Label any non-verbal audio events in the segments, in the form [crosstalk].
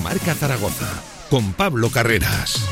Marca Zaragoza con Pablo Carreras.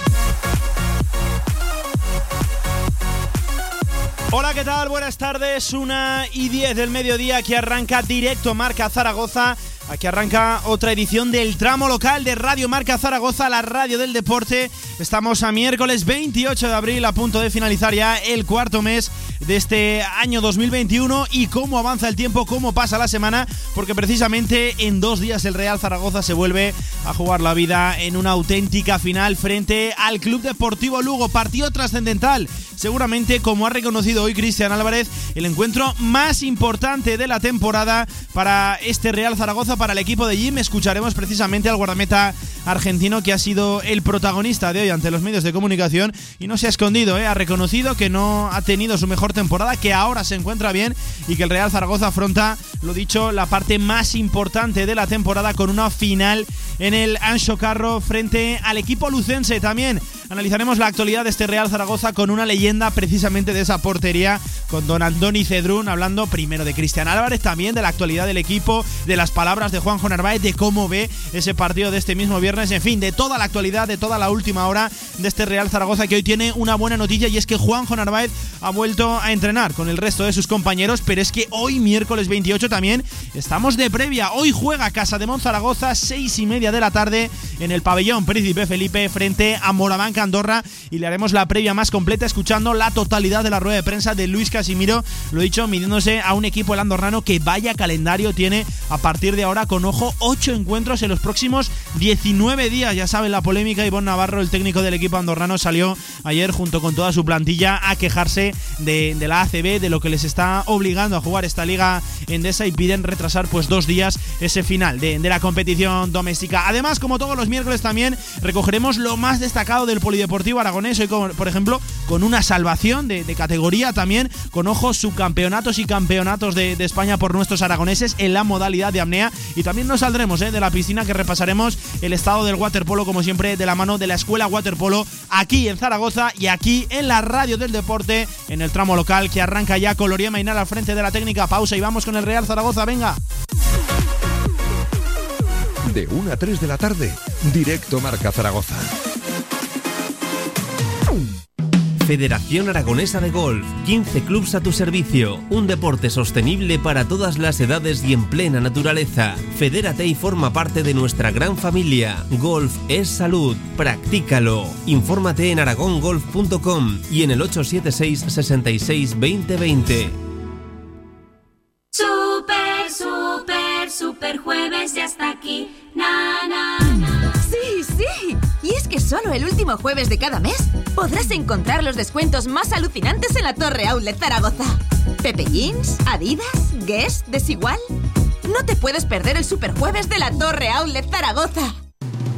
Hola, ¿qué tal? Buenas tardes. Una y diez del mediodía que arranca directo Marca Zaragoza. Aquí arranca otra edición del tramo local de Radio Marca Zaragoza, la radio del deporte. Estamos a miércoles 28 de abril, a punto de finalizar ya el cuarto mes de este año 2021 y cómo avanza el tiempo, cómo pasa la semana, porque precisamente en dos días el Real Zaragoza se vuelve a jugar la vida en una auténtica final frente al Club Deportivo Lugo. Partido trascendental, seguramente como ha reconocido hoy Cristian Álvarez, el encuentro más importante de la temporada para este Real Zaragoza, para el equipo de Jim. Escucharemos precisamente al guardameta argentino que ha sido el protagonista de hoy ante los medios de comunicación y no se ha escondido, ¿eh? ha reconocido que no ha tenido su mejor temporada, que ahora se encuentra bien y que el Real Zaragoza afronta, lo dicho, la parte más importante de la temporada con una final en el Ancho Carro frente al equipo lucense. También analizaremos la actualidad de este Real Zaragoza con una leyenda precisamente de esa portería, con don Andoni Cedrún, hablando primero de Cristian Álvarez, también de la actualidad del equipo, de las palabras de Juanjo Narváez, de cómo ve ese partido de este mismo viernes, en fin, de toda la actualidad, de toda la última hora de este Real Zaragoza que hoy tiene una buena noticia y es que Juanjo Narváez ha vuelto a entrenar con el resto de sus compañeros, pero es que hoy, miércoles 28, también estamos de previa. Hoy juega Casa de Monzaragoza, seis y media de la tarde, en el pabellón Príncipe Felipe, frente a Morabanca Andorra, y le haremos la previa más completa escuchando la totalidad de la rueda de prensa de Luis Casimiro, lo dicho, midiéndose a un equipo el andorrano que vaya calendario tiene a partir de ahora, con ojo, ocho encuentros en los próximos 19 días. Ya saben, la polémica, Ivonne Navarro, el técnico del equipo andorrano, salió ayer junto con toda su plantilla a quejarse de, la ACB, de lo que les está obligando a jugar esta liga endesa y piden retrasar pues dos días ese final de la competición doméstica. Además, como todos los miércoles también recogeremos lo más destacado del polideportivo aragonés, hoy con, por ejemplo con una salvación de, categoría también, con ojos subcampeonatos y campeonatos de, España por nuestros aragoneses en la modalidad de apnea y también nos saldremos eh, de la piscina que repasaremos el estado del waterpolo como siempre de la mano de la escuela waterpolo aquí en Zaragoza y aquí en la radio del deporte en el tramo local que arranca ya Coloría Mainal al frente de la técnica. Pausa y vamos con el Real Zaragoza, venga. De 1 a 3 de la tarde, directo Marca Zaragoza. Federación Aragonesa de Golf, 15 clubs a tu servicio, un deporte sostenible para todas las edades y en plena naturaleza. Fedérate y forma parte de nuestra gran familia. Golf es salud, practícalo. Infórmate en aragongolf.com y en el 876 66 2020. Super, super, super jueves ya está aquí. Na, na, na. Sí, sí. Y es que solo el último jueves de cada mes podrás encontrar los descuentos más alucinantes en la Torre Outlet Zaragoza. Pepe Jeans, Adidas, Guess, Desigual. No te puedes perder el superjueves de la Torre Outlet Zaragoza.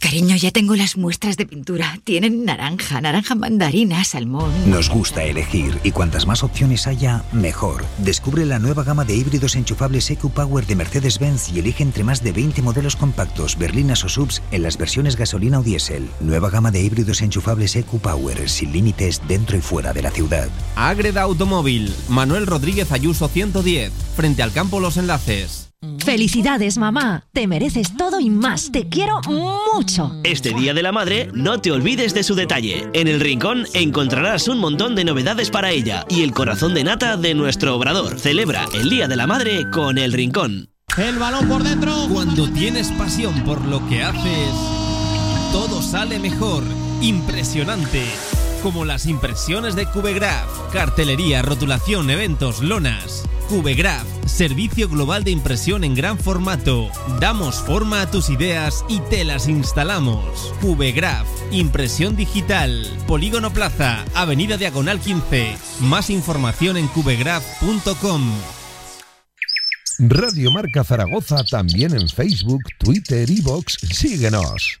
Cariño, ya tengo las muestras de pintura. Tienen naranja, naranja mandarina, salmón. Nos gusta elegir y cuantas más opciones haya, mejor. Descubre la nueva gama de híbridos enchufables EQ Power de Mercedes-Benz y elige entre más de 20 modelos compactos, berlinas o subs en las versiones gasolina o diésel. Nueva gama de híbridos enchufables EQ Power sin límites dentro y fuera de la ciudad. Agreda Automóvil, Manuel Rodríguez Ayuso 110, frente al campo Los Enlaces. Felicidades, mamá. Te mereces todo y más. Te quiero mucho. Este Día de la Madre, no te olvides de su detalle. En el Rincón encontrarás un montón de novedades para ella y el corazón de nata de nuestro obrador. Celebra el Día de la Madre con el Rincón. El balón por dentro. Cuando tienes pasión por lo que haces, todo sale mejor. Impresionante. Como las impresiones de Cubegraph, cartelería, rotulación, eventos, lonas. Cubegraph, servicio global de impresión en gran formato. Damos forma a tus ideas y te las instalamos. Cubegraph, impresión digital. Polígono Plaza, Avenida Diagonal 15. Más información en cubegraph.com. Radio Marca Zaragoza también en Facebook, Twitter y Vox. Síguenos.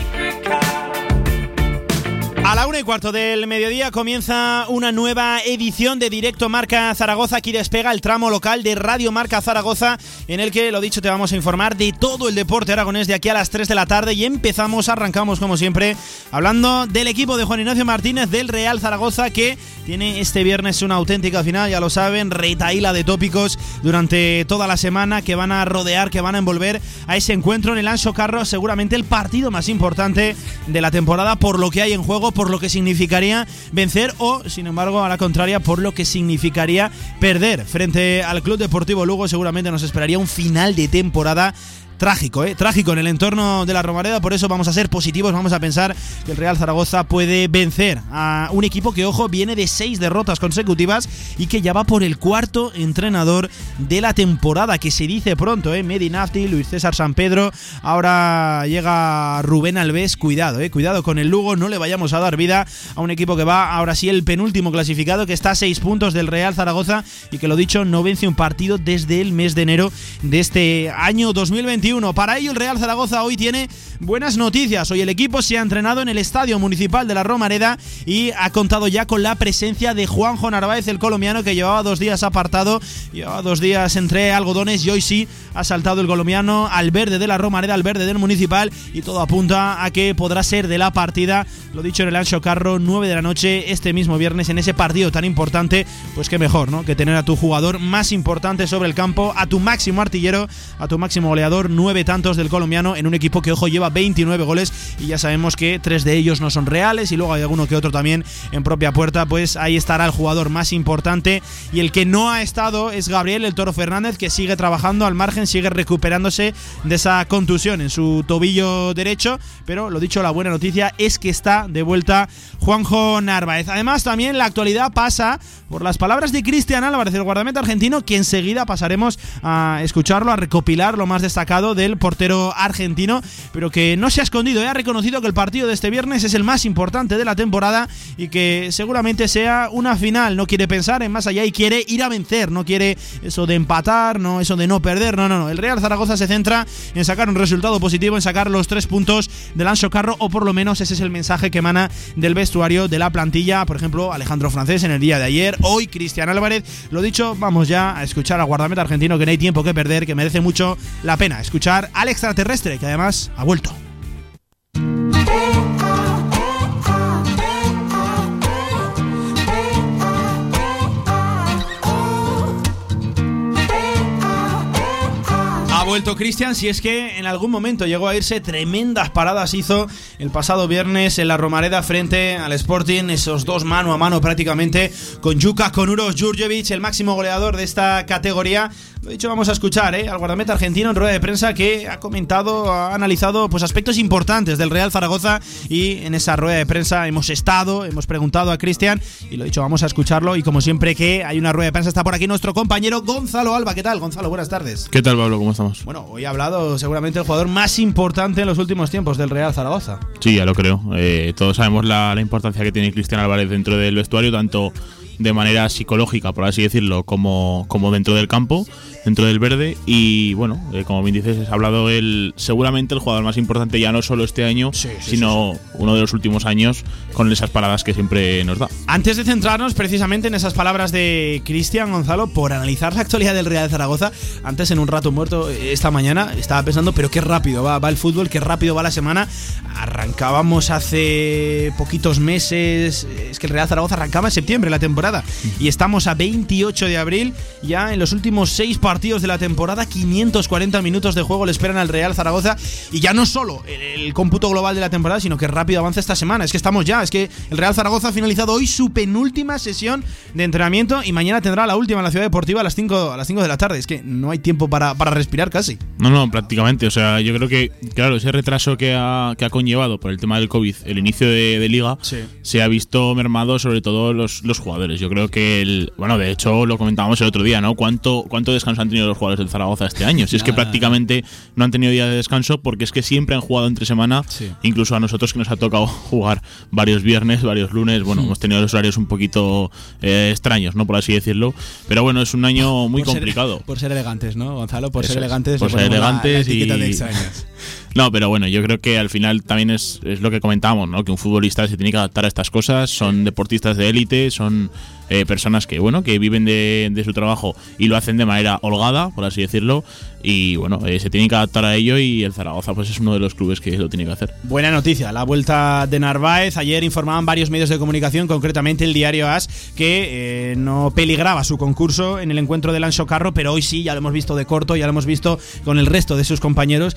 A la una y cuarto del mediodía comienza una nueva edición de Directo Marca Zaragoza. Aquí despega el tramo local de Radio Marca Zaragoza, en el que, lo dicho, te vamos a informar de todo el deporte aragonés de aquí a las 3 de la tarde. Y empezamos, arrancamos como siempre, hablando del equipo de Juan Ignacio Martínez del Real Zaragoza, que tiene este viernes una auténtica final, ya lo saben, retaíla de tópicos durante toda la semana que van a rodear, que van a envolver a ese encuentro en el Anso Carro, seguramente el partido más importante de la temporada por lo que hay en juego, por lo que significaría vencer o, sin embargo, a la contraria, por lo que significaría perder. Frente al Club Deportivo Lugo, seguramente nos esperaría un final de temporada trágico, ¿eh? Trágico en el entorno de la Romareda, por eso vamos a ser positivos, vamos a pensar que el Real Zaragoza puede vencer a un equipo que, ojo, viene de seis derrotas consecutivas y que ya va por el cuarto entrenador de la temporada, que se dice pronto, ¿eh? Medi Nafti, Luis César San Pedro, ahora llega Rubén Alves, cuidado, ¿eh? Cuidado con el Lugo, no le vayamos a dar vida a un equipo que va ahora sí el penúltimo clasificado, que está a seis puntos del Real Zaragoza y que lo dicho, no vence un partido desde el mes de enero de este año 2021. Para ello, el Real Zaragoza hoy tiene buenas noticias. Hoy el equipo se ha entrenado en el Estadio Municipal de la Romareda y ha contado ya con la presencia de Juanjo Narváez, el colombiano, que llevaba dos días apartado, llevaba dos días entre algodones y hoy sí ha saltado el colombiano al verde de la Romareda, al verde del Municipal y todo apunta a que podrá ser de la partida, lo dicho en el Ancho Carro, 9 de la noche este mismo viernes en ese partido tan importante, pues qué mejor, ¿no? Que tener a tu jugador más importante sobre el campo, a tu máximo artillero, a tu máximo goleador, nueve tantos del colombiano en un equipo que, ojo, lleva 29 goles y ya sabemos que tres de ellos no son reales y luego hay alguno que otro también en propia puerta, pues ahí estará el jugador más importante y el que no ha estado es Gabriel el Toro Fernández que sigue trabajando al margen, sigue recuperándose de esa contusión en su tobillo derecho, pero lo dicho, la buena noticia es que está de vuelta Juanjo Narváez. Además, también la actualidad pasa por las palabras de Cristian Álvarez, el guardameta argentino, que enseguida pasaremos a escucharlo, a recopilar lo más destacado del portero argentino, pero que no se ha escondido, ¿eh? ha reconocido que el partido de este viernes es el más importante de la temporada y que seguramente sea una final. No quiere pensar en más allá y quiere ir a vencer, no quiere eso de empatar, no eso de no perder, no, no, no. El Real Zaragoza se centra en sacar un resultado positivo, en sacar los tres puntos del Anso Carro, o por lo menos ese es el mensaje que emana del vestuario de la plantilla. Por ejemplo, Alejandro Francés en el día de ayer, hoy Cristian Álvarez. Lo dicho, vamos ya a escuchar al guardameta argentino que no hay tiempo que perder, que merece mucho la pena escuchar al extraterrestre, que además ha vuelto. Vuelto Cristian, si es que en algún momento llegó a irse, tremendas paradas hizo el pasado viernes en la Romareda frente al Sporting, esos dos mano a mano prácticamente, con Yuka, con Uros Jurjevic, el máximo goleador de esta categoría. Lo dicho, vamos a escuchar ¿eh? al guardameta argentino en rueda de prensa que ha comentado, ha analizado pues, aspectos importantes del Real Zaragoza y en esa rueda de prensa hemos estado, hemos preguntado a Cristian y lo dicho, vamos a escucharlo y como siempre que hay una rueda de prensa está por aquí nuestro compañero Gonzalo Alba. ¿Qué tal, Gonzalo? Buenas tardes. ¿Qué tal, Pablo? ¿Cómo estamos? Bueno, hoy ha hablado seguramente el jugador más importante en los últimos tiempos del Real Zaragoza. Sí, ya lo creo. Eh, todos sabemos la, la importancia que tiene Cristian Álvarez dentro del vestuario, tanto de manera psicológica, por así decirlo, como, como dentro del campo, dentro del verde. Y bueno, eh, como bien dices, ha hablado él, seguramente el jugador más importante ya no solo este año, sino uno de los últimos años con esas paradas que siempre nos da. Antes de centrarnos precisamente en esas palabras de Cristian Gonzalo, por analizar la actualidad del Real Zaragoza, antes en un rato muerto eh, esta mañana estaba pensando, pero qué rápido va, va el fútbol, qué rápido va la semana. Arrancábamos hace poquitos meses, es que el Real Zaragoza arrancaba en septiembre la temporada temporada. Y estamos a 28 de abril, ya en los últimos seis partidos de la temporada, 540 minutos de juego le esperan al Real Zaragoza. Y ya no solo el, el cómputo global de la temporada, sino que rápido avanza esta semana. Es que estamos ya, es que el Real Zaragoza ha finalizado hoy su penúltima sesión de entrenamiento y mañana tendrá la última en la ciudad deportiva a las 5, a las 5 de la tarde. Es que no hay tiempo para, para respirar casi. No, no, prácticamente. O sea, yo creo que, claro, ese retraso que ha, que ha conllevado por el tema del COVID el inicio de, de liga Sí. se ha visto mermado sobre todo los, los jugadores. Yo creo que, el, bueno, de hecho lo comentábamos el otro día, ¿no? ¿Cuánto, ¿Cuánto descanso han tenido los jugadores del Zaragoza este año? Si es que prácticamente no han tenido día de descanso porque es que siempre han jugado entre semana, Sí. incluso a nosotros que nos ha tocado [laughs] jugar varios viernes, varios lunes, bueno, hemos tenido los horarios un poquito eh, extraños, ¿no? Por así decirlo. Pero bueno, es un año muy Por ser- complicado. por ser elegantes, ¿no, Gonzalo? Por Eso ser es, elegantes. por ser elegantes y- extraños. [laughs] No, pero bueno, yo creo que al final también es, es lo que comentábamos, ¿no? Que un futbolista se tiene que adaptar a estas cosas, son deportistas de élite, son eh, personas que, bueno, que viven de, de su trabajo y lo hacen de manera holgada, por así decirlo, y bueno, eh, se tienen que adaptar a ello y el Zaragoza pues es uno de los clubes que lo tiene que hacer. Buena noticia, la vuelta de Narváez. Ayer informaban varios medios de comunicación, concretamente el diario AS, que eh, no peligraba su concurso en el encuentro del Anso Carro, pero hoy sí, ya lo hemos visto de corto, ya lo hemos visto con el resto de sus compañeros.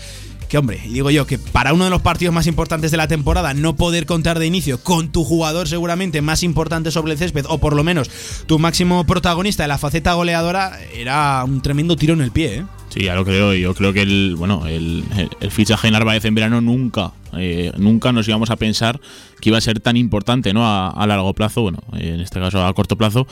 Que hombre, digo yo que para uno de los partidos más importantes de la temporada, no poder contar de inicio con tu jugador seguramente más importante sobre el césped, o por lo menos tu máximo protagonista de la faceta goleadora, era un tremendo tiro en el pie, ¿eh? Sí, ya lo creo. Yo creo que el, bueno, el, el- fichaje de Narváez en verano nunca, eh, nunca nos íbamos a pensar que iba a ser tan importante, ¿no? A, largo plazo, bueno, en este caso a corto plazo.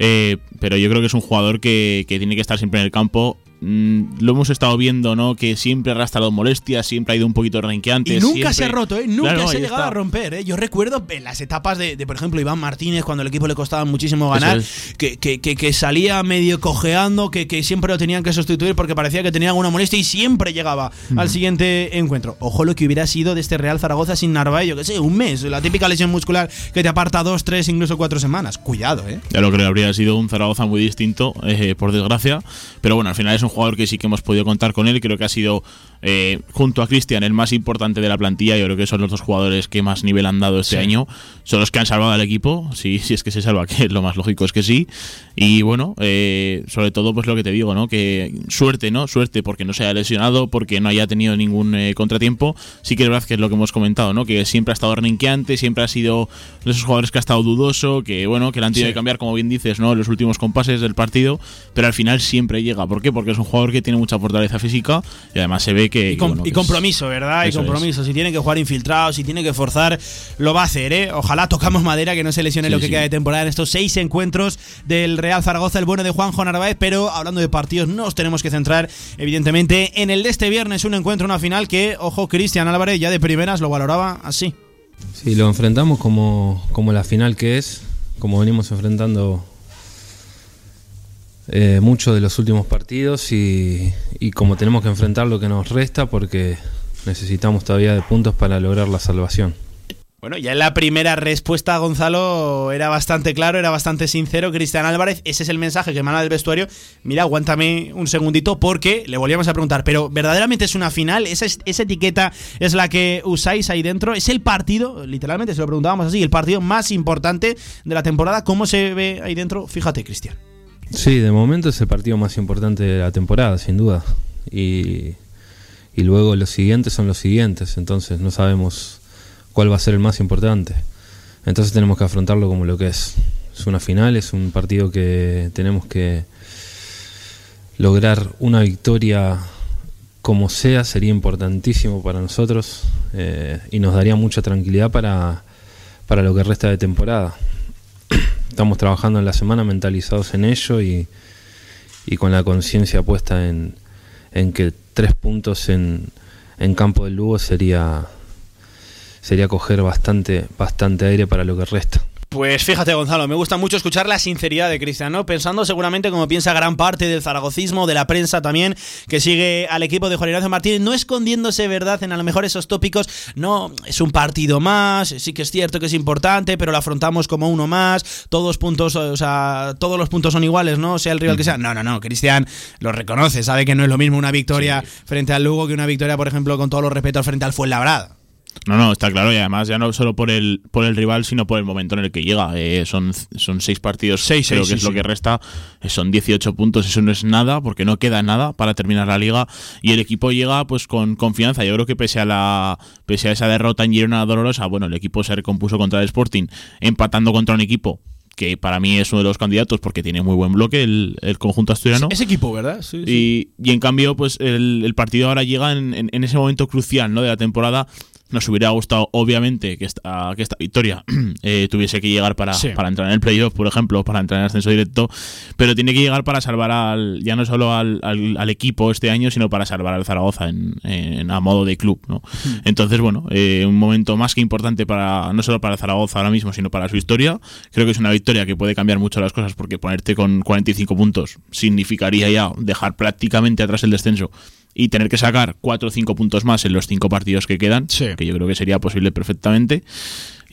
Eh, pero yo creo que es un jugador que tiene que estar siempre en el campo. Mm, lo hemos estado viendo, ¿no? Que siempre ha arrastrado molestias, siempre ha ido un poquito renqueante. Y nunca siempre- se ha roto, ¿eh? Nunca Claro, se ha llegado está. a romper, ¿eh? Yo recuerdo en las etapas de, de, por ejemplo, Iván Martínez, cuando el equipo le costaba muchísimo ganar, que, que, que- que salía medio cojeando, que, que siempre lo tenían que sustituir porque parecía que tenía alguna molestia y siempre llegaba al siguiente encuentro. Ojo lo que hubiera sido de este Real Zaragoza sin Narváez, yo que sé, un mes. La típica lesión muscular que te aparta dos, tres, incluso cuatro semanas. Cuidado, ¿eh? Ya lo creo, habría sido un Zaragoza muy distinto, eh, por desgracia. Pero bueno, al final es un jugador que sí que hemos podido contar con él. Creo que ha sido, eh, junto a Cristian, el más importante de la plantilla. Yo creo que son los dos jugadores que más nivel han dado este Sí. año. Son los que han salvado al equipo. Si, si es que se salva, [laughs] que lo más lógico es que sí. Y bueno, eh, sobre todo, pues lo que te digo, ¿no? Que suerte, ¿no? Suerte porque no se haya lesionado, porque no haya tenido ningún eh, contratiempo. Sí que es verdad que es lo que hemos comentado, ¿no? Que siempre ha estado renqueante, siempre ha sido de esos jugadores que ha estado dudoso, que bueno, que le han tenido Sí. que cambiar, como bien dices, ¿no? Los últimos compases del partido, pero al final siempre llega. ¿Por qué? Porque es un jugador que tiene mucha fortaleza física y además se ve que. Y, com- bueno, compromiso, ¿verdad? Y compromiso. Si tiene que jugar infiltrado, si tiene que forzar, lo va a hacer, ¿eh? Ojalá tocamos madera que no se lesione Sí, lo que sí. queda de temporada en estos seis encuentros del Real Zaragoza, el bueno de Juanjo Narváez. Pero hablando de partidos, nos tenemos que centrar, evidentemente, en el de este viernes. Un encuentro, una final que, ojo, Cristian Álvarez ya de primeras lo valoraba así. Sí, lo enfrentamos como, como la final que es, como venimos enfrentando eh, muchos de los últimos partidos y, como tenemos que enfrentar lo que nos resta porque necesitamos todavía de puntos para lograr la salvación. Bueno, ya en la primera respuesta, Gonzalo, era bastante claro, era bastante sincero. Cristian Álvarez, ese es el mensaje que emana del vestuario. Mira, aguántame un segundito porque le volvíamos a preguntar, pero ¿verdaderamente es una final? ¿Esa, es- esa etiqueta es la que usáis ahí dentro? ¿Es el partido, literalmente se lo preguntábamos así, el partido más importante de la temporada? ¿Cómo se ve ahí dentro? Fíjate, Cristian. Sí, de momento es el partido más importante de la temporada, sin duda. Y, luego los siguientes son los siguientes, entonces no sabemos cuál va a ser el más importante. Entonces tenemos que afrontarlo como lo que es. Es una final, es un partido que tenemos que lograr una victoria como sea, sería importantísimo para nosotros eh, y nos daría mucha tranquilidad para, para lo que resta de temporada estamos trabajando en la semana mentalizados en ello y, y con la conciencia puesta en, en que tres puntos en, en campo del Lugo sería, sería coger bastante, bastante aire para lo que resta. Pues fíjate, Gonzalo, me gusta mucho escuchar la sinceridad de Cristian, ¿no? Pensando seguramente como piensa gran parte del zaragocismo, de la prensa también, que sigue al equipo de Juan Ignacio Martínez, no escondiéndose, ¿verdad?, en a lo mejor esos tópicos. No, es un partido más, sí que es cierto que es importante, pero lo afrontamos como uno más, todos puntos, o sea, todos los puntos son iguales, ¿no? Sea el rival que sea. No, no, no, Cristian lo reconoce, sabe que no es lo mismo una victoria frente al Lugo que una victoria, por ejemplo, con todos los respetos frente al Fuenlabrada. No, no, está claro y además ya no solo por el por el rival sino por el momento en el que llega. Eh, son, son seis partidos, Seis, creo seis, que sí, es lo que resta. Eh, son 18 puntos, eso no es nada porque no queda nada para terminar la liga y el equipo llega pues con confianza. Yo creo que pese a la pese a esa derrota en Girona dolorosa, bueno, el equipo se recompuso contra el Sporting empatando contra un equipo que para mí es uno de los candidatos porque tiene muy buen bloque el, el conjunto asturiano. Ese equipo, ¿verdad? Sí, sí. Y, y en cambio, pues el, el partido ahora llega en, en- en ese momento crucial ¿no? de la temporada. Nos hubiera gustado, obviamente, que esta, que esta victoria [clears throat] eh, tuviese que llegar para, Sí. para entrar en el playoff, por ejemplo, para entrar en el ascenso directo, pero tiene que llegar para salvar al, ya no solo al, al- al equipo este año, sino para salvar al Zaragoza en, en- a modo de club. ¿no? Entonces, bueno, eh, un momento más que importante para no solo para Zaragoza ahora mismo, sino para su historia. Creo que es una victoria que puede cambiar mucho las cosas porque ponerte con 45 puntos significaría ya dejar prácticamente atrás el descenso y tener que sacar 4 o 5 puntos más en los 5 partidos que quedan, que yo creo que sería posible perfectamente.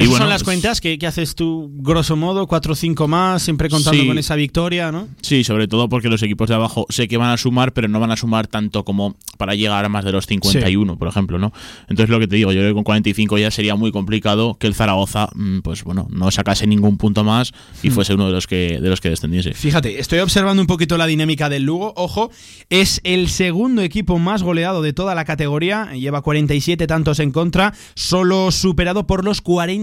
Y bueno, son las pues- cuentas que, que haces tú, grosso modo, 4 o 5 más, siempre contando Sí. con esa victoria, ¿no? Sí, sobre todo porque los equipos de abajo sé que van a sumar, pero no van a sumar tanto como para llegar a más de los 51, por ejemplo, ¿no? Entonces lo que te digo, yo creo que con 45 ya sería muy complicado que el Zaragoza, mm, pues bueno, no sacase ningún punto más y Hmm. fuese uno de los que de los que descendiese. Fíjate, estoy observando un poquito la dinámica del Lugo. Ojo, es el segundo equipo más goleado de toda la categoría. Lleva 47 tantos en contra, solo superado por los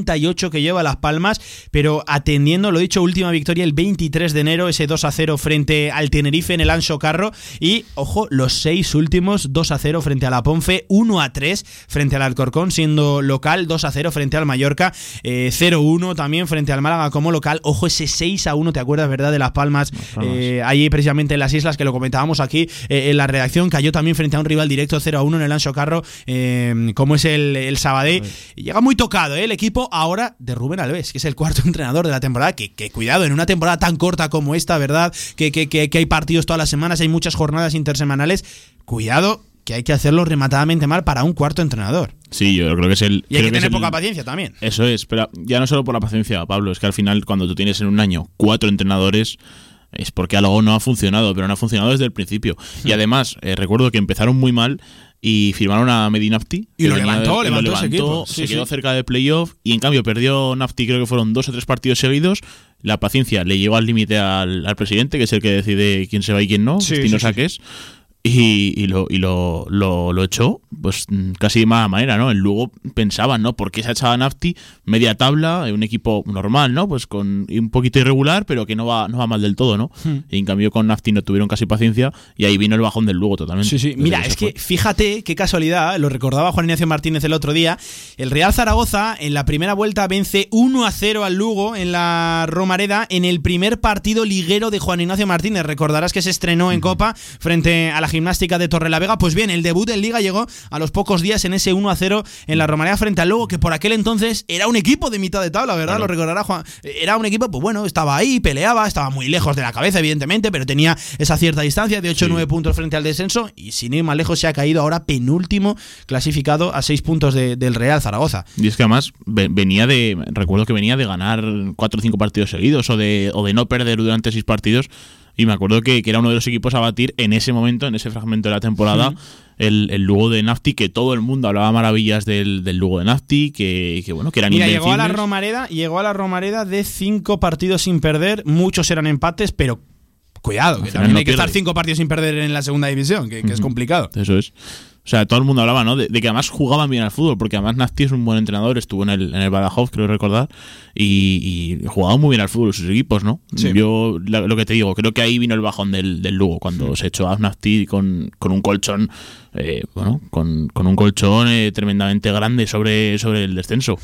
48 que lleva Las Palmas. Pero atendiendo, lo dicho, última victoria el 23 de enero, ese 2 a 0 frente al Tenerife en el Anso Carro. Y ojo, los seis últimos, 2 a 0 frente a la Ponfe, 1 a 3 frente al Alcorcón, siendo local, 2 a 0 frente al Mallorca, eh, 0-1 también frente al Málaga como local. Ojo, ese 6 a 1, ¿te acuerdas, verdad? De Las Palmas, eh, allí precisamente en las islas, que lo comentábamos aquí eh, en la redacción, cayó también frente a un rival directo 0 a 1 en el Anso Carro, eh, como es el, el Sabadell. Llega muy tocado ¿eh? el equipo ahora de Rubén Alves, que es el cuarto [laughs] entrenador de la temporada. Que, que cuidado, en una temporada tan corta como esta, ¿verdad? Que, que, que, hay partidos todas las semanas, hay muchas jornadas intersemanales. Cuidado, que hay que hacerlo rematadamente mal para un cuarto entrenador. Sí, yo creo que es el Y hay que tener el- poca paciencia también. Eso es, pero ya no solo por la paciencia, Pablo, es que al final cuando tú tienes en un año cuatro entrenadores es porque algo no ha funcionado, pero no ha funcionado desde el principio. Hmm. Y además, eh, recuerdo que empezaron muy mal y firmaron a Y Medinafti. que lo levantó, de- lo levantó ese equipo. se Sí, quedó cerca de playoff y en cambio perdió Nafti, creo que fueron dos o tres partidos seguidos. La paciencia le llegó al límite al, al presidente, que es el que decide quién se va y quién no, Sí, Justino. Saques. Y, y lo, y lo, lo, lo echó, pues mm, casi de mala manera, ¿no? El Lugo pensaba, ¿no? ¿Por qué se ha echado a Nafti? Media tabla, un equipo normal, ¿no? Pues con un poquito irregular, pero que no va, no va mal del todo, ¿no? Hmm. Y en cambio con Nafti no tuvieron casi paciencia y ahí vino el bajón del Lugo totalmente. Sí, sí. Mira, es fue. que fíjate qué casualidad, lo recordaba Juan Ignacio Martínez el otro día. El Real Zaragoza en la primera vuelta vence 1 a 0 al Lugo en la Romareda en el primer partido liguero de Juan Ignacio Martínez. Recordarás que se estrenó en Copa frente a la gimnástica de Torrelavega. Pues bien, el debut en Liga llegó a los pocos días en ese 1 a 0 en la Romareda frente al Lugo, que por aquel entonces era un equipo de mitad de tabla, ¿verdad? Claro. Lo recordará Juan. Era un equipo, pues bueno, estaba ahí, peleaba, estaba muy lejos de la cabeza, evidentemente, pero tenía esa cierta distancia de 8 o 9 puntos frente al descenso y sin ir más lejos se ha caído ahora penúltimo clasificado a 6 puntos de- del Real Zaragoza. Y es que además ve- venía de. Recuerdo que venía de ganar cuatro o cinco partidos seguidos o de, o de no perder durante seis partidos. Y me acuerdo que, que era uno de los equipos a batir en ese momento, en ese fragmento de la temporada, el, el Lugo de Nafti, que todo el mundo hablaba maravillas del, del Lugo de Nafti, que, que bueno, que eran Mira, llegó a la. Romareda, llegó a la Romareda de 5 partidos sin perder, muchos eran empates, pero cuidado, que también no hay que estar pierde. 5 partidos sin perder en la segunda división, que, que es Ujú. complicado. Eso es. O sea, todo el mundo hablaba, ¿no? De, de que además jugaban bien al fútbol, porque además Nafti es un buen entrenador, estuvo en el, en el Badajoz, creo recordar, y, y jugaban muy bien al fútbol sus equipos, ¿no? Sí. Yo, la- lo que te digo, creo que ahí vino el bajón del, del Lugo, cuando se echó a Nafti con, con un colchón, eh, bueno, con, con un colchón eh, tremendamente grande sobre, sobre el descenso.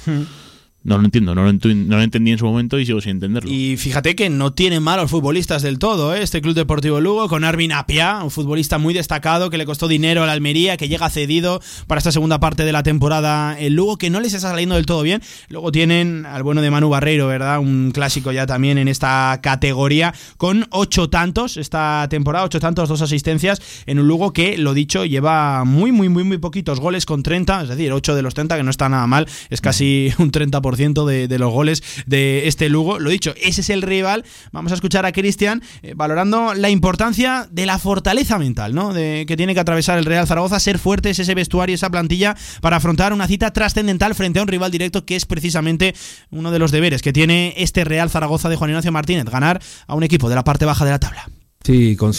No lo entiendo, no lo, no lo entendí en su momento y sigo sin entenderlo. Y fíjate que no tiene malos futbolistas del todo, ¿eh? este Club Deportivo Lugo, con Arvin Apia, un futbolista muy destacado que le costó dinero a la Almería, que llega cedido para esta segunda parte de la temporada el Lugo, que no les está saliendo del todo bien. Luego tienen al bueno de Manu Barreiro, ¿verdad? Un clásico ya también en esta categoría, con ocho tantos esta temporada, ocho tantos, dos asistencias en un Lugo que, lo dicho, lleva muy, muy, muy, muy poquitos goles con 30, es decir, 8 de los 30, que no está nada mal, es casi un 30% 80% de, los goles de este Lugo. Lo dicho, ese es el rival. Vamos a escuchar a Cristian eh, valorando la importancia de la fortaleza mental, ¿no? De que tiene que atravesar el Real Zaragoza, ser fuertes ese vestuario, esa plantilla para afrontar una cita trascendental frente a un rival directo que es precisamente uno de los deberes que tiene este Real Zaragoza de Juan Ignacio Martínez, ganar a un equipo de la parte baja de la tabla. Sí, con-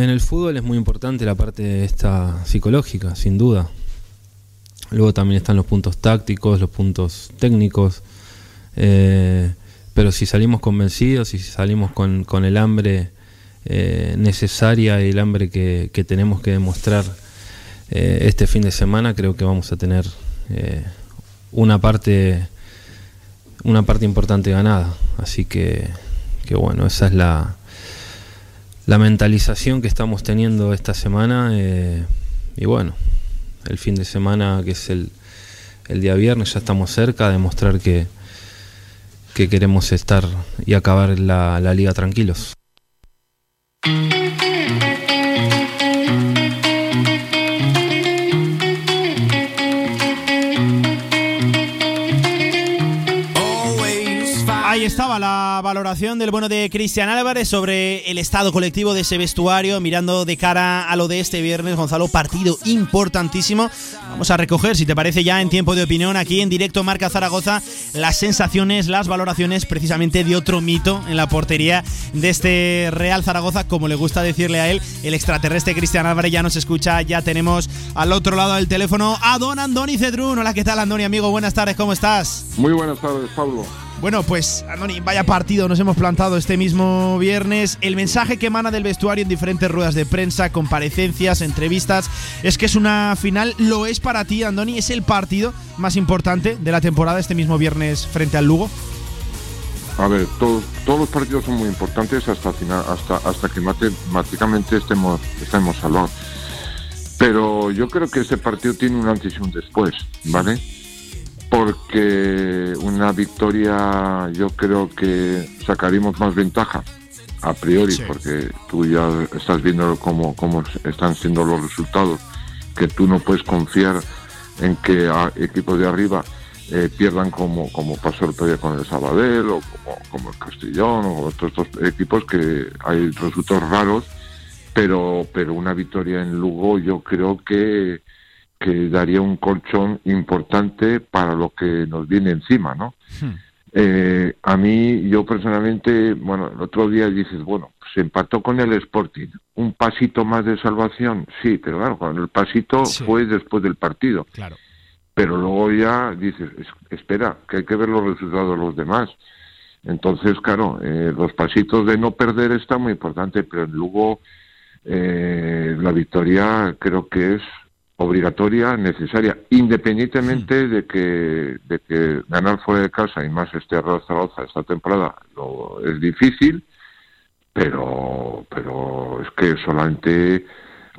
en el fútbol es muy importante la parte esta psicológica, sin duda. Luego también están los puntos tácticos, los puntos técnicos. eh, pero si salimos convencidos, si salimos con, con el hambre eh, necesaria y el hambre que, que tenemos que demostrar eh, este fin de semana, creo que vamos a tener una parte una parte importante ganada. Así que, que bueno, esa es la, la mentalización que estamos teniendo esta semana. y bueno, el fin de semana, que es el, el día viernes, ya estamos cerca de demostrar que, que queremos estar y acabar la, la liga tranquilos. Estaba la valoración del bueno de Cristian Álvarez sobre el estado colectivo de ese vestuario, mirando de cara a lo de este viernes, Gonzalo, partido importantísimo. Vamos a recoger, si te parece ya en tiempo de opinión, aquí en directo Marca Zaragoza, las sensaciones, las valoraciones precisamente de otro mito en la portería de este Real Zaragoza, como le gusta decirle a él, el extraterrestre Cristian Álvarez ya nos escucha, ya tenemos al otro lado del teléfono a don Andoni Cedrún. Hola, ¿qué tal Andoni, amigo? Buenas tardes, ¿cómo estás? Muy buenas tardes, Pablo. Bueno, pues, Andoni, vaya partido nos hemos plantado este mismo viernes. El mensaje que emana del vestuario en diferentes ruedas de prensa, comparecencias, entrevistas, es que es una final, lo es para ti, Andoni, es el partido más importante de la temporada este mismo viernes frente al Lugo. A ver, todos, todos los partidos son muy importantes hasta final, hasta hasta que matemáticamente estemos estemos salvados. Pero yo creo que ese partido tiene un antes y un después, ¿vale? Porque una victoria yo creo que sacaríamos más ventaja a priori, Sí. porque tú ya estás viendo cómo, cómo están siendo los resultados, que tú no puedes confiar en que a equipos de arriba eh, pierdan como, como pasó el otro día con el Sabadell o como, como el Castellón o otros estos equipos que hay resultados raros, pero, pero una victoria en Lugo yo creo que, que daría un colchón importante para lo que nos viene encima, ¿no? Eh, a mí, yo personalmente, bueno, el otro día dices, bueno, se empató con el Sporting, un pasito más de salvación, sí, pero claro, cuando el pasito Sí. fue después del partido. Claro. Pero luego ya dices, "Es- espera, que hay que ver los resultados de los demás. Entonces, claro, eh, los pasitos de no perder está muy importante, pero en Lugo eh, la victoria creo que es obligatoria, necesaria, independientemente de que de que ganar fuera de casa y más este Real Zaragoza esta temporada lo, es difícil, pero pero es que solamente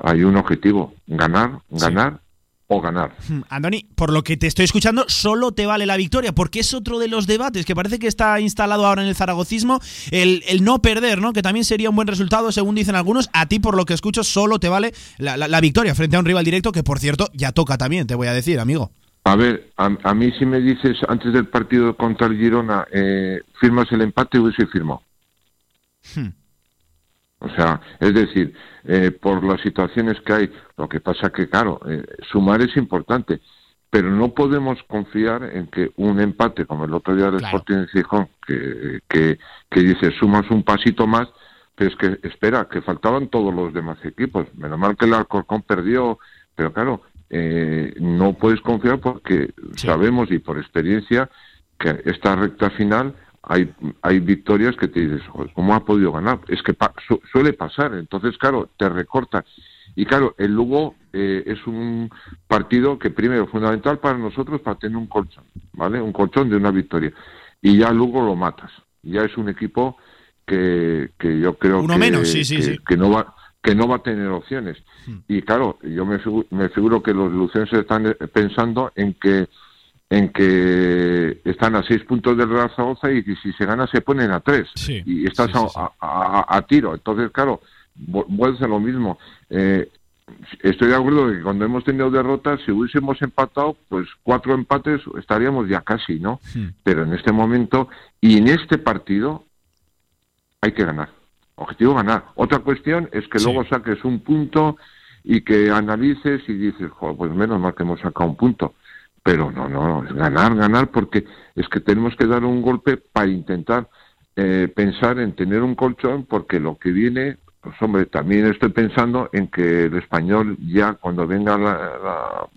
hay un objetivo, ganar, ganar o ganar. Hmm, Andoni, por lo que te estoy escuchando, solo te vale la victoria, porque es otro de los debates que parece que está instalado ahora en el zaragocismo, el, el no perder, ¿no? Que también sería un buen resultado, según dicen algunos. A ti, por lo que escucho, solo te vale la, la- la victoria frente a un rival directo, que por cierto, ya toca también, te voy a decir, amigo. A ver, a, a mí si me dices antes del partido contra el Girona, eh, firmas el empate, hubiese firmado. Hmm. O sea, es decir, eh, por las situaciones que hay, lo que pasa que, claro, eh, sumar es importante, pero no podemos confiar en que un empate, como el otro día del Sporting de Gijón, que, que, que dice sumas un pasito más, pero es que, espera, que faltaban todos los demás equipos. Menos mal que el Alcorcón perdió, pero claro, eh, no puedes confiar porque sabemos y por experiencia que esta recta final hay, hay victorias que te dices, "Joder, ¿cómo ha podido ganar? Es que pa- su- suele pasar, entonces, claro, te recorta. Y claro, el Lugo eh, es un partido que primero fundamental para nosotros para tener un colchón, ¿vale? Un colchón de una victoria. Y ya Lugo lo matas. Ya es un equipo que, que yo creo Uno que, menos, sí, sí, que, sí. que no va que no va a tener opciones. Y claro, yo me me figuro que los lucenses están eh, pensando en que en que están a seis puntos del Real Zaragoza y que si se gana se ponen a tres y estás a, a- a- a tiro entonces claro vu- vuelves a lo mismo Eh, estoy de acuerdo que cuando hemos tenido derrotas, si hubiésemos empatado, pues cuatro empates estaríamos ya casi, ¿no? Pero en este momento y en este partido hay que ganar. Objetivo ganar. Otra cuestión es que luego saques un punto y que analices y dices, "Joder, pues menos mal que hemos sacado un punto. Pero no, no, es ganar, ganar, porque es que tenemos que dar un golpe para intentar eh, pensar en tener un colchón, porque lo que viene, pues hombre, también estoy pensando en que el español ya cuando venga la, la-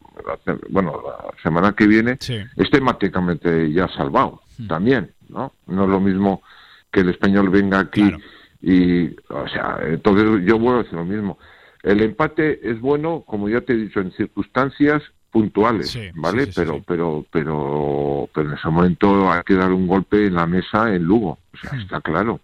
la- bueno, la semana que viene, esté matemáticamente ya salvado también, ¿no? No es lo mismo que el español venga aquí y, o sea, entonces yo vuelvo a decir lo mismo. El empate es bueno, como ya te he dicho, en circunstancias puntuales, ¿vale? pero, pero, pero, pero en ese momento hay que dar un golpe en la mesa en Lugo, o sea, está claro.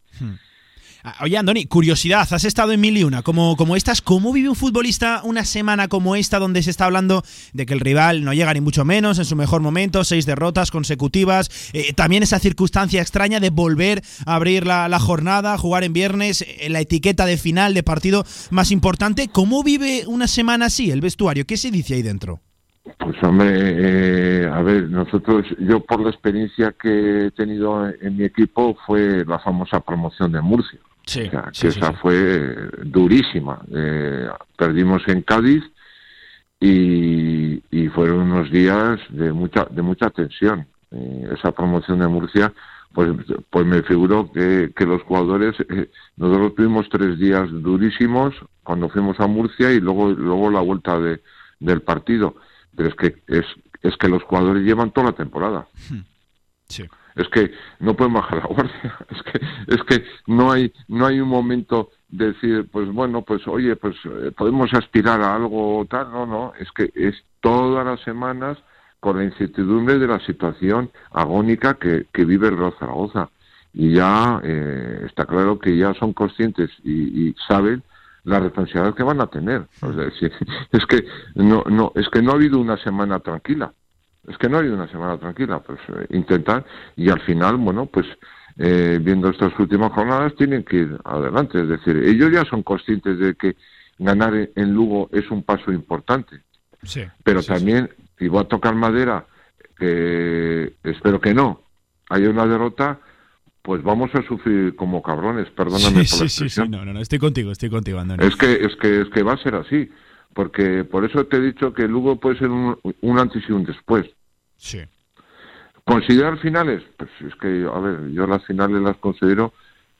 Ah, Oye, Andoni, curiosidad, has estado en mil y una, como, como estas, ¿cómo vive un futbolista una semana como esta donde se está hablando de que el rival no llega ni mucho menos en su mejor momento, seis derrotas consecutivas, eh, también esa circunstancia extraña de volver a abrir la, la jornada, jugar en viernes, eh, la etiqueta de final de partido más importante, ¿cómo vive una semana así el vestuario? ¿Qué se dice ahí dentro? Pues hombre, eh, a ver, nosotros, yo por la experiencia que he tenido en mi equipo fue la famosa promoción de Murcia. Sí, O sea, sí, que sí, esa sí. fue durísima. Eh, perdimos en Cádiz y, y fueron unos días de mucha de mucha tensión. Eh, esa promoción de Murcia, pues, pues me figuro que, que los jugadores, eh, nosotros tuvimos tres días durísimos cuando fuimos a Murcia y luego luego la vuelta de, del partido. Pero es que es, es que los jugadores llevan toda la temporada. Sí. Es que no pueden bajar la guardia. [laughs] Es que, es que no hay, no hay un momento de decir, pues bueno, pues oye, pues eh, podemos aspirar a algo tal. No, no. Es que es todas las semanas con la incertidumbre de la situación agónica que, que vive el Real Zaragoza. Y ya eh, está claro que ya son conscientes y, y saben la responsabilidad que van a tener. O sea, si- es que no, no, es que no ha habido una semana tranquila. Es que no ha habido una semana tranquila, pues eh, intentar y al final, bueno, pues eh, viendo estas últimas jornadas tienen que ir adelante. Es decir, ellos ya son conscientes de que ganar en- Lugo es un paso importante, Sí. pero también, y voy a tocar madera, que espero que no, haya una derrota, pues vamos a sufrir como cabrones, perdóname Sí, por la sí, sí, no, no, no, estoy contigo, estoy contigo. Es que, es que, es que va a ser así, porque por eso te he dicho que Lugo puede ser un, un antes y un después. Sí. ¿Considerar finales? Pues es que, a ver, yo las finales las considero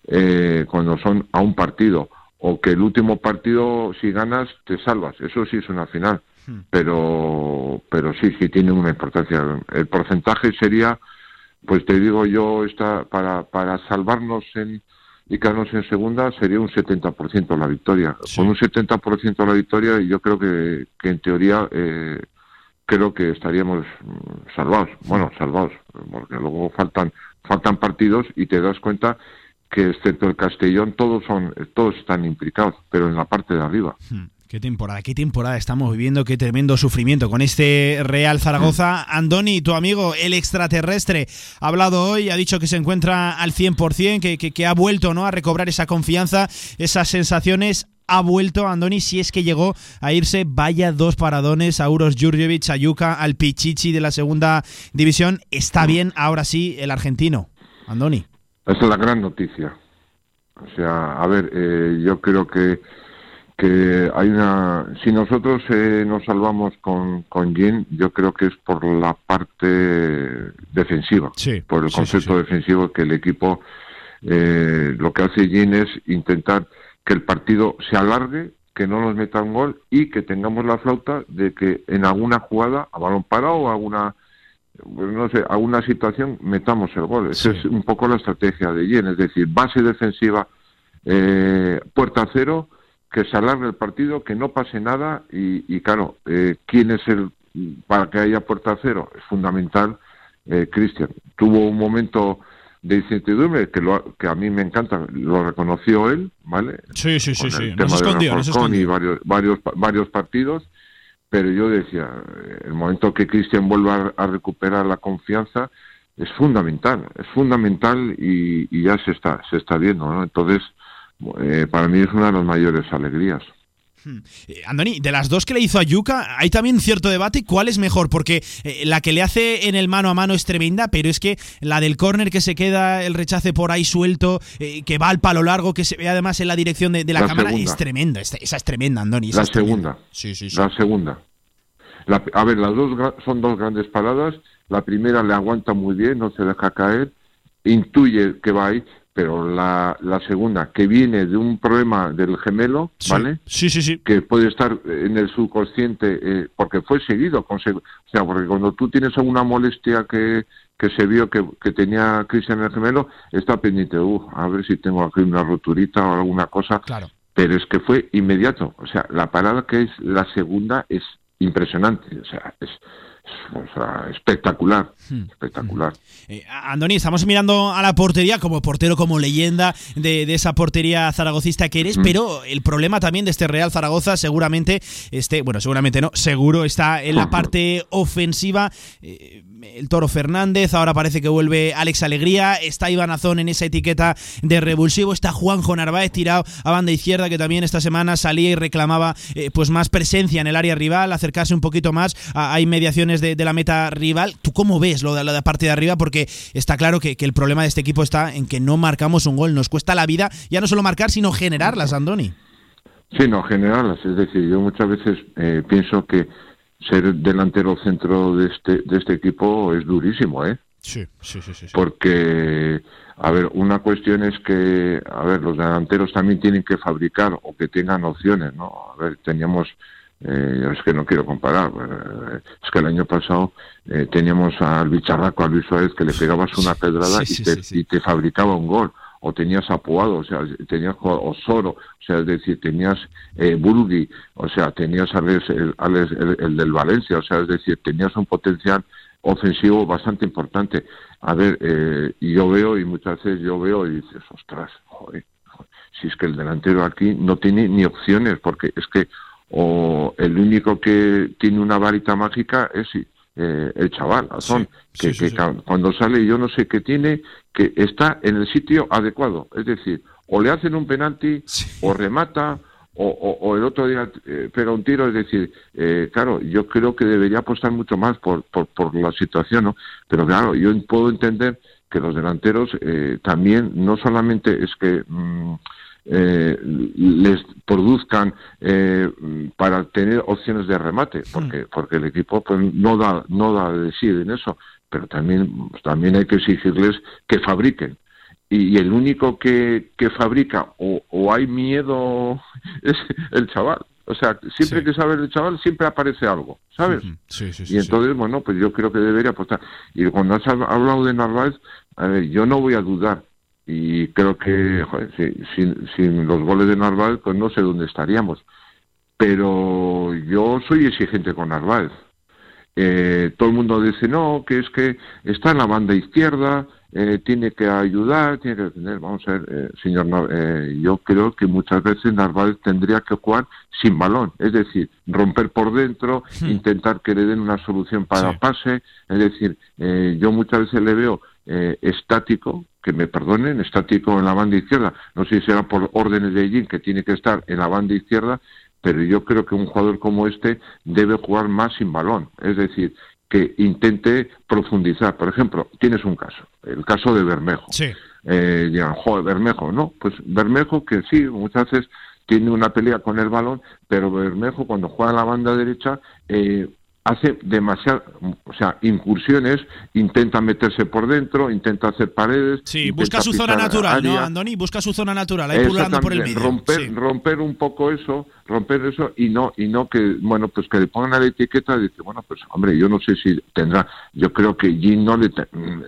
eh, cuando son a un partido, o que el último partido, si ganas, te salvas. Eso sí es una final. Pero, pero sí, sí tiene una importancia. El porcentaje sería, pues te digo yo, esta, para, para salvarnos en, y quedarnos en segunda sería un 70% la victoria. Con un 70% la victoria yo creo que, que en teoría eh, creo que estaríamos mm, salvados. Bueno, salvados, porque luego faltan faltan partidos y te das cuenta que excepto el Castellón todos son todos están implicados, pero en la parte de arriba. Qué temporada, qué temporada estamos viviendo, qué tremendo sufrimiento con este Real Zaragoza. Andoni, tu amigo, el extraterrestre, ha hablado hoy, ha dicho que se encuentra al 100%, que, que, que ha vuelto ¿no? a recobrar esa confianza, esas sensaciones. Ha vuelto Andoni, si es que llegó a irse, vaya dos paradones a Uros Jurjevic, a Yuka, al Pichichi de la segunda división. Está bien ahora sí el argentino. Andoni. Esa es la gran noticia. O sea, a ver, eh, yo creo que que hay una si nosotros eh, nos salvamos con con Jin yo creo que es por la parte defensiva por el sí, concepto sí, sí. defensivo que el equipo eh, lo que hace Jin es intentar que el partido se alargue que no nos meta un gol y que tengamos la flauta de que en alguna jugada a balón parado o alguna pues no sé, alguna situación metamos el gol. Esa es un poco la estrategia de Jen, es decir, base defensiva, eh, puerta cero, que se alargue el partido, que no pase nada y, y claro, eh, ¿quién es el para que haya puerta cero? Es fundamental, eh, Cristian. Tuvo un momento de incertidumbre que, lo, que a mí me encanta, lo reconoció él, ¿vale? Sí, sí, sí, sí. No se escondió, no se Alcorcón y escondió. varios, varios, varios partidos, pero yo decía, eh, el momento que Cristian vuelva a, a recuperar la confianza es fundamental, es fundamental y, y ya se está, se está viendo, ¿no? Entonces, eh, para mí es una de las mayores alegrías. Eh, Andoni, de las dos que le hizo a Yuka, hay también cierto debate. ¿Cuál es mejor? Porque eh, la que le hace en el mano a mano es tremenda, pero es que la del córner que se queda el rechace por ahí suelto, eh, que va al palo largo, que se ve además en la dirección de, de la, La cámara, segunda. es tremenda. Esa es tremenda, Andoni. esa La tremenda. segunda. Sí, sí, sí. La segunda. La- a ver, las dos son dos grandes paradas. La primera le aguanta muy bien, no se deja caer, intuye que va ahí, pero la, la segunda, que viene de un problema del gemelo, ¿vale? Sí, sí, sí. Que puede estar en el subconsciente, eh, porque fue seguido. con o sea, porque cuando tú tienes alguna molestia que, que se vio que, que tenía Cristian en el gemelo, está pendiente, uh, a ver si tengo aquí una roturita o alguna cosa. Claro. Pero es que fue inmediato. O sea, la parada que es la segunda es impresionante. O sea, es, o sea, espectacular. Espectacular. Eh, Andoni, estamos mirando a la portería como portero, como leyenda de, de esa portería zaragocista que eres, Mm. pero el problema también de este Real Zaragoza seguramente, este, bueno, seguramente no, seguro está en la parte ofensiva. Eh, el Toro Fernández, ahora parece que vuelve Alex Alegría, está Iván Azón en esa etiqueta de revulsivo, está Juanjo Narváez tirado a banda izquierda que también esta semana salía y reclamaba eh, pues más presencia en el área rival, acercarse un poquito más a, a inmediaciones de, la meta rival. ¿Tú cómo ves lo de la parte de arriba? Porque está claro que, que el problema de este equipo está en que no marcamos un gol, nos cuesta la vida ya no solo marcar, sino generarlas, Andoni. Sí, no, generarlas. Es decir, yo muchas veces eh, pienso que ser delantero centro de este, de este equipo es durísimo, ¿eh? Sí, sí, sí, sí. Porque, a ver, una cuestión es que, a ver, los delanteros también tienen que fabricar o que tengan opciones, ¿no? A ver, teníamos, eh, es que no quiero comparar, eh, es que el año pasado eh, teníamos al bicharraco, a Luis Suárez, que le pegabas una [laughs] pedrada Sí, sí, y, te, y te fabricaba un gol. O tenías a Puado, o sea, tenías a Osoro, o sea, es decir, tenías eh, Burgui, o sea, tenías Alex, el, el- el del Valencia, o sea, es decir, tenías un potencial ofensivo bastante importante. A ver, eh, yo veo, y muchas veces yo veo y dices, ostras, joder, joder, si es que el delantero aquí no tiene ni opciones, porque es que o el único que tiene una varita mágica es eh, el chaval, Azón, que, cuando sale yo no sé qué tiene, que está en el sitio adecuado. Es decir, o le hacen un penalti, o remata, o, o- o el otro día eh, pega un tiro. Es decir, eh, claro, yo creo que debería apostar mucho más por, por, por la situación, ¿no? Pero claro, yo puedo entender que los delanteros eh, también no solamente es que mm, eh, les produzcan eh, para tener opciones de remate, porque porque el equipo pues, no da no da de sí en eso, pero también también hay que exigirles que fabriquen y, y el único que, que fabrica o, o hay miedo [laughs] es el chaval. O sea, siempre que sabe el chaval, siempre aparece algo, ¿sabes? Sí, sí, y entonces, bueno, pues yo creo que debería apostar. Y cuando has hab- hablado de Narváez, a ver, yo no voy a dudar. Y creo que, joder, sin, sin los goles de Narváez, pues no sé dónde estaríamos. Pero yo soy exigente con Narváez. Eh, todo el mundo dice, no, que es que está en la banda izquierda, eh, tiene que ayudar, tiene que tener, vamos a ver, eh, señor, eh, yo creo que muchas veces Narváez tendría que jugar sin balón, es decir, romper por dentro, intentar que le den una solución para pase, es decir, eh, yo muchas veces le veo eh, estático, que me perdonen, estático en la banda izquierda, no sé si será por órdenes de Jim que tiene que estar en la banda izquierda, pero yo creo que un jugador como este debe jugar más sin balón, es decir, que intente profundizar. Por ejemplo, tienes un caso, el caso de Bermejo. Sí. Eh, dirán, joder, Bermejo, no, pues Bermejo que sí, muchas veces tiene una pelea con el balón, pero Bermejo cuando juega en la banda derecha eh, hace demasiadas, o sea, incursiones, intenta meterse por dentro, intenta hacer paredes. Sí, busca su zona natural, ¿no. Andoni? Busca su zona natural, ahí pululando por el medio. Romper, Sí. romper un poco eso, romper eso y no y no que bueno pues que le pongan la etiqueta y dice bueno pues hombre yo no sé si tendrá yo creo que Jim no le,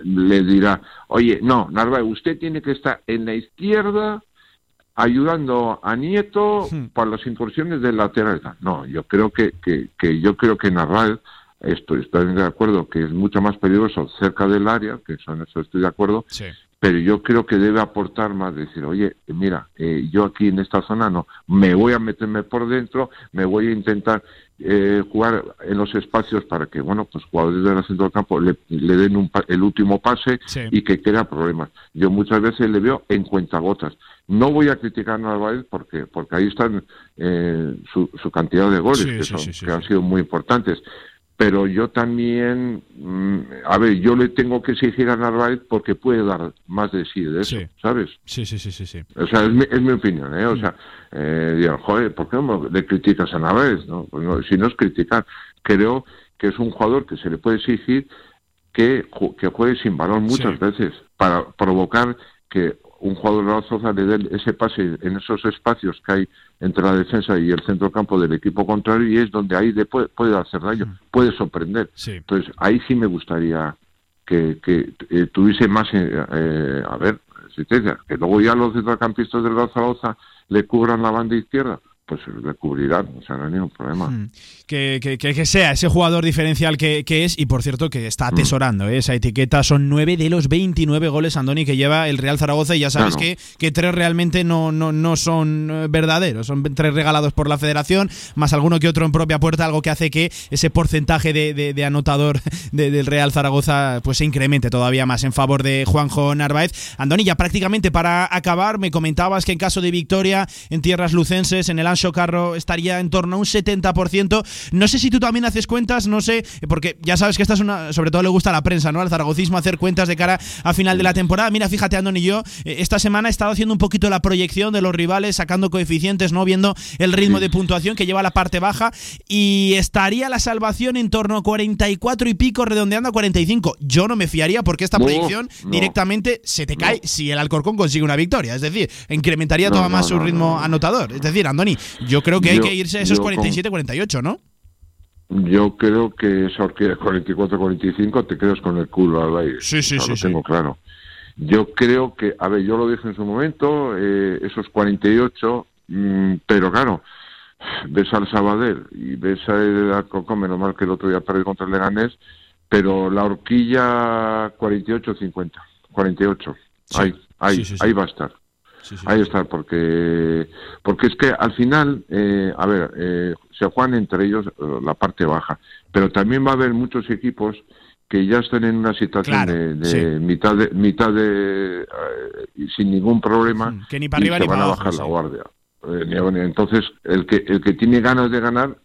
le dirá oye no Narváez usted tiene que estar en la izquierda ayudando a Nieto para las incursiones del lateral no yo creo que que, que yo creo que Narváez esto estoy de acuerdo que es mucho más peligroso cerca del área que eso en eso estoy de acuerdo pero yo creo que debe aportar más, decir, oye, mira, eh, yo aquí en esta zona no, me voy a meterme por dentro, me voy a intentar eh, jugar en los espacios para que, bueno, pues jugadores del centro del campo le, le den un pa- el último pase Sí. y que crea problemas. Yo muchas veces le veo en cuentagotas. No voy a criticar a Narváez porque, porque ahí están eh, su, su cantidad de goles, Sí, que, son- sí, que han sido muy importantes. Pero yo también, mm, a ver, yo le tengo que exigir a Narváez porque puede dar más de sí de eso, ¿sabes? Sí, sí, sí, sí, sí. O sea, es mi, es mi opinión, ¿eh? O sea, eh, digan, joder, ¿por qué no le criticas a Narváez? No? Pues no, si no es criticar, creo que es un jugador que se le puede exigir que, que juegue sin balón muchas veces para provocar que un jugador de la Zoza le dé ese pase en esos espacios que hay entre la defensa y el centro campo del equipo contrario y es donde ahí de- puede, puede hacer daño, puede sorprender. Sí. Entonces, ahí sí me gustaría que, que eh, tuviese más, eh, eh, a ver. Que luego ya los centrocampistas del Real Zaragoza le cubran la banda izquierda, pues le cubrirán, o sea, no hay ningún problema. Mm. Que, que- que- sea ese jugador diferencial que, que es, y por cierto que está atesorando ¿eh? esa etiqueta. Son 9 de los 29 goles, Andoni, que lleva el Real Zaragoza, y ya sabes Claro. que, que tres realmente no, no, no son eh, verdaderos. Son tres regalados por la federación, más alguno que otro en propia puerta, algo que hace que ese porcentaje de, de- de anotador [laughs] de- del Real Zaragoza pues se incremente todavía más en favor de Juanjo Narváez. Andoni, ya prácticamente para acabar, me comentabas que en caso de victoria en tierras lucenses, en el Ancho Carro, estaría en torno a un 70%. No sé si tú también haces cuentas, no sé, porque ya sabes que esta es una, sobre todo le gusta a la prensa, ¿no? Al zaragocismo hacer cuentas de cara a final de la temporada. Mira, fíjate, Andoni y yo, eh, esta semana he estado haciendo un poquito la proyección de los rivales, sacando coeficientes, ¿no? Viendo el ritmo de puntuación que lleva la parte baja y estaría la salvación en torno a 44 y pico, redondeando a 45. Yo no me fiaría porque esta No, proyección no. directamente se te cae si el Alcorcón consigue una victoria. Es decir, incrementaría todavía más su ritmo no. anotador. Es decir, Andoni, yo creo que hay que irse a esos yo con- 47-48, ¿no? Yo creo que esa horquilla de 44-45 te quedas con el culo al aire. Sí, sí, O sea, sí, Lo sí. tengo claro. Yo creo que, a ver, yo lo dije en su momento, eh, esos 48, mm, pero claro, ves al Sabadell y ves al Alcorcón, menos mal que el otro día perdió contra el Leganés, pero la horquilla 48-50, 48, Sí. ahí, ahí, sí, sí. ahí va a estar. Ahí está, porque porque es que al final, eh, a ver, eh, se juegan entre ellos eh, la parte baja, pero también va a haber muchos equipos que ya están en una situación Claro, de, de sí. mitad de mitad de eh, sin ningún problema Mm, que ni para y arriba se ni van para a abajo, bajar sí. la guardia. Eh, Entonces el que el que tiene ganas de ganar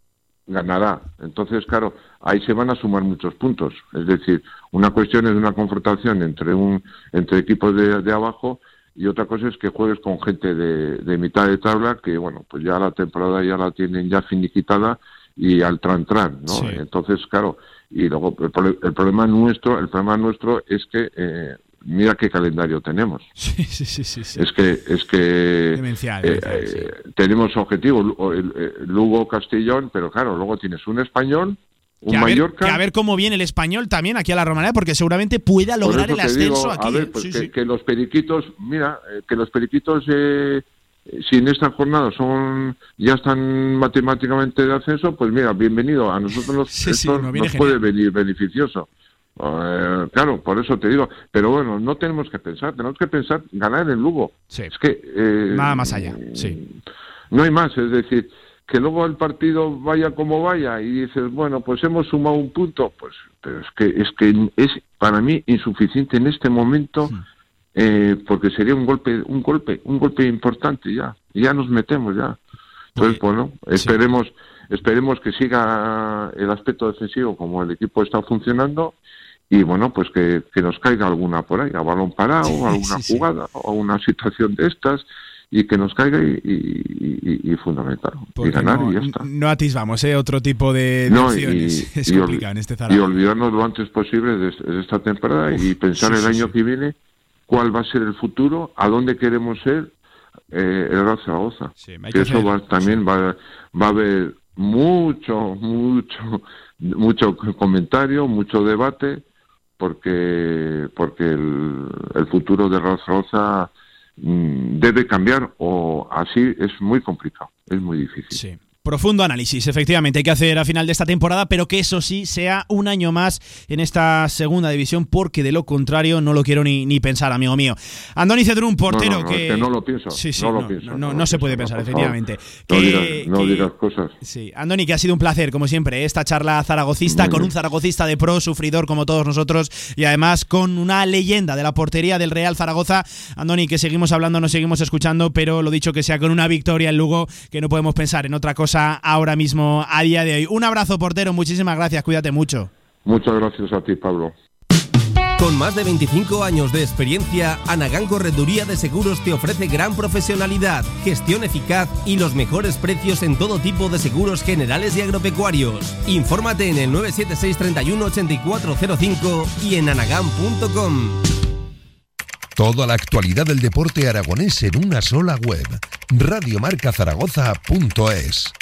ganará. Entonces, claro, ahí se van a sumar muchos puntos. Es decir, una cuestión es una confrontación entre un entre equipos de, de abajo y otra cosa es que juegues con gente de, de mitad de tabla que, bueno, pues ya la temporada ya la tienen ya finiquitada y al tran tran, ¿no? Sí. Entonces, claro, y luego el, el problema nuestro, el problema nuestro es que eh, mira qué calendario tenemos. [laughs] Sí, sí, sí, sí. sí. Es que es que Demencial, eh, demencial, eh, tenemos objetivos el- Lugo Castellón, pero claro, luego tienes un español, Que a, ver, que a ver cómo viene el español también aquí a la Romanera, porque seguramente pueda lograr el te digo, ascenso a aquí. ver, ¿eh? pues Sí, que, sí. que los periquitos, mira, eh, que los periquitos, eh, eh, si en esta jornada son ya están matemáticamente de ascenso, pues mira, bienvenido. A nosotros nos, [laughs] Sí, esto nos nos puede venir beneficioso. Eh, claro, por eso te digo. Pero bueno, no tenemos que pensar, tenemos que pensar ganar en Lugo. Es que eh, Nada más allá, sí. no hay más, es decir, que luego el partido vaya como vaya y dices, bueno, pues hemos sumado un punto, pues pero es que es que es para mí insuficiente en este momento eh, porque sería un golpe, un golpe, un golpe importante ya, ya nos metemos ya. Entonces, bueno, esperemos, esperemos que siga el aspecto defensivo como el equipo está funcionando y bueno, pues que, que nos caiga alguna por ahí, a balón parado, alguna sí, sí. jugada o una situación de estas y que nos caiga y, y, y- y fundamental y ganar no, y ya está. no atisbamos ¿eh? otro tipo de, No, y, opciones. es y ol- complicado en este y olvidarnos lo antes posible de, de esta temporada y pensar sí, el sí, año sí. que viene cuál va a ser el futuro, a dónde queremos ser eh, el Real Zaragoza. que eso va, también va, va a haber mucho, mucho, mucho comentario, mucho debate, porque porque el, el futuro de Real Zaragoza debe cambiar o así es muy complicado, es muy difícil. Sí. Profundo análisis, efectivamente, hay que hacer a final de esta temporada, pero que eso sí sea un año más en esta segunda división, porque de lo contrario no lo quiero ni, ni pensar, amigo mío. Andoni Cedrún, portero No, que... es que no lo pienso, Sí, sí, no no, lo pienso, no, lo se puede pensar, efectivamente. No Que- digas, que- digas cosas. Sí, Andoni, que ha sido un placer, como siempre, esta charla zaragocista con un zaragocista de pro, sufridor como todos nosotros, y además con una leyenda de la portería del Real Zaragoza. Andoni, que seguimos hablando, nos seguimos escuchando, pero lo dicho que sea con una victoria en Lugo, que no podemos pensar en otra cosa ahora mismo, a día de hoy. Un abrazo, portero, muchísimas gracias, cuídate mucho. Muchas gracias a ti, Pablo. Con más de 25 años de experiencia, Anagán Correduría de Seguros te ofrece gran profesionalidad, gestión eficaz y los mejores precios en todo tipo de seguros generales y agropecuarios. Infórmate en el 976 31 8405 y en anagán.com. Toda la actualidad del deporte aragonés en una sola web. Radiomarcazaragoza.es.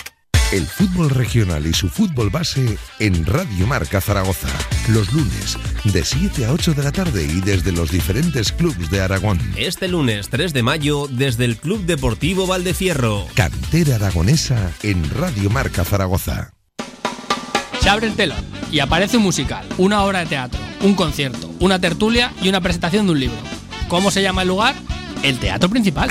El fútbol regional y su fútbol base en Radio Marca Zaragoza. Los lunes, de 7 a 8 de la tarde y desde los diferentes clubes de Aragón. Este lunes 3 de mayo, desde el Club Deportivo Valdefierro. Cantera aragonesa en Radio Marca Zaragoza. Se abre el telón y aparece un musical, una obra de teatro, un concierto, una tertulia y una presentación de un libro. ¿Cómo se llama el lugar? El teatro principal.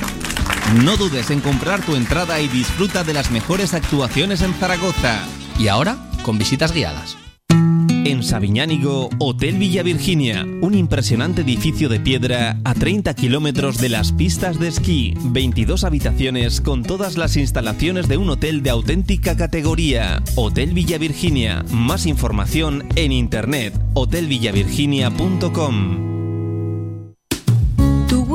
No dudes en comprar tu entrada y disfruta de las mejores actuaciones en Zaragoza. Y ahora, con visitas guiadas. En Sabiñánigo, Hotel Villa Virginia, un impresionante edificio de piedra a 30 kilómetros de las pistas de esquí, 22 habitaciones con todas las instalaciones de un hotel de auténtica categoría. Hotel Villa Virginia, más información en internet, hotelvillavirginia.com.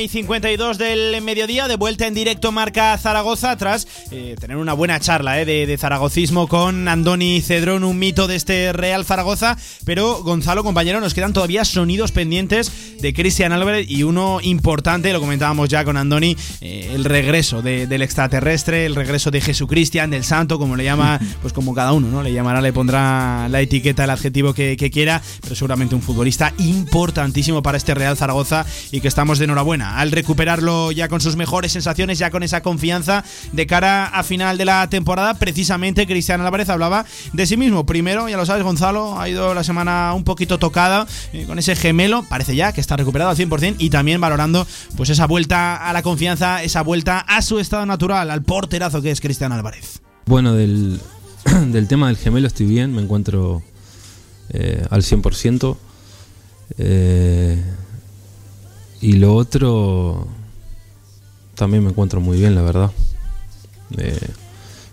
Y 52 del mediodía, de vuelta en directo Marca Zaragoza, tras eh, tener una buena charla eh, de, de zaragocismo con Andoni Cedrón, un mito de este Real Zaragoza. Pero, Gonzalo, compañero, nos quedan todavía sonidos pendientes de Cristian Álvarez y uno importante, lo comentábamos ya con Andoni, eh, el regreso de- del extraterrestre, el regreso de Jesucristian, del santo, como le llama, [laughs] pues como cada uno, ¿no? Le llamará, le pondrá la etiqueta, el adjetivo que, que quiera, pero seguramente un futbolista importantísimo para este Real Zaragoza y que estamos de enhorabuena al recuperarlo ya con sus mejores sensaciones, ya con esa confianza de cara a final de la temporada. Precisamente Cristian Álvarez hablaba de sí mismo. Primero, ya lo sabes, Gonzalo ha ido la semana un poquito tocada eh, con ese gemelo, parece ya que está recuperado al 100% y también valorando pues esa vuelta a la confianza, esa vuelta a su estado natural, al porterazo que es Cristian Álvarez. Bueno, del, [clears throat] del tema del gemelo estoy bien, me encuentro eh, al 100%. Eh, y lo otro, también me encuentro muy bien, la verdad. Eh,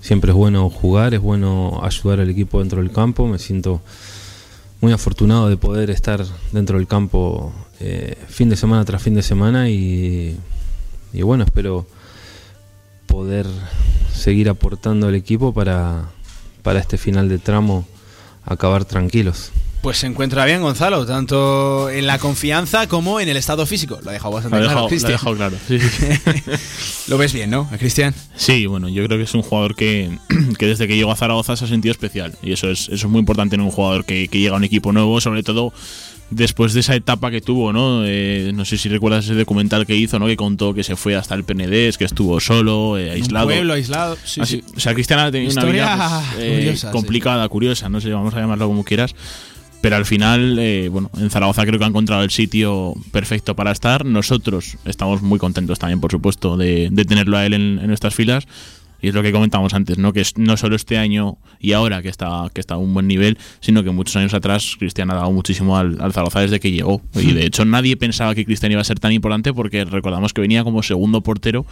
siempre es bueno jugar, es bueno ayudar al equipo dentro del campo. Me siento muy afortunado de poder estar dentro del campo eh, fin de semana tras fin de semana y, y bueno, espero poder seguir aportando al equipo para, para este final de tramo acabar tranquilos. Pues se encuentra bien Gonzalo, tanto en la confianza como en el estado físico. Lo ha dejado bastante Lo ha claro, dejado, lo dejado claro. Sí, sí, sí. [laughs] Lo ves bien, ¿no, Cristian? Sí, bueno, yo creo que es un jugador que, [clears throat] que desde que llegó a Zaragoza se ha sentido especial. Y eso es, eso es muy importante en un jugador que, que llega a un equipo nuevo, sobre todo después de esa etapa que tuvo, ¿no? Eh, no sé si recuerdas ese documental que hizo, ¿no? Que contó que se fue hasta el PND, que estuvo solo, eh, aislado. Un pueblo aislado. Sí, Así- sí. O sea, Cristian ha tenido una vida pues, eh, curiosa, sí. complicada, curiosa, no sé, vamos a llamarlo como quieras. Pero al final, eh, bueno, en Zaragoza creo que ha encontrado el sitio perfecto para estar. Nosotros estamos muy contentos también, por supuesto, de, de tenerlo a él en, en nuestras filas. Y es lo que comentábamos antes, ¿no? Que no solo este año y ahora que está, que está a un buen nivel, sino que muchos años atrás Cristian ha dado muchísimo al, al Zaragoza desde que llegó. Y de hecho nadie pensaba que Cristian iba a ser tan importante porque recordamos que venía como segundo portero,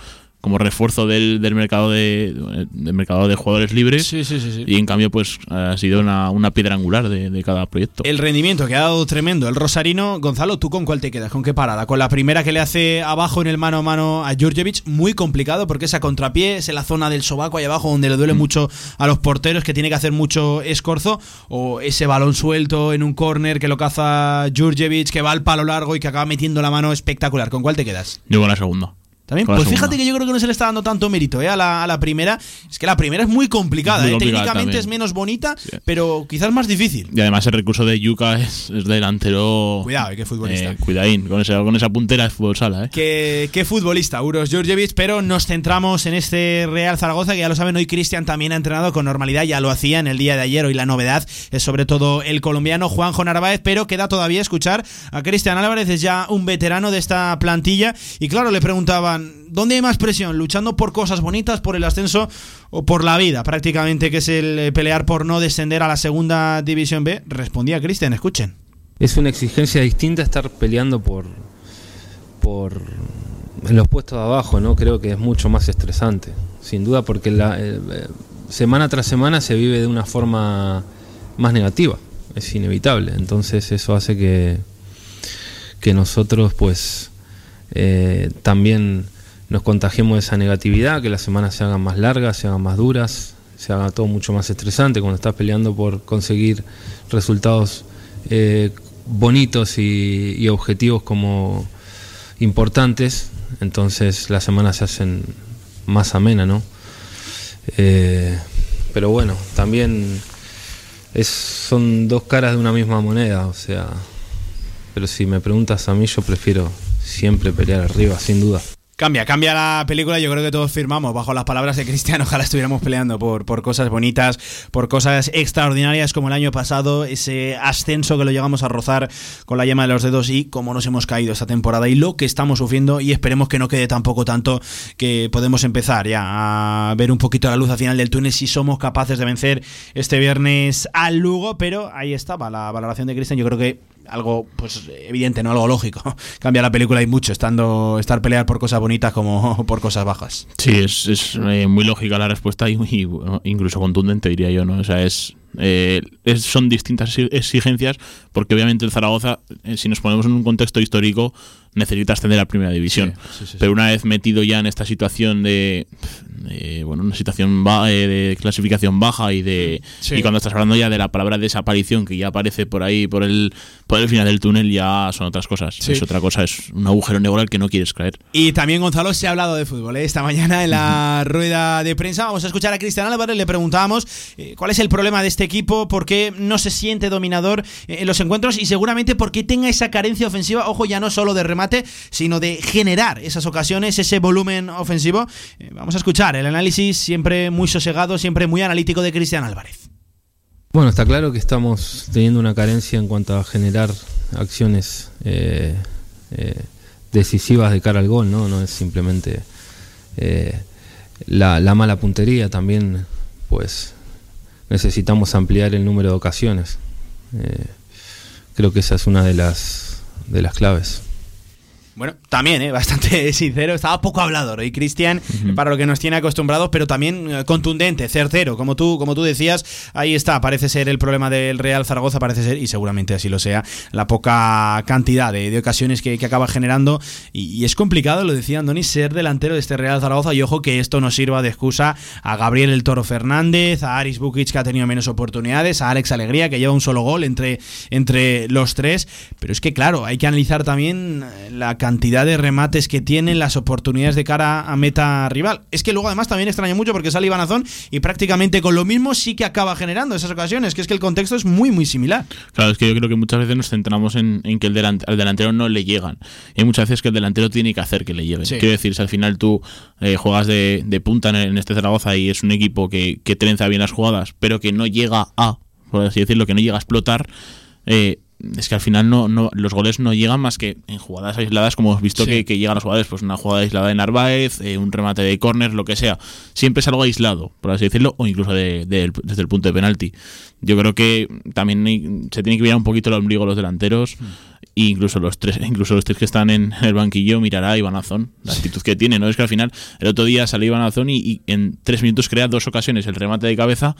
como refuerzo del, del mercado de del mercado de jugadores libres. Sí, sí, sí, sí. Y en cambio, pues ha sido una, una piedra angular de, de cada proyecto. El rendimiento que ha dado tremendo el Rosarino. Gonzalo, ¿tú con cuál te quedas? ¿Con qué parada? Con la primera que le hace abajo en el mano a mano a Jurjevic, muy complicado porque esa contrapié es en la zona del sobaco ahí abajo donde le duele mucho a los porteros que tiene que hacer mucho escorzo o ese balón suelto en un córner que lo caza Jurjevic que va al palo largo y que acaba metiendo la mano espectacular. ¿Con cuál te quedas? Yo con la segunda. También, pues fíjate que yo creo que no se le está dando tanto mérito ¿eh? a, la, a la primera. Es que la primera es muy complicada, Muy ¿eh? complicada técnicamente también. es menos bonita, pero quizás más difícil. Y además el recurso de Yuka es, es delantero. Cuidado, eh, qué futbolista. Eh, cuidadín, con esa, con esa puntera es fútbol sala, ¿eh? Qué, qué futbolista, Uros Djurdjevic, pero nos centramos en este Real Zaragoza, que ya lo saben, hoy Cristian también ha entrenado con normalidad, ya lo hacía en el día de ayer, hoy la novedad es sobre todo el colombiano Juanjo Narváez, pero queda todavía escuchar a Cristian Álvarez, es ya un veterano de esta plantilla, y claro, le ¿dónde hay más presión? ¿Luchando por cosas bonitas, por el ascenso o por la vida? Prácticamente, que es el eh, pelear por no descender a la segunda división B, respondía Cristian, escuchen. Es una exigencia distinta estar peleando por, por los puestos de abajo, ¿no? Creo que es mucho más estresante, sin duda, porque la, eh, eh, semana tras semana se vive de una forma más negativa, es inevitable. Entonces eso hace que, que nosotros pues eh, también nos contagiemos de esa negatividad, que las semanas se hagan más largas, se hagan más duras, se haga todo mucho más estresante cuando estás peleando por conseguir resultados eh, bonitos y, objetivos como importantes, entonces las semanas se hacen más amenas, ¿no? Eh, pero bueno, también es, son dos caras de una misma moneda, o sea, pero si me preguntas a mí, yo prefiero siempre pelear arriba, sin duda. Cambia, cambia la película. Yo creo que todos firmamos bajo las palabras de Cristian. [laughs] Ojalá estuviéramos peleando por, por cosas bonitas, por cosas extraordinarias como el año pasado, ese ascenso que lo llegamos a rozar con la yema de los dedos y cómo nos hemos caído esta temporada y lo que estamos sufriendo. Y esperemos que no quede tampoco tanto que podemos empezar ya a ver un poquito la luz al final del túnel si somos capaces de vencer este viernes al Lugo. Pero ahí estaba la valoración de Cristian. Yo creo que algo pues evidente, no algo lógico. [laughs] Cambia la película y mucho, estando estar pelear por cosas bonitas como [laughs] por cosas bajas. Sí, es, es, eh, muy lógica la respuesta y, y, bueno, incluso contundente, diría yo, ¿no? O sea, es, eh, es- son distintas exi- exigencias porque obviamente el Zaragoza, eh, si nos ponemos en un contexto histórico, necesita ascender a primera división. Sí, sí, sí, Pero una vez metido ya en esta situación de, bueno, una situación ba- eh, de clasificación baja y de y cuando estás hablando ya de la palabra desaparición que ya aparece por ahí por el por el final del túnel ya son otras cosas. Es otra cosa, es un agujero negro al que no quieres caer. Y también Gonzalo se ha hablado de fútbol. Esta mañana en la rueda de prensa vamos a escuchar a Cristian Álvarez. Le preguntábamos cuál es el problema de este equipo, por qué no se siente dominador eh, en los encuentros y seguramente por qué tenga esa carencia ofensiva. Ojo, ya no solo de remate, sino de generar esas ocasiones, ese volumen ofensivo. Eh, vamos a escuchar el análisis siempre muy sosegado, siempre muy analítico de Cristian Álvarez. Bueno, está claro que estamos teniendo una carencia en cuanto a generar acciones eh, decisivas de cara al gol, ¿no? No es simplemente la mala puntería, también pues necesitamos ampliar el número de ocasiones. Eh, creo que esa es una de las, de las claves. Bueno, también, ¿eh? [laughs] bastante sincero. Estaba poco hablador hoy, Cristian, para lo que nos tiene acostumbrados, pero también eh, contundente, certero. Como tú, como tú decías, ahí está. Parece ser el problema del Real Zaragoza, parece ser, y seguramente así lo sea, la poca cantidad de, de ocasiones que, que acaba generando. Y, y es complicado, lo decía Andoni, ser delantero de este Real Zaragoza. Y ojo que esto nos sirva de excusa a Gabriel el Toro Fernández, a Aris Bukic, que ha tenido menos oportunidades, a Alex Alegría, que lleva un solo gol entre, entre los tres. Pero es que, claro, hay que analizar también eh, la cantidad de remates que tienen, las oportunidades de cara a meta rival. Es que luego además también extraña mucho porque sale Iván Azón y prácticamente con lo mismo sí que acaba generando esas ocasiones, que es que el contexto es muy, muy similar. Claro, es que yo creo que muchas veces nos centramos en, en que el al delantero no le llegan. Y hay muchas veces que el delantero tiene que hacer que le lleguen. Sí. Quiero decir, si al final tú eh, juegas de, de punta en, en este Zaragoza y es un equipo que, que trenza bien las jugadas, pero que no llega a, por así decirlo, que no llega a explotar, eh, es que al final no, no los goles no llegan más que en jugadas aisladas, como hemos visto Sí. que, que llegan los jugadores, pues una jugada aislada de Narváez, eh, un remate de córner, lo que sea. Siempre es algo aislado, por así decirlo, o incluso de- de- desde el punto de penalti. Yo creo que también se tiene que mirar un poquito el ombligo los delanteros. E incluso los tres, incluso los tres que están en el banquillo mirará a Iván Azón, la actitud que tiene, ¿no? Es que al final, el otro día salió Iván Azón y, y en tres minutos crea dos ocasiones, el remate de cabeza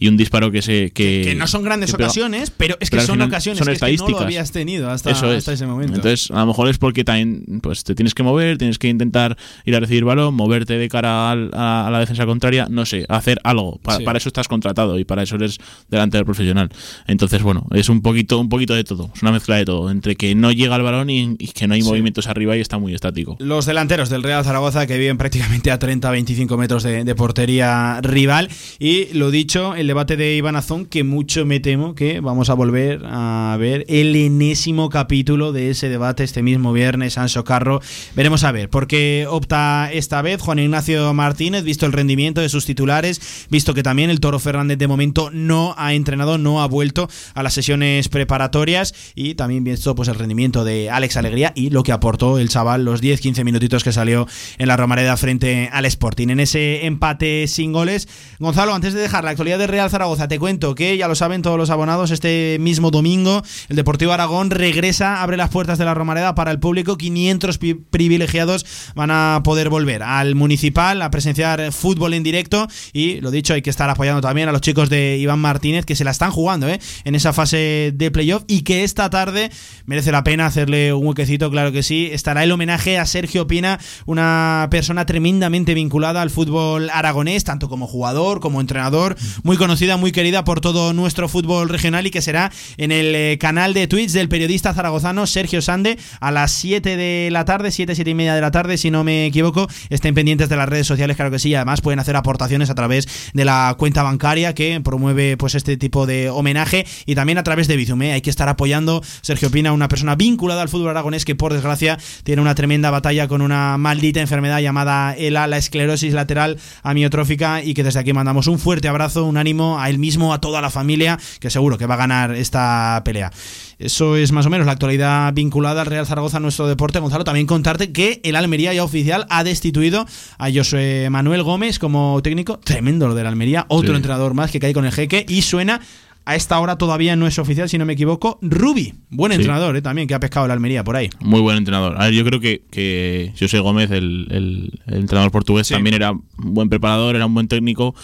y un disparo que se que, Que no son grandes ocasiones, pero es que Pero son ocasiones son que, es que no lo estadísticas. habías tenido hasta, Eso es. hasta ese momento. Entonces, a lo mejor es porque también pues te tienes que mover, tienes que intentar ir a recibir balón, moverte de cara al- a, la defensa contraria, no sé, hacer algo. Sí. Para eso estás contratado y para eso eres delantero profesional. Entonces, bueno, es un poquito un poquito de todo, es una mezcla de todo, entre que no llega el balón y, y que no hay Sí. movimientos arriba y está muy estático. Los delanteros del Real Zaragoza que viven prácticamente a 30-25 metros de, de portería rival. Y lo dicho, el debate de Iván Azón, que mucho me temo que vamos a volver a ver el enésimo capítulo de ese debate este mismo viernes, Anso Carro. Veremos a ver, porque opta esta vez Juan Ignacio Martínez, visto el rendimiento de sus titulares, visto que también el Toro Fernández de momento no ha entrenado, no ha vuelto a las sesiones preparatorias y también visto pues el rendimiento de Alex Alegría y lo que aportó el chaval los 10-15 minutitos que salió en la Romareda frente al Sporting. En ese empate sin goles, Gonzalo, antes de dejar la actualidad de Real Zaragoza, te cuento que ya lo saben todos los abonados, este mismo domingo el Deportivo Aragón regresa, abre las puertas de la Romareda para el público, 500 pi- privilegiados van a poder volver al municipal a presenciar fútbol en directo y lo dicho, hay que estar apoyando también a los chicos de Iván Martínez que se la están jugando ¿eh? en esa fase de playoff y que esta tarde merece la pena hacerle un huequecito, claro que sí, estará el homenaje a Sergio Pina, una persona tremendamente vinculada al fútbol aragonés, tanto como jugador, como entrenador, muy conocida, muy querida por todo nuestro fútbol regional y que será en el eh, canal de Twitch del periodista zaragozano Sergio Sande a las 7 de la tarde, 7, 7 y media de la tarde, si no me equivoco. Estén pendientes de las redes sociales, claro que sí. Además, pueden hacer aportaciones a través de la cuenta bancaria que promueve pues este tipo de homenaje y también a través de Bizum. ¿eh? Hay que estar apoyando Sergio Pina, una persona vinculada al fútbol aragonés que por desgracia tiene una tremenda batalla con una maldita enfermedad llamada ELA, la esclerosis lateral amiotrófica y que desde aquí mandamos un fuerte abrazo, un ánimo a él mismo, a toda la familia, que seguro que va a ganar esta pelea. Eso es más o menos la actualidad vinculada al Real Zaragoza, nuestro deporte. Gonzalo, también contarte que el Almería ya oficial ha destituido a Josué Manuel Gómez como técnico. Tremendo lo del Almería, otro Sí. entrenador más que cae con el jeque y suena a esta hora todavía no es oficial, si no me equivoco, Rubi. Buen Sí. entrenador, eh, también, que ha pescado el Almería por ahí. Muy buen entrenador. A ver, yo creo que, que José Gómez, el, el- el entrenador portugués, Sí. también era un buen preparador, era un buen técnico.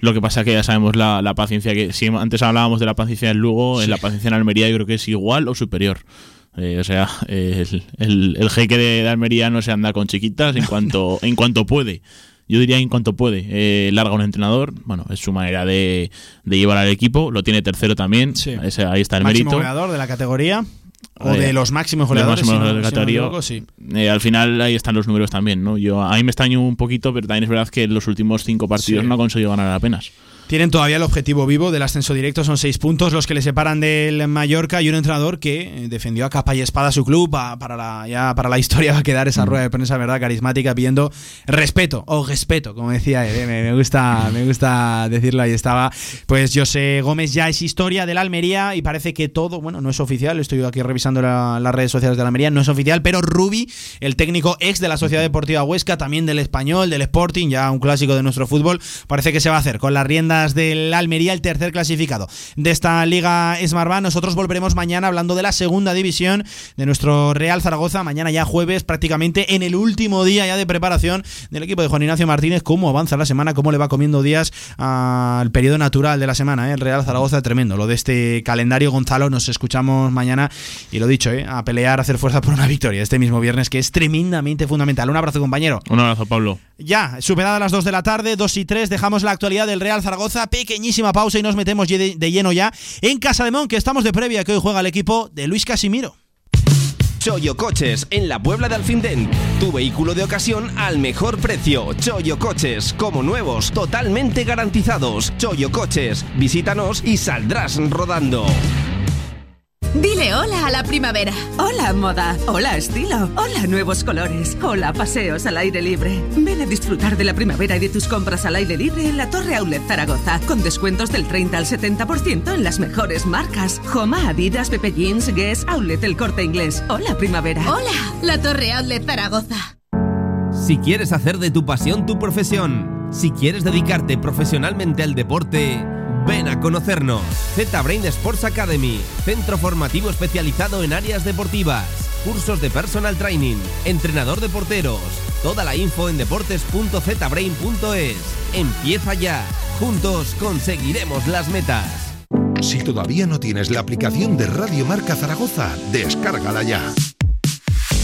Lo que pasa que ya sabemos la, la paciencia que si antes hablábamos de la paciencia en Lugo, en la paciencia en Almería yo creo que es igual o superior. Eh, o sea, el, el, el jeque de, de Almería no se anda con chiquitas en cuanto en cuanto puede. Yo diría en cuanto puede. Eh, larga un entrenador, bueno, es su manera de, de llevar al equipo. Lo tiene tercero también. Ese- ahí está el Máximo mérito. goleador de la categoría. O Eh, de los máximos de los goleadores. máximos si no- goleadores de si no me categoría. equivoco, sí. Eh, al final ahí están los números también, ¿no? Yo a mí me extraño un poquito, pero también es verdad que en los últimos cinco partidos Sí. no ha conseguido ganar apenas. Tienen todavía el objetivo vivo del ascenso directo, son seis puntos los que le separan del Mallorca y un entrenador que eh, defendió a capa y espada su club. pa- Para la, ya para la historia va a quedar esa rueda de prensa, ¿verdad? Carismática, pidiendo respeto, o respeto, como decía él. ¿eh? Me, me gusta, me gusta decirlo, ahí estaba. Pues José Gómez ya es historia del Almería y parece que todo, bueno, no es oficial, estoy aquí revisando la- las redes sociales de la Almería, no es oficial, pero Rubi, el técnico ex de la Sociedad Deportiva Huesca, también del Español, del Sporting, ya un clásico de nuestro fútbol, parece que se va a hacer con las del Almería, el tercer clasificado de esta Liga Smartbank. Nosotros volveremos mañana hablando de la segunda división de nuestro Real Zaragoza, mañana ya jueves, prácticamente en el último día ya de preparación del equipo de Juan Ignacio Martínez, cómo avanza la semana, cómo le va comiendo días al periodo natural de la semana. ¿eh? El Real Zaragoza, tremendo. Lo de este calendario, Gonzalo, nos escuchamos mañana y lo dicho, ¿eh? a pelear, a hacer fuerza por una victoria este mismo viernes, que es tremendamente fundamental. Un abrazo, compañero. Un abrazo, Pablo. Ya, superadas las 2 de la tarde, 2 y 3, dejamos la actualidad del Real Zaragoza, pequeñísima pausa y nos metemos de, lleno ya en Casa de Mon, que estamos de previa, que hoy juega el equipo de Luis Casimiro. Choyo Coches, en la Puebla de Alfindén. Tu vehículo de ocasión al mejor precio. Choyo Coches, como nuevos, totalmente garantizados. Choyo Coches, visítanos y saldrás rodando. Dile hola a la primavera. Hola moda, hola estilo, hola nuevos colores, hola paseos al aire libre. Ven a disfrutar de la primavera y de tus compras al aire libre en la Torre Outlet Zaragoza, con descuentos del 30 al 70% en las mejores marcas. Joma, Adidas, Pepe Jeans, Guess, Outlet El Corte Inglés. Hola primavera. Hola, la Torre Outlet Zaragoza. Si quieres hacer de tu pasión tu profesión, si quieres dedicarte profesionalmente al deporte, ven a conocernos. Z-Brain Sports Academy, centro formativo especializado en áreas deportivas, cursos de personal training, entrenador de porteros. Toda la info en deportes.zbrain.es. Empieza ya. Juntos conseguiremos las metas. Si todavía no tienes la aplicación de Radio Marca Zaragoza, descárgala ya.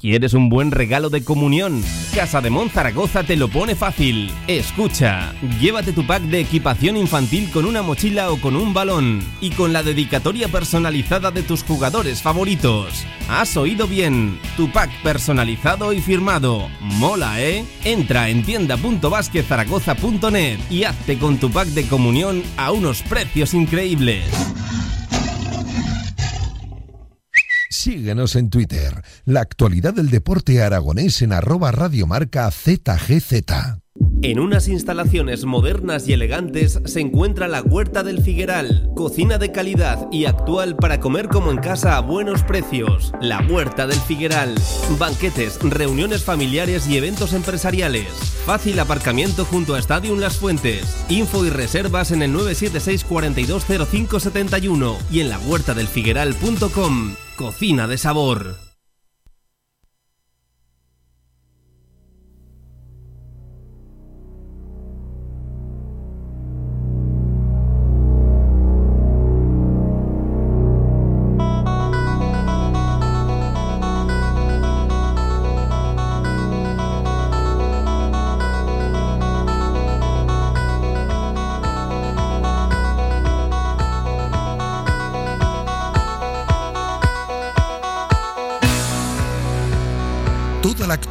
¿Quieres un buen regalo de comunión? Casa de Mon Zaragoza te lo pone fácil. Escucha, llévate tu pack de equipación infantil con una mochila o con un balón y con la dedicatoria personalizada de tus jugadores favoritos. Has oído bien, tu pack personalizado y firmado. Mola, ¿eh? Entra en tienda.basquezaragoza.net y hazte con tu pack de comunión a unos precios increíbles. Síguenos en Twitter. La actualidad del deporte aragonés en arroba radiomarca ZGZ. En unas instalaciones modernas y elegantes se encuentra la Huerta del Figueral, cocina de calidad y actual para comer como en casa a buenos precios. La Huerta del Figueral, banquetes, reuniones familiares y eventos empresariales. Fácil aparcamiento junto a Stadium Las Fuentes. Info y reservas en el 976 420571 y en la huertadelfigueral.com. Cocina de sabor.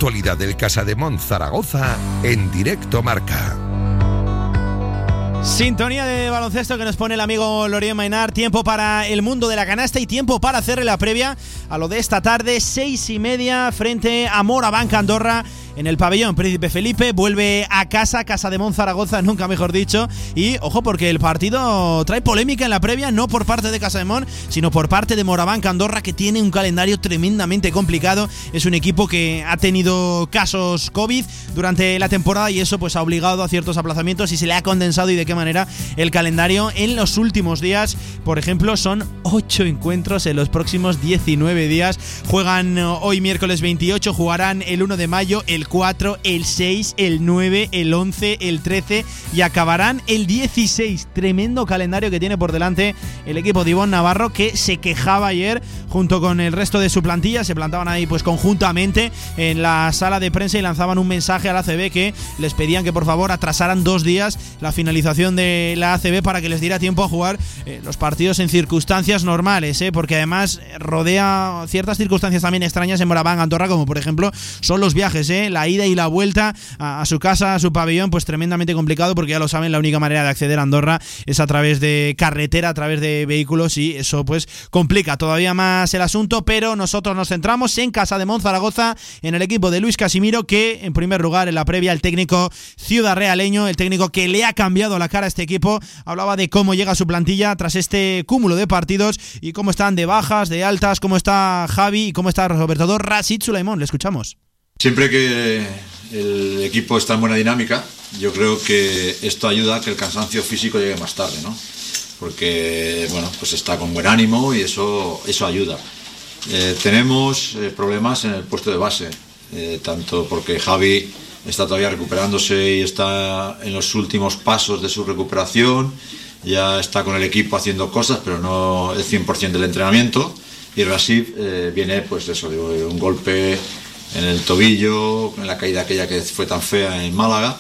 Del Casa de Zaragoza en directo marca. Sintonía de baloncesto que nos pone el amigo Lorien Mainar. Tiempo para el mundo de la canasta y tiempo para hacerle la previa a lo de esta tarde, seis y media, frente a Morabanca Andorra en el pabellón Príncipe Felipe. Vuelve a casa, Casa de Zaragoza, nunca mejor dicho. Y ojo, porque el partido trae polémica en la previa, no por parte de Casa de Mon, sino por parte de Morabanca Andorra, que tiene un calendario tremendamente complicado. Es un equipo que ha tenido casos COVID durante la temporada y eso pues ha obligado a ciertos aplazamientos y se le ha condensado y de qué manera el calendario en los últimos días. Por ejemplo, son 8 encuentros en los próximos 19 días. Juegan hoy miércoles 28, jugarán el 1 de mayo, el 4, el 6, el 9, el 11, el 13 y acabarán el 16. Tremendo calendario que tiene por delante el equipo de Ivonne Navarro que se quejaba ayer junto con el resto de su plantilla. Se plantaban ahí pues conjuntamente en la sala de prensa y lanzaban un mensaje a la ACB que les pedían que por favor atrasaran dos días la finalización de la ACB para que les diera tiempo a jugar eh, los partidos en circunstancias normales, eh, porque además rodea ciertas circunstancias también extrañas en Moraván, Andorra, como por ejemplo son los viajes, eh, la ida y la vuelta a, su casa, a su pabellón, pues tremendamente complicado porque ya lo saben, la única manera de acceder a Andorra es a través de carretera, a través de vehículos y eso pues complica todavía más el asunto, pero nosotros nos centramos en Casa de Monzaragoza, en el equipo de Luis Casimiro, que en primer lugar en la previa el técnico ciudad realeño, el técnico que le ha cambiado la cara a este equipo, hablaba de cómo llega su plantilla tras este cúmulo de partidos y cómo están de bajas, de altas, cómo está Javi y cómo está sobre todo Rashid Sulaimón. Le escuchamos. Siempre que el equipo está en buena dinámica, yo creo que esto ayuda a que el cansancio físico llegue más tarde, ¿no? Porque, bueno, pues está con buen ánimo y eso, eso ayuda. Eh, tenemos eh, problemas en el puesto de base, eh, tanto porque Javi está todavía recuperándose y está en los últimos pasos de su recuperación, ya está con el equipo haciendo cosas, pero no el 100% del entrenamiento. Y Rasif viene, pues eso, de un golpe en el tobillo, en la caída aquella que fue tan fea en Málaga.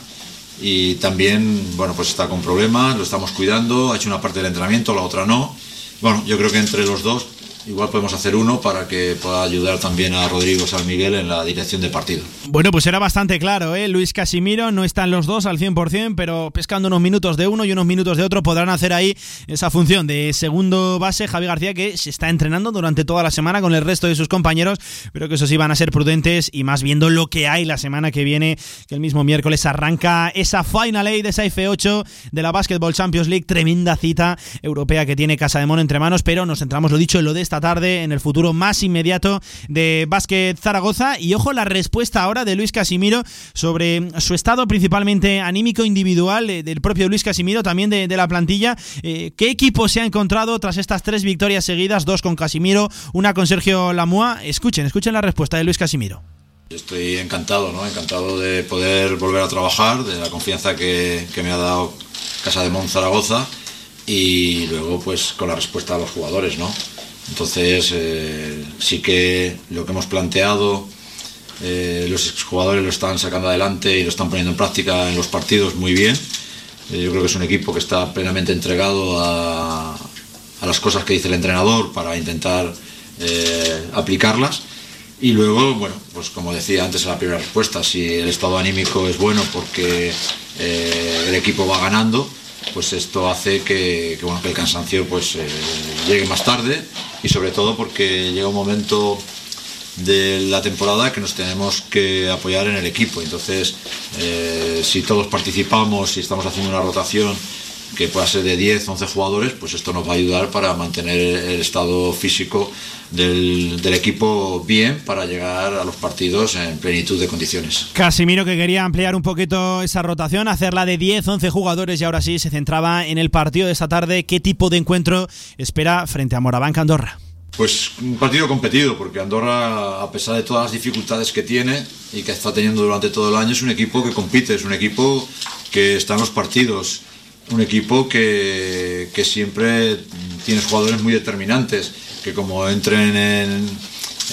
Y también, bueno, pues está con problemas, lo estamos cuidando, ha hecho una parte del entrenamiento, la otra no. Bueno, yo creo que entre los dos igual podemos hacer uno para que pueda ayudar también a Rodrigo San Miguel en la dirección de partido. Bueno, pues era bastante claro, ¿eh? Luis Casimiro, no están los dos al 100%, pero pescando unos minutos de uno y unos minutos de otro podrán hacer ahí esa función de segundo base. Javi García que se está entrenando durante toda la semana con el resto de sus compañeros, pero que eso sí van a ser prudentes y más viendo lo que hay la semana que viene, que el mismo miércoles arranca esa Final Eight de esa F8 de la Basketball Champions League, tremenda cita europea que tiene Casa de Mono entre manos, pero nos centramos, lo dicho, en lo de esta tarde, en el futuro más inmediato de Básquet Zaragoza y ojo la respuesta ahora de Luis Casimiro sobre su estado principalmente anímico individual, eh, del propio Luis Casimiro, también de, la plantilla, eh, ¿qué equipo se ha encontrado tras estas tres victorias seguidas, dos con Casimiro, una con Sergio Lamua? Escuchen, escuchen la respuesta de Luis Casimiro. Estoy encantado, ¿no? Encantado de poder volver a trabajar, de la confianza que, que me ha dado Casa de Mon Zaragoza y luego pues con la respuesta de los jugadores, ¿no? Entonces eh, sí que lo que hemos planteado, eh, los jugadores lo están sacando adelante y lo están poniendo en práctica en los partidos muy bien. Eh, yo creo que es un equipo que está plenamente entregado a, a las cosas que dice el entrenador para intentar aplicarlas. Y luego, bueno, pues como decía antes en la primera respuesta, si el estado anímico es bueno porque el equipo va ganando, pues esto hace que, bueno, que el cansancio pues, eh, llegue más tarde y sobre todo porque llega un momento de la temporada que nos tenemos que apoyar en el equipo. Entonces, eh, si todos participamos y estamos haciendo una rotación que pueda ser de 10, 11 jugadores, pues esto nos va a ayudar para mantener el estado físico del, del, equipo bien para llegar a los partidos en plenitud de condiciones. Casimiro que quería ampliar un poquito esa rotación, hacerla de 10, 11 jugadores y ahora sí se centraba en el partido de esta tarde. ¿Qué tipo de encuentro espera frente a Morabanca Andorra? Pues un partido competido, porque Andorra, a pesar de todas las dificultades que tiene y que está teniendo durante todo el año, es un equipo que compite, es un equipo que está en los partidos un equipo que, que, siempre tiene jugadores muy determinantes, que como entren en,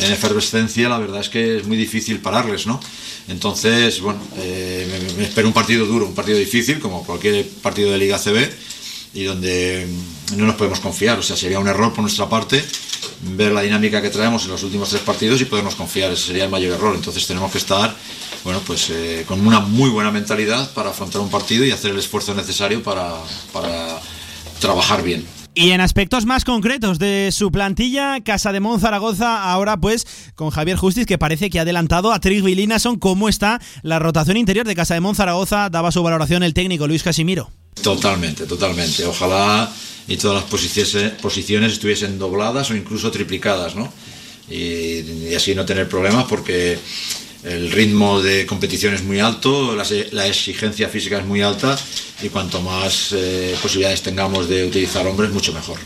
en, efervescencia, la verdad es que es muy difícil pararles, ¿no? Entonces, bueno, eh, me, me, espero un partido duro, un partido difícil, como cualquier partido de Liga CB, y donde no nos podemos confiar, o sea, sería un error por nuestra parte ver la dinámica que traemos en los últimos tres partidos y podernos confiar, ese sería el mayor error, entonces tenemos que estar bueno, pues eh, con una muy buena mentalidad para afrontar un partido y hacer el esfuerzo necesario para, para trabajar bien. Y en aspectos más concretos de su plantilla, Casa de Mon Zaragoza, ahora pues con Javier Justiz, que parece que ha adelantado a Trigby Linason cómo está la rotación interior de Casa de Mon Zaragoza, daba su valoración el técnico Luis Casimiro. Totalmente, totalmente. Ojalá y todas las posiciones, posiciones estuviesen dobladas o incluso triplicadas, ¿no? Y, y así no tener problemas porque el ritmo de competición es muy alto, la, exigencia física es muy alta y cuanto más eh, posibilidades tengamos de utilizar hombres, mucho mejor.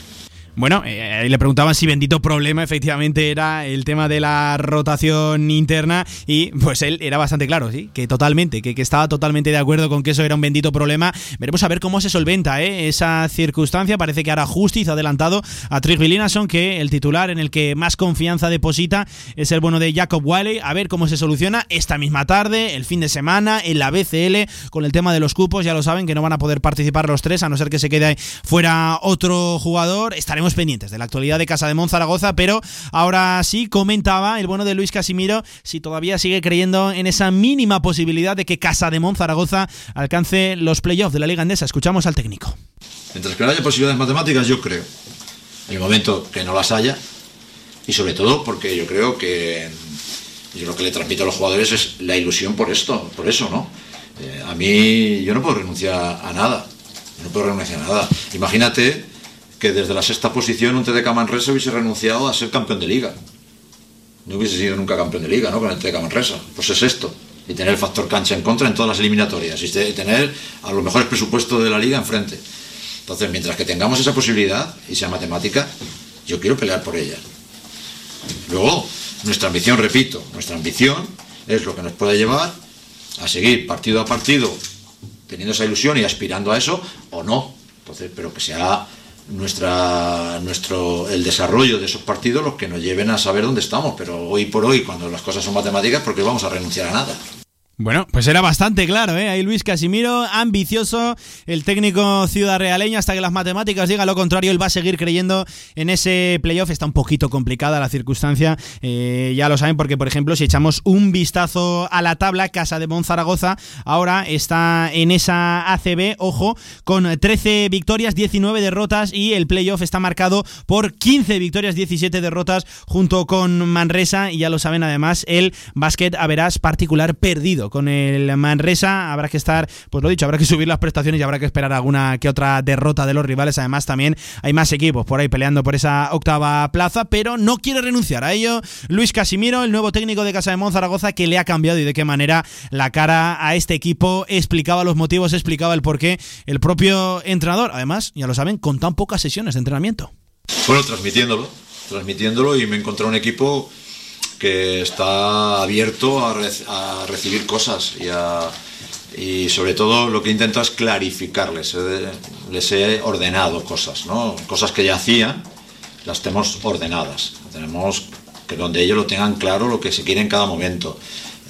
Bueno, eh, le preguntaban si bendito problema efectivamente era el tema de la rotación interna y pues él era bastante claro, sí, que totalmente, que, que, estaba totalmente de acuerdo con que eso era un bendito problema. Veremos a ver cómo se solventa ¿eh? esa circunstancia. Parece que ahora Justiz ha adelantado a Trigby Linason, que el titular en el que más confianza deposita es el bueno de Jacob Wiley. A ver cómo se soluciona esta misma tarde, el fin de semana, en la BCL, con el tema de los cupos. Ya lo saben que no van a poder participar los tres, a no ser que se quede fuera otro jugador. Estaremos pendientes de la actualidad de Casa de Mon Zaragoza, pero ahora sí comentaba el bueno de Luis Casimiro si todavía sigue creyendo en esa mínima posibilidad de que Casa de Mon Zaragoza alcance los playoffs de la Liga Andesa. Escuchamos al técnico. Mientras que no haya posibilidades matemáticas, yo creo. En el momento que no las haya, y sobre todo porque yo creo que yo lo que le transmito a los jugadores es la ilusión por esto, por eso, ¿no? Eh, a mí yo no puedo renunciar a nada, no puedo renunciar a nada. Imagínate que desde la sexta posición un TDK Manresa hubiese renunciado a ser campeón de liga. No hubiese sido nunca campeón de liga, ¿no? Con el TDK Manresa. Pues es esto. Y tener el factor cancha en contra en todas las eliminatorias. Y tener a los mejores presupuestos de la liga enfrente. Entonces, mientras que tengamos esa posibilidad, y sea matemática, yo quiero pelear por ella. Luego, nuestra ambición, repito, nuestra ambición es lo que nos puede llevar a seguir partido a partido teniendo esa ilusión y aspirando a eso, o no. Entonces, pero que sea nuestra, nuestro, el desarrollo de esos partidos los que nos lleven a saber dónde estamos. Pero hoy por hoy, cuando las cosas son matemáticas, ¿por qué vamos a renunciar a nada? Bueno, pues era bastante claro, ¿eh? Ahí Luis Casimiro, ambicioso, el técnico ciudad realeño, hasta que las matemáticas digan lo contrario, él va a seguir creyendo en ese playoff. Está un poquito complicada la circunstancia, eh, ya lo saben, porque por ejemplo, si echamos un vistazo a la tabla, Casa de Monzaragoza ahora está en esa ACB, ojo, con 13 victorias, 19 derrotas y el playoff está marcado por 15 victorias, 17 derrotas junto con Manresa y ya lo saben además, el básquet a verás particular perdido con el Manresa. Habrá que estar, pues lo dicho, habrá que subir las prestaciones y habrá que esperar alguna que otra derrota de los rivales. Además, también hay más equipos por ahí peleando por esa octava plaza, pero no quiere renunciar a ello. Luis Casimiro, el nuevo técnico de Casa de Monzaragoza, que le ha cambiado y de qué manera la cara a este equipo explicaba los motivos, explicaba el porqué. El propio entrenador, además, ya lo saben, con tan pocas sesiones de entrenamiento. Bueno, transmitiéndolo, transmitiéndolo y me encontré un equipo que está abierto a, recibir cosas y, sobre todo lo que intento es clarificarles, les he ordenado cosas, ¿no? cosas que ya hacían, las tenemos ordenadas, tenemos que donde ellos lo tengan claro lo que se quiere en cada momento.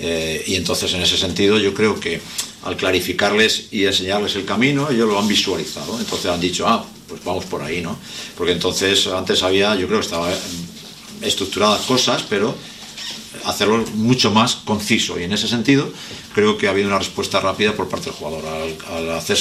Eh, y entonces en ese sentido yo creo que al clarificarles y enseñarles el camino, ellos lo han visualizado. Entonces han dicho, ah, pues vamos por ahí, ¿no? Porque entonces antes había, yo creo que estaba estructuradas cosas, pero hacerlo mucho más conciso. Y en ese sentido creo que ha habido una respuesta rápida por parte del jugador. Al, hacer,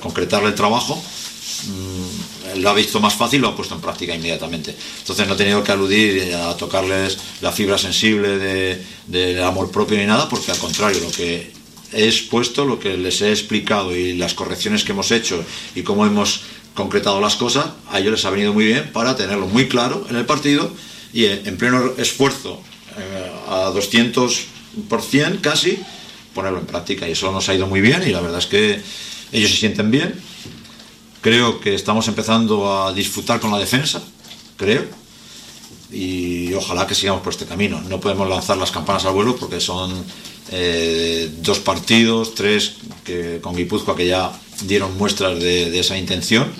concretarle el trabajo mm, lo ha visto más fácil lo ha puesto en práctica inmediatamente. Entonces no he tenido que aludir a tocarles la fibra sensible del amor propio ni nada porque al contrario lo que he expuesto lo que les he explicado y las correcciones que hemos hecho y cómo hemos concretado las cosas a ellos les ha venido muy bien para tenerlo muy claro en el partido y en pleno esfuerzo eh, a 200% casi, ponerlo en práctica. Y eso nos ha ido muy bien y la verdad es que ellos se sienten bien. Creo que estamos empezando a disfrutar con la defensa, creo. Y ojalá que sigamos por este camino. No podemos lanzar las campanas al vuelo porque son eh, dos partidos, tres que, con Guipúzcoa que ya dieron muestras de esa intención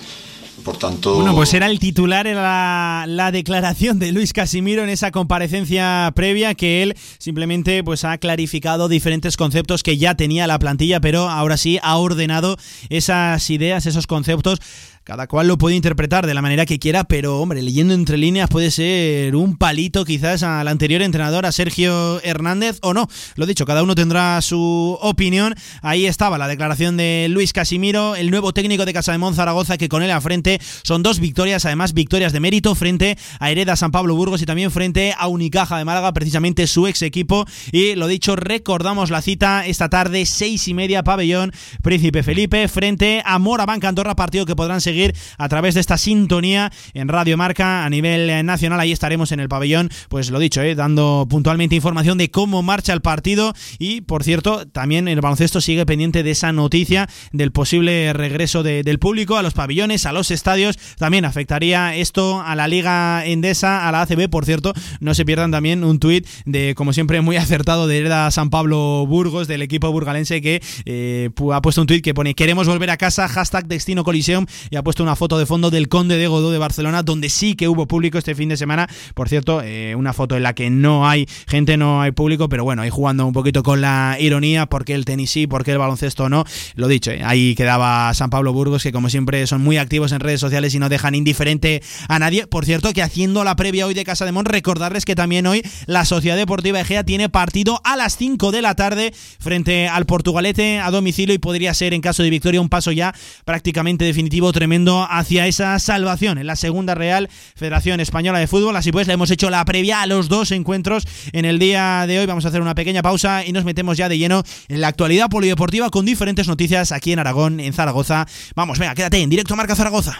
por tanto. Bueno, pues era el titular, era la, declaración de Luis Casimiro en esa comparecencia previa, que él simplemente pues ha clarificado diferentes conceptos que ya tenía la plantilla, pero ahora sí ha ordenado esas ideas, esos conceptos cada cual lo puede interpretar de la manera que quiera, pero hombre, leyendo entre líneas puede ser un palito quizás al anterior entrenador, a Sergio Hernández, o no. Lo dicho, cada uno tendrá su opinión. Ahí estaba la declaración de Luis Casimiro, el nuevo técnico de Casa de Monzaragoza, que con él a frente son dos victorias, además victorias de mérito frente a Hereda San Pablo Burgos y también frente a Unicaja de Málaga, precisamente su ex equipo. Y lo dicho, recordamos la cita esta tarde, seis y media, pabellón Príncipe Felipe, frente a Morabanca Andorra, partido que podrán seguir a través de esta sintonía en Radio Marca a nivel eh, nacional. Ahí estaremos en el pabellón, pues lo dicho, eh, dando puntualmente información de cómo marcha el partido. Y por cierto, también el baloncesto sigue pendiente de esa noticia del posible regreso del público a los pabellones, a los estadios. También afectaría esto a la Liga Endesa, a la ACB. Por cierto, no se pierdan también un tuit de, como siempre, muy acertado de Hereda San Pablo Burgos, del equipo burgalense, que eh, ha puesto un tuit que pone queremos volver a casa, hashtag Destino Coliseum, puesto una foto de fondo del Conde de Godó de Barcelona, donde sí que hubo público este fin de semana. Por cierto, eh, una foto en la que no hay gente, no hay público, pero bueno, ahí jugando un poquito con la ironía, porque el tenis sí, porque el baloncesto no. Lo dicho, eh, ahí quedaba San Pablo Burgos, que como siempre son muy activos en redes sociales y no dejan indiferente a nadie. Por cierto, que haciendo la previa hoy de Casa de Mon, recordarles que también hoy la Sociedad Deportiva Egea tiene partido a las 5 de la tarde frente al Portugalete a domicilio y podría ser, en caso de victoria, un paso ya prácticamente definitivo, tremendo hacia esa salvación en la segunda Real Federación Española de Fútbol. Así pues, le hemos hecho la previa a los dos encuentros en el día de hoy. Vamos a hacer una pequeña pausa y nos metemos ya de lleno en la actualidad polideportiva con diferentes noticias aquí en Aragón, en Zaragoza. Vamos, venga, quédate en directo Marca Zaragoza.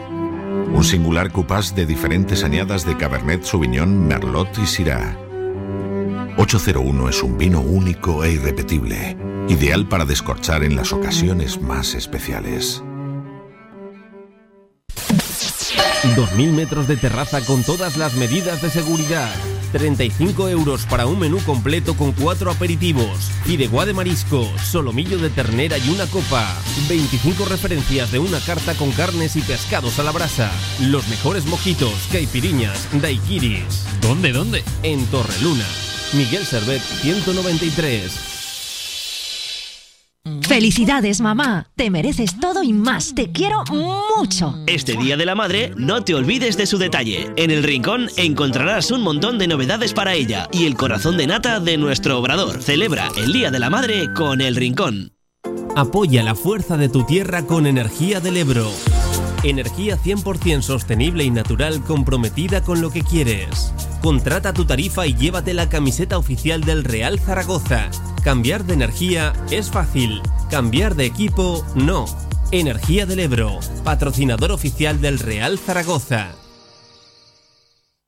Un singular cupás de diferentes añadas de Cabernet Sauvignon, Merlot y Syrah. 801 es un vino único e irrepetible ideal para descorchar en las ocasiones más especiales. 2.000 metros de terraza con todas las medidas de seguridad. 35 euros para un menú completo con cuatro aperitivos. Fideuá de marisco, solomillo de ternera y una copa. 25 referencias de una carta con carnes y pescados a la brasa. Los mejores mojitos, caipiriñas, daiquiris. ¿Dónde, dónde? En Torreluna. Miguel Servet 193. Felicidades, mamá. Te mereces todo y más. Te quiero mucho. Este Día de la Madre, no te olvides de su detalle. En el rincón encontrarás un montón de novedades para ella y el corazón de nata de nuestro obrador. Celebra el Día de la Madre con el rincón. Apoya la fuerza de tu tierra con energía del Ebro. Energía 100% sostenible y natural comprometida con lo que quieres. Contrata tu tarifa y llévate la camiseta oficial del Real Zaragoza. Cambiar de energía es fácil, cambiar de equipo no. Energía del Ebro, patrocinador oficial del Real Zaragoza.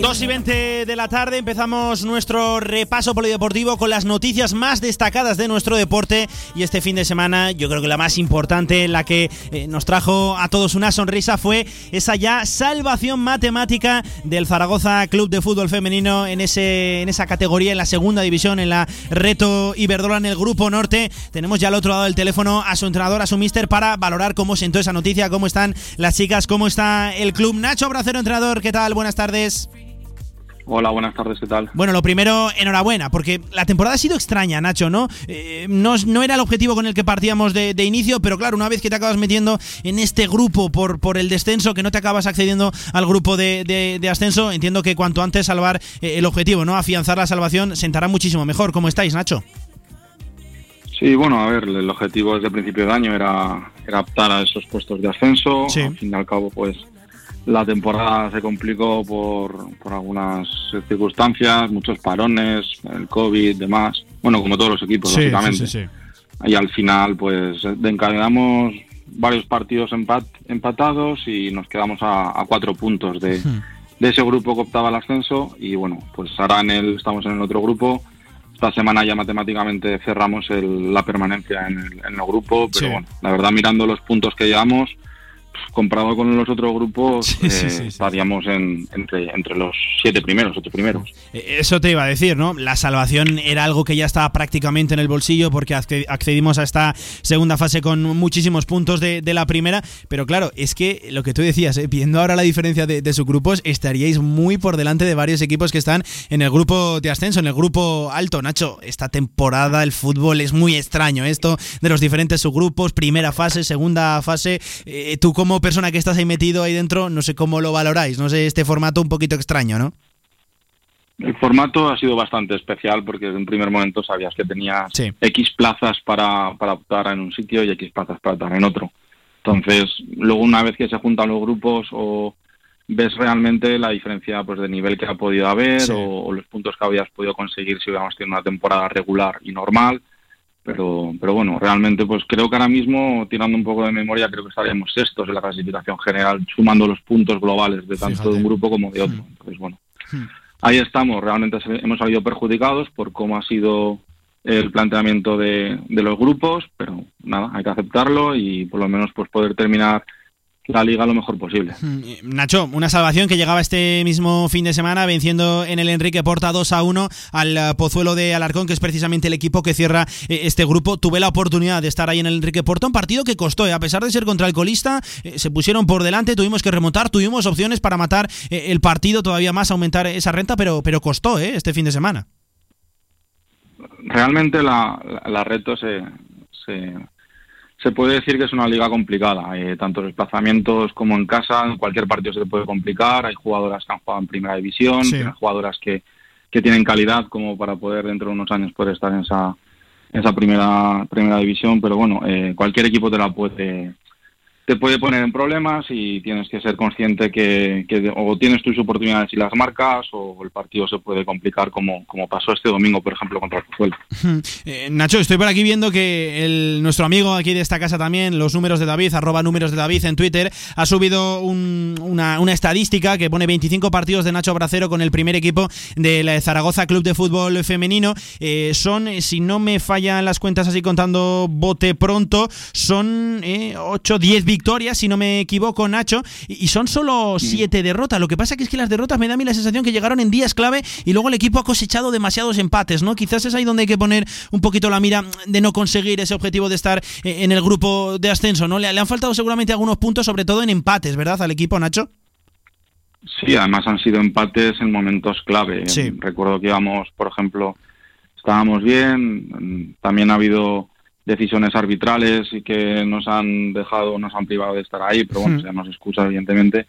2 y 20 de la tarde empezamos nuestro repaso polideportivo con las noticias más destacadas de nuestro deporte y este fin de semana yo creo que la más importante, la que eh, nos trajo a todos una sonrisa fue esa ya salvación matemática del Zaragoza Club de Fútbol Femenino en, ese, en esa categoría, en la segunda división, en la Reto Iberdrola en el Grupo Norte. Tenemos ya al otro lado del teléfono a su entrenador, a su mister, para valorar cómo sentó esa noticia, cómo están las chicas, cómo está el club. Nacho Bracero, entrenador, ¿qué tal? Buenas tardes. Hola, buenas tardes, ¿qué tal? Bueno, lo primero, enhorabuena, porque la temporada ha sido extraña, Nacho, ¿no? Eh, no, no, era el objetivo con el que partíamos de, de, inicio, pero claro, una vez que te acabas metiendo en este grupo por, por el descenso, que no te acabas accediendo al grupo de, de, de ascenso, entiendo que cuanto antes salvar eh, el objetivo, ¿no? Afianzar la salvación, sentará muchísimo mejor. ¿Cómo estáis, Nacho? Sí, bueno, a ver, el objetivo desde el principio de año era, era optar a esos puestos de ascenso. Sí. Al fin y al cabo, pues la temporada se complicó por, por, algunas circunstancias, muchos parones, el COVID, demás. Bueno, como todos los equipos, sí, lógicamente. Sí, sí, y al final, pues, encadenamos varios partidos empat empatados y nos quedamos a, a cuatro puntos de, Hmm. de, ese grupo que optaba al ascenso. Y bueno, pues ahora en el, estamos en el otro grupo. Esta semana ya matemáticamente cerramos el, la permanencia en el, en el grupo, pero bueno, la verdad mirando los puntos que llevamos, comparado con los otros grupos, Sí, eh, sí, sí. estaríamos en, entre, entre los siete primeros, ocho primeros. Eh, Eso te iba a decir, ¿no? La salvación era algo que ya estaba prácticamente en el bolsillo porque acce- accedimos a esta segunda fase con muchísimos puntos de, de la primera, pero claro, es que lo que tú decías, ¿eh? viendo ahora la diferencia de, de subgrupos, estaríais muy por delante de varios equipos que están en el grupo de ascenso, en el grupo alto. Nacho, esta temporada el fútbol es muy extraño, esto de los diferentes subgrupos, primera fase, segunda fase. Eh, tú como persona que estás ahí metido ahí dentro, no sé cómo lo valoráis, no sé, este formato un poquito extraño, ¿no? El formato ha sido bastante especial porque desde un primer momento sabías que tenías X plazas para, para optar en un sitio y X plazas para optar en otro. Entonces, luego una vez que se juntan los grupos o ves realmente la diferencia pues de nivel que ha podido haber Sí. o, o los puntos que habías podido conseguir si hubiéramos tenido una temporada regular y normal. Pero, pero bueno, realmente pues creo que ahora mismo, tirando un poco de memoria, creo que estaríamos sextos en la clasificación general, sumando los puntos globales de tanto de un grupo como de otro. Entonces, bueno, ahí estamos. Realmente hemos salido perjudicados por cómo ha sido el planteamiento de, de los grupos, pero nada, hay que aceptarlo y por lo menos pues poder terminar la liga lo mejor posible. Nacho, una salvación que llegaba este mismo fin de semana venciendo en el Enrique Porta 2 a 1 al eh, Pozuelo de Alarcón, que es precisamente el equipo que cierra eh, este grupo. Tuve la oportunidad de estar ahí en el Enrique Porta, un partido que costó, eh, a pesar de ser contra el colista, se pusieron por delante, tuvimos que remontar, tuvimos opciones para matar el partido todavía más, aumentar esa renta, pero, pero costó este fin de semana. Realmente la, la, reto se, se se puede decir que es una liga complicada, eh, tanto desplazamientos como en casa, en cualquier partido se puede complicar, hay jugadoras que han jugado en primera división, hay jugadoras que, que tienen calidad como para poder dentro de unos años poder estar en esa, esa primera, primera división, pero bueno, eh, cualquier equipo te la puede te puede poner en problemas y tienes que ser consciente que, o tienes tus oportunidades y las marcas o el partido se puede complicar como, como pasó este domingo, por ejemplo, contra el Pozuelo. Eh, Nacho, estoy por aquí viendo que el, nuestro amigo aquí de esta casa también, los números de David, arroba números de David en Twitter, ha subido una, una, estadística que pone 25 partidos de Nacho Bracero con el primer equipo del Zaragoza Club de Fútbol Femenino. Eh, son, si no me fallan las cuentas así contando bote pronto, son eh, 8, 10 victorias victorias, si no me equivoco, Nacho, y son solo siete derrotas. Lo que pasa que es que las derrotas me da a mí la sensación que llegaron en días clave y luego el equipo ha cosechado demasiados empates, ¿no? Quizás es ahí donde hay que poner un poquito la mira de no conseguir ese objetivo de estar eh, en el grupo de ascenso, ¿no? Le, han faltado seguramente algunos puntos, sobre todo en empates, ¿verdad? Al equipo, Nacho. Sí, además han sido empates en momentos clave. Recuerdo que íbamos, por ejemplo, estábamos bien, también ha habido decisiones arbitrales y que nos han dejado, nos han privado de estar ahí, pero bueno, hmm. ya nos excusa evidentemente.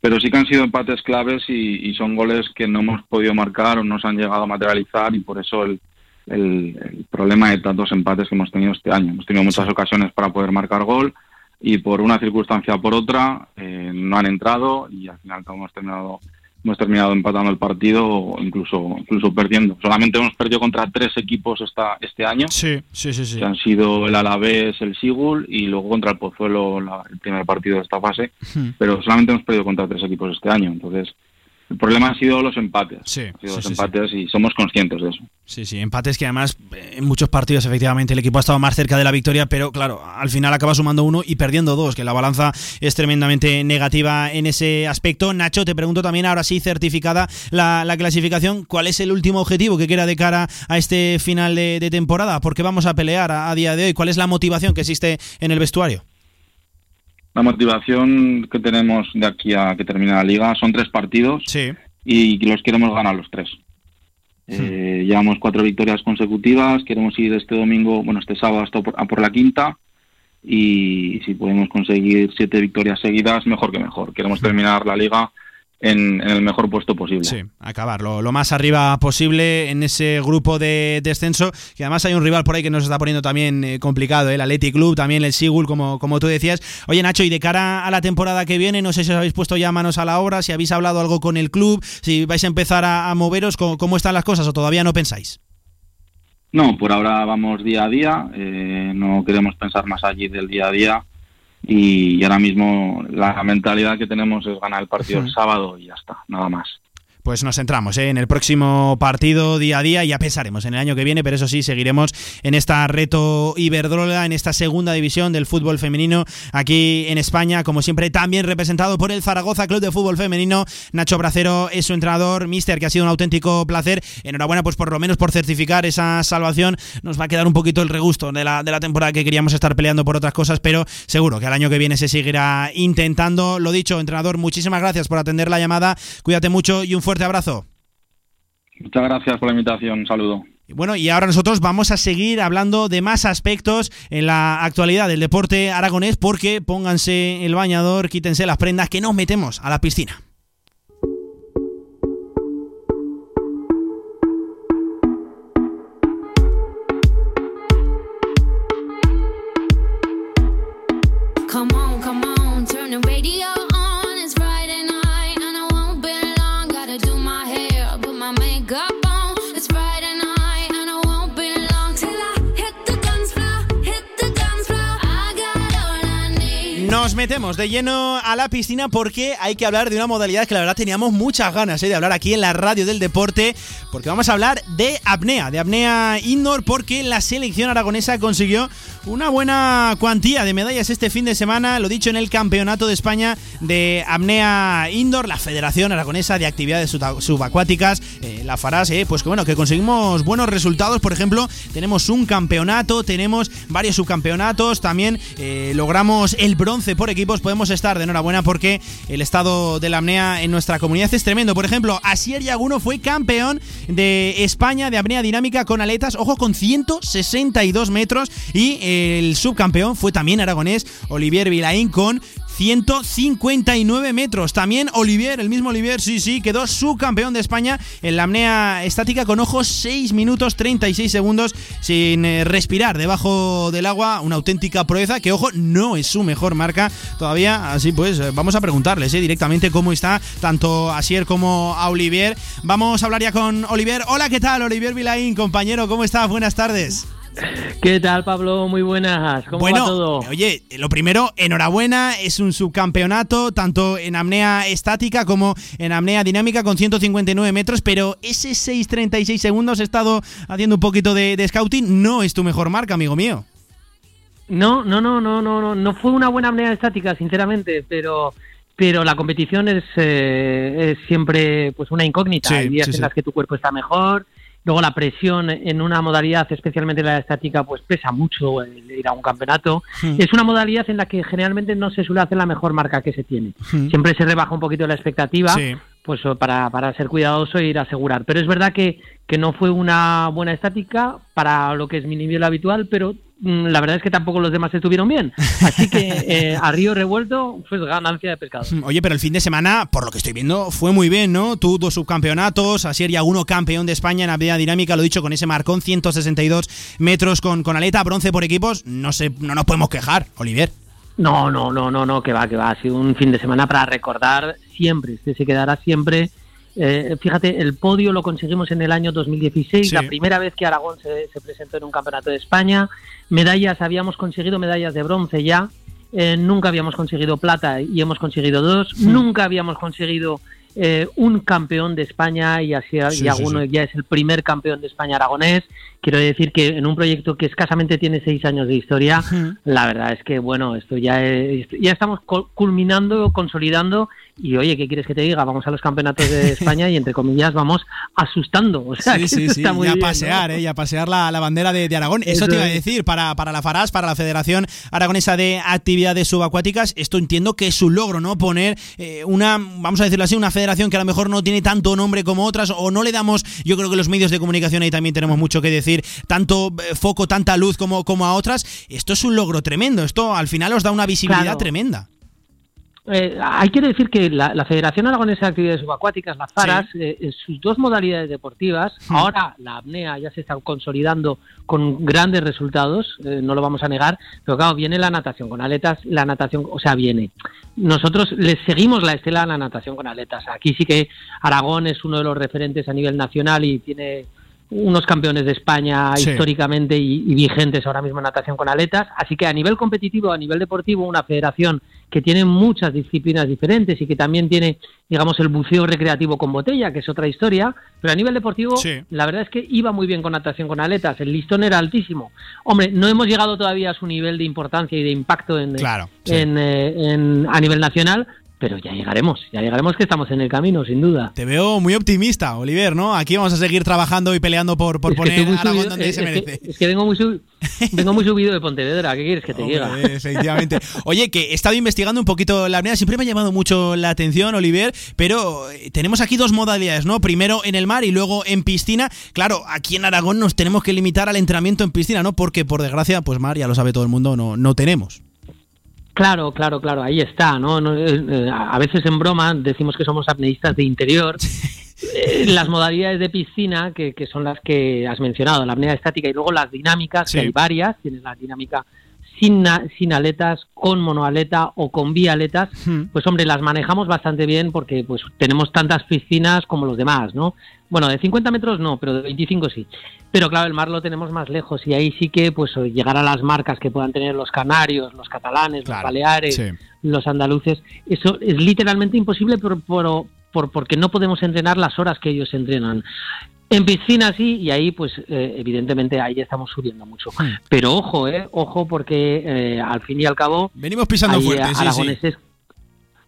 Pero sí que han sido empates claves y, son goles que no hemos podido marcar o no se han llegado a materializar y por eso el, el, problema de tantos empates que hemos tenido este año. Hemos tenido muchas ocasiones para poder marcar gol y por una circunstancia o por otra eh, no han entrado y al final hemos terminado hemos terminado empatando el partido o incluso incluso perdiendo. Solamente hemos perdido contra tres equipos esta, este año. Sí, sí, sí, sí. Que han sido el Alavés, el Sigul y luego contra el Pozuelo el primer partido de esta fase. Pero solamente hemos perdido contra tres equipos este año. Entonces, el problema han sido los empates. Sí, los empates y somos conscientes de eso. Sí, sí, empates que además eh, en muchos partidos efectivamente el equipo ha estado más cerca de la victoria, pero claro, al final acaba sumando uno y perdiendo dos, que la balanza es tremendamente negativa en ese aspecto. Nacho, te pregunto también, ahora sí certificada la, clasificación, ¿cuál es el último objetivo que queda de cara a este final de, temporada? ¿Por qué vamos a pelear a día de hoy? ¿Cuál es la motivación que existe en el vestuario? La motivación que tenemos de aquí a que termine la liga son tres partidos y los queremos ganar los tres. Eh, llevamos cuatro victorias consecutivas, queremos ir este domingo, bueno, este sábado hasta por, a por la quinta y si podemos conseguir siete victorias seguidas, mejor que mejor. Queremos terminar la liga en, el mejor puesto posible. Sí, acabar lo, más arriba posible en ese grupo de descenso, que además hay un rival por ahí que nos está poniendo también eh, complicado, ¿eh? el Athletic Club, también el Sigul, como, como tú decías. Oye Nacho, y de cara a la temporada que viene, no sé si os habéis puesto ya manos a la obra, si habéis hablado algo con el club, si vais a empezar a, moveros, ¿cómo, están las cosas o todavía no pensáis? No, por ahora vamos día a día, eh, no queremos pensar más allí del día a día y ahora mismo la mentalidad que tenemos es ganar el partido el sábado y ya está, nada más pues nos centramos ¿eh? en el próximo partido día a día. Ya pensaremos en el año que viene, pero eso sí, seguiremos en esta reto Iberdrola, en esta segunda división del fútbol femenino aquí en España, como siempre, también representado por el Zaragoza Club de Fútbol Femenino. Nacho Bracero es su entrenador, mister, que ha sido un auténtico placer. Enhorabuena, pues por lo menos por certificar esa salvación. Nos va a quedar un poquito el regusto de la, de la temporada que queríamos estar peleando por otras cosas, pero seguro que al año que viene se seguirá intentando. Lo dicho, entrenador, muchísimas gracias por atender la llamada. Cuídate mucho y un fuerte abrazo. Muchas gracias por la invitación. Un saludo. Bueno, y ahora nosotros vamos a seguir hablando de más aspectos en la actualidad del deporte aragonés porque pónganse el bañador, quítense las prendas que nos metemos a la piscina. Metemos de lleno a la piscina porque hay que hablar de una modalidad que la verdad teníamos muchas ganas ¿eh? de hablar aquí en la radio del deporte, porque vamos a hablar de apnea, de apnea indoor, porque la selección aragonesa consiguió una buena cuantía de medallas este fin de semana, lo dicho en el Campeonato de España de apnea indoor, la Federación Aragonesa de Actividades Subacuáticas, eh, la FARAS, eh, pues que bueno, que conseguimos buenos resultados, por ejemplo, tenemos un campeonato, tenemos varios subcampeonatos, también eh, logramos el bronce por equipos, podemos estar de enhorabuena porque el estado de la apnea en nuestra comunidad es tremendo. Por ejemplo, Asier Yaguno fue campeón de España de apnea dinámica con aletas, ojo, con 162 metros y el subcampeón fue también aragonés Olivier Vilaín con 159 metros. También Olivier, el mismo Olivier, sí, sí, quedó subcampeón de España en la apnea estática con ojos 6 minutos 36 segundos sin eh, respirar debajo del agua. Una auténtica proeza que, ojo, no es su mejor marca todavía. Así pues, eh, vamos a preguntarles eh, directamente cómo está tanto Asier como a Olivier. Vamos a hablar ya con Olivier. Hola, ¿qué tal? Olivier Vilaín, compañero, ¿cómo estás? Buenas tardes. ¿Qué tal, Pablo? Muy buenas. ¿Cómo bueno, va todo? Oye, lo primero, enhorabuena. Es un subcampeonato, tanto en apnea estática como en apnea dinámica, con 159 metros. Pero ese 6.36 segundos he estado haciendo un poquito de, de scouting. No es tu mejor marca, amigo mío. No, no, no, no, no, no. No fue una buena apnea estática, sinceramente, pero pero la competición es, eh, es siempre pues una incógnita. Sí, Hay días sí, en sí. las que tu cuerpo está mejor, luego la presión en una modalidad, especialmente la estática, pues pesa mucho el ir a un campeonato. Hmm. Es una modalidad en la que generalmente no se suele hacer la mejor marca que se tiene. Hmm. Siempre se rebaja un poquito la expectativa. Sí. Pues para, para ser cuidadoso e ir a asegurar. Pero es verdad que, que no fue una buena estática para lo que es mi nivel habitual, pero mm, la verdad es que tampoco los demás estuvieron bien. Así que [laughs] eh, a río revuelto, pues ganancia de pescado. [laughs] Oye, pero el fin de semana, por lo que estoy viendo, fue muy bien, ¿no? Tú dos subcampeonatos, Asier Yaguno campeón de España en apnea dinámica, lo dicho, con ese marcón 162 metros con, con aleta, bronce por equipos. No sé, no nos podemos quejar, Olivier. No, no, no, no, no, que va, que va. Ha sido un fin de semana para recordar siempre. Este se quedará siempre. Eh, fíjate, el podio lo conseguimos en el año 2016, Sí. la primera vez que Aragón se, se presentó en un campeonato de España. Medallas, habíamos conseguido medallas de bronce ya. Eh, nunca habíamos conseguido plata y hemos conseguido dos. Nunca habíamos conseguido eh, un campeón de España y así Sí, y alguno ya es el primer campeón de España aragonés. Quiero decir que en un proyecto que escasamente tiene seis años de historia, la verdad es que bueno, esto ya es- ya estamos cul- culminando, consolidando y oye, ¿qué quieres que te diga? Vamos a los campeonatos de [laughs] España y entre comillas vamos asustando. O sea, Sí, que sí, sí, está muy y a bien, ¿no? pasear, ¿eh? Y a pasear la, la bandera de, de Aragón. Eso, Eso te iba a decir, para, para la FARAS, para la Federación Aragonesa de Actividades Subacuáticas, esto entiendo que es un logro, ¿no? Poner eh, una, vamos a decirlo así, una federación que a lo mejor no tiene tanto nombre como otras, o no le damos, yo creo que los medios de comunicación ahí también tenemos mucho que decir, tanto eh, foco, tanta luz como, como a otras. Esto es un logro tremendo, esto al final os da una visibilidad Claro. tremenda. Eh, hay que decir que la, la Federación Aragonesa de Actividades Subacuáticas, la FARAS, eh, en sus dos modalidades deportivas, ahora la apnea ya se está consolidando con grandes resultados, eh, no lo vamos a negar, pero claro, viene la natación con aletas, la natación, o sea, viene. Nosotros les seguimos la estela a la natación con aletas. Aquí sí que Aragón es uno de los referentes a nivel nacional y tiene unos campeones de España Sí. históricamente y, y vigentes ahora mismo en natación con aletas. Así que a nivel competitivo, a nivel deportivo, una federación que tiene muchas disciplinas diferentes y que también tiene, digamos, el buceo recreativo con botella, que es otra historia. Pero a nivel deportivo, Sí. la verdad es que iba muy bien con natación con aletas. El listón era altísimo. Hombre, no hemos llegado todavía a su nivel de importancia y de impacto en, Claro, sí. en, eh, en- a nivel nacional. Pero ya llegaremos, ya llegaremos que estamos en el camino, sin duda. Te veo muy optimista, Oliver, ¿no? Aquí vamos a seguir trabajando y peleando por, por Es poner a Aragón subido- donde es- se es que- merece. Es que vengo muy, sub- [laughs] vengo muy subido de Pontevedra, ¿qué quieres que te diga? Efectivamente. Oye, que he estado investigando un poquito la apnea, siempre me ha llamado mucho la atención, Oliver, pero eh, tenemos aquí dos modalidades, ¿no? Primero en el mar y luego en piscina. Claro, aquí en Aragón nos tenemos que limitar al entrenamiento en piscina, ¿no? Porque por desgracia, pues mar, ya lo sabe todo el mundo, no, no tenemos. Claro, claro, claro, ahí está, ¿no? No, eh, eh, a veces en broma decimos que somos apneístas de interior. Eh, las modalidades de piscina, que, que son las que has mencionado, la apnea estática y luego las dinámicas, Sí. que hay varias, tienes la dinámica sin, sin aletas, con monoaleta o con bialetas, Hmm. pues hombre, las manejamos bastante bien porque pues tenemos tantas piscinas como los demás, ¿no? Bueno, de 50 metros no, pero de 25 sí. Pero claro, el mar lo tenemos más lejos y ahí sí que pues llegar a las marcas que puedan tener los canarios, los catalanes, los baleares, sí. los andaluces, eso es literalmente imposible por, por- por- porque no podemos entrenar las horas que ellos entrenan. En piscina sí, y ahí pues eh, evidentemente ahí estamos subiendo mucho. Pero ojo, eh, ojo porque eh, al fin y al cabo... Venimos pisando hay, fuerte, eh, sí, sí. aragoneses-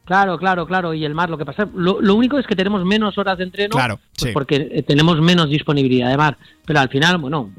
Claro, claro, claro. Y el mar, lo que pasa, lo, lo único es que tenemos menos horas de entreno, Claro, pues sí. porque eh, tenemos menos disponibilidad de mar. Pero al final, bueno,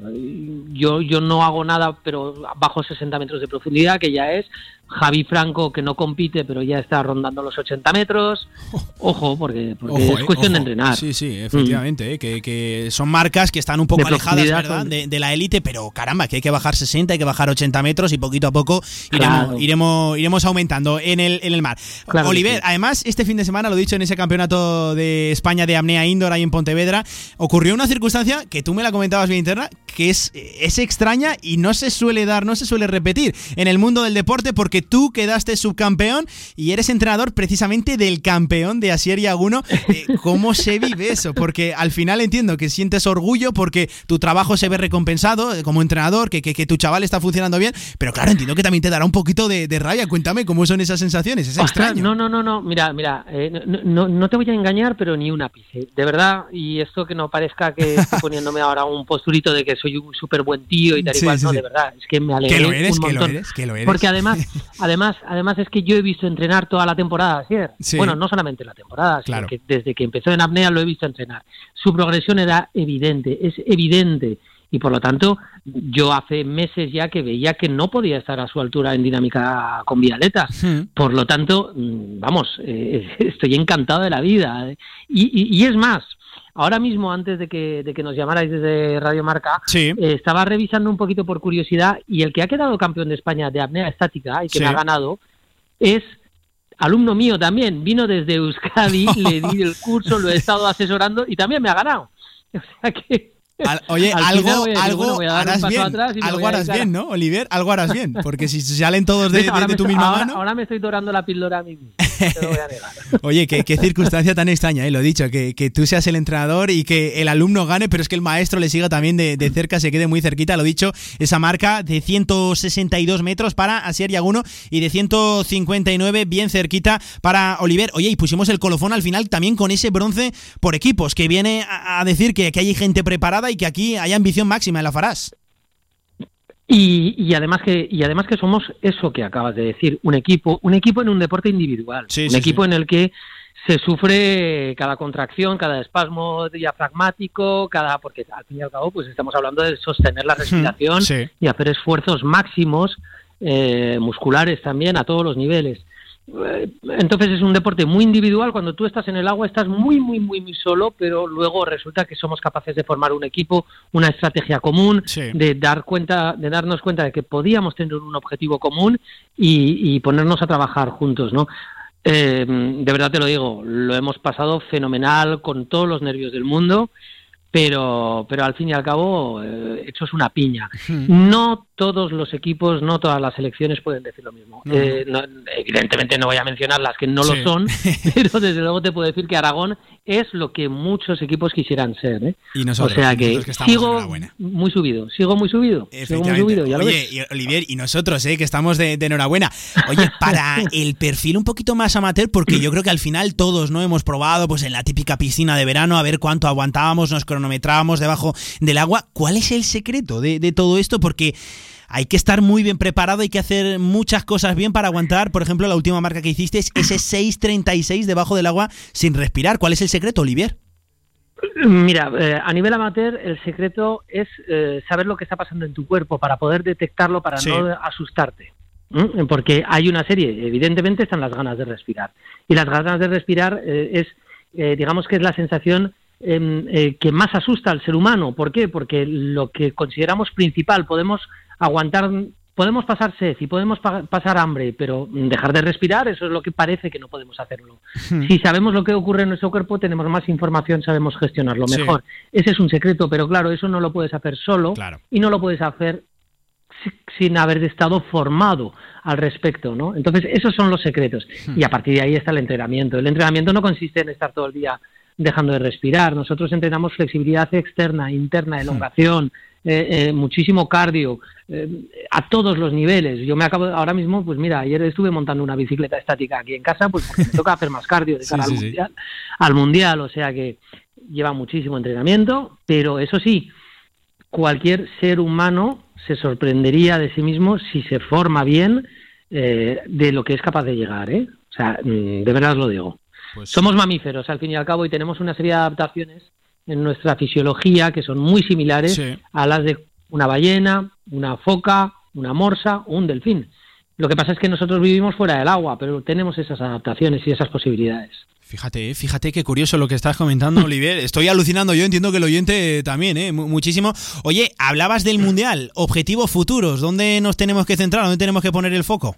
yo yo no hago nada, pero bajo 60 metros de profundidad, que ya es. Javi Franco, que no compite, pero ya está rondando los 80 metros. [laughs] Ojo, porque, porque Ojo, es eh, cuestión de entrenar. Sí, sí, efectivamente, eh, que, que son marcas que están un poco De alejadas, ¿verdad? De, de la élite, pero caramba, que hay que bajar 60, hay que bajar 80 metros y poquito a poco iremos, Claro. iremos, iremos aumentando en el, en el mar. Claro Oliver, sí. además, este fin de semana, lo he dicho en ese campeonato de España de apnea indoor ahí en Pontevedra, ocurrió una circunstancia que tú me la comentabas bien interna, que es, es extraña y no se suele dar, no se suele repetir en el mundo del deporte porque tú quedaste subcampeón y eres entrenador precisamente del campeón de Asier Yaguno. Eh, ¿Cómo se vive eso? Porque al final entiendo que sientes orgullo porque tu trabajo se ve recompensado eh, como entrenador, que, que, que tu chaval está funcionando bien, pero claro, entiendo que también te dará un poquito de, de rabia. Cuéntame cómo son esas sensaciones, es Ostras, extraño. no, no, no, no, mira, mira, eh, no, no, no te voy a engañar, pero ni un ápice, de verdad, y esto que no parezca que estoy poniéndome ahora un posturito de que soy un súper buen tío y tal y Sí, cual, sí, no, de verdad, es que me alegré Que lo eres, un que lo montón. eres, que lo eres. Porque además, [laughs] además, además es que yo he visto entrenar toda la temporada ayer. Sí. Bueno, no solamente la temporada, sino Claro. que desde que empezó en apnea lo he visto entrenar. Su progresión era evidente, es evidente. Y por lo tanto, yo hace meses ya que veía que no podía estar a su altura en dinámica con Violeta. Por lo tanto, mm, vamos, eh, [laughs] estoy encantado de la vida. eh. Y, y- y es más, ahora mismo, antes de que, de que nos llamarais desde Radio Marca, eh, estaba revisando un poquito por curiosidad y el que ha quedado campeón de España de apnea estática y que Sí. me ha ganado es alumno mío también. Vino desde Euskadi, [laughs] le di el curso, lo he estado asesorando y también me ha ganado. [laughs] O sea que... Al- oye, al algo, final algo bueno, harás bien. Algo harás bien, ¿no, Oliver? Algo harás bien. Porque si salen todos de, [laughs] de- de tu misma ahora- mano. Ahora me estoy dorando la píldora a mí mismo. [laughs] negar. Oye, qué, circunstancia tan extraña, ¿eh? lo dicho, que, que tú seas el entrenador y que el alumno gane, pero es que el maestro le siga también de, de cerca, se quede muy cerquita, lo dicho, esa marca de 162 metros para Asier Yaguno y de 159 bien cerquita para Oliver. Oye, y pusimos el colofón al final también con ese bronce por equipos, que viene a, a decir que, que hay gente preparada y que aquí hay ambición máxima en la Farás. Y, y además que y además que somos eso que acabas de decir, un equipo, un equipo en un deporte individual, Sí, un sí, equipo sí. en el que se sufre cada contracción, cada espasmo diafragmático, cada porque al fin y al cabo pues estamos hablando de sostener la respiración y hacer esfuerzos máximos eh, musculares también a todos los niveles. Eh, Entonces es un deporte muy individual. Cuando tú estás en el agua estás muy, muy, muy, muy solo, pero luego resulta que somos capaces de formar un equipo, una estrategia común, de dar cuenta, de darnos cuenta de que podíamos tener un objetivo común y, y ponernos a trabajar juntos, ¿no? Eh, de verdad te lo digo, lo hemos pasado fenomenal con todos los nervios del mundo, pero, pero al fin y al cabo, eh, hecho es una piña. No todos los equipos, no todas las selecciones pueden decir lo mismo. No, Eh, no- evidentemente no voy a mencionar las que no Sí. lo son, [laughs] pero desde luego te puedo decir que Aragón es lo que muchos equipos quisieran ser. ¿eh? Y nosotros, o sea que, que estamos sigo enhorabuena. muy subido, sigo muy subido, sigo muy subido, ya Oye, y Olivier, y nosotros, eh, que estamos de, de enhorabuena. Oye, para [laughs] el perfil un poquito más amateur, porque yo creo que al final todos no hemos probado, pues en la típica piscina de verano, a ver cuánto aguantábamos, nos cronometrábamos debajo del agua. ¿Cuál es el secreto de, de todo esto? Porque hay que estar muy bien preparado, hay que hacer muchas cosas bien para aguantar. Por ejemplo, la última marca que hiciste es ese 6.36 debajo del agua sin respirar. ¿Cuál es el secreto, Olivier? Mira, eh, a nivel amateur el secreto es eh, saber lo que está pasando en tu cuerpo para poder detectarlo, para Sí. no asustarte. Porque hay una serie, evidentemente están las ganas de respirar. Y las ganas de respirar eh, es, digamos que es la sensación em, que más asusta al ser humano. ¿Por qué? Porque lo que consideramos principal, podemos aguantar, podemos pasar sed y podemos pa- pasar hambre, pero dejar de respirar, eso es lo que parece que no podemos hacerlo. Si sabemos lo que ocurre en nuestro cuerpo, tenemos más información, sabemos gestionarlo Sí. mejor. Ese es un secreto, pero claro, eso no lo puedes hacer solo y no lo puedes hacer sin haber estado formado al respecto, ¿no? Entonces, esos son los secretos. Y a partir de ahí está el entrenamiento. El entrenamiento no consiste en estar todo el día dejando de respirar. Nosotros entrenamos flexibilidad externa, interna, elongación, eh, eh, muchísimo cardio, eh, a todos los niveles. Yo me acabo, ahora mismo, pues mira, ayer estuve montando una bicicleta estática aquí en casa, pues porque me [laughs] toca hacer más cardio de cara al, mundial, al mundial, o sea que lleva muchísimo entrenamiento, pero eso sí, cualquier ser humano se sorprendería de sí mismo si se forma bien de lo que es capaz de llegar, ¿eh? O sea, mm, de verdad lo digo. Pues Somos mamíferos, al fin y al cabo, y tenemos una serie de adaptaciones en nuestra fisiología que son muy similares a las de una ballena, una foca, una morsa o un delfín. Lo que pasa es que nosotros vivimos fuera del agua, pero tenemos esas adaptaciones y esas posibilidades. Fíjate, fíjate qué curioso lo que estás comentando, [laughs] Olivier. Estoy alucinando, yo entiendo que el oyente también, ¿eh? muchísimo. Oye, hablabas del Mundial, objetivos futuros, ¿dónde nos tenemos que centrar? ¿Dónde tenemos que poner el foco?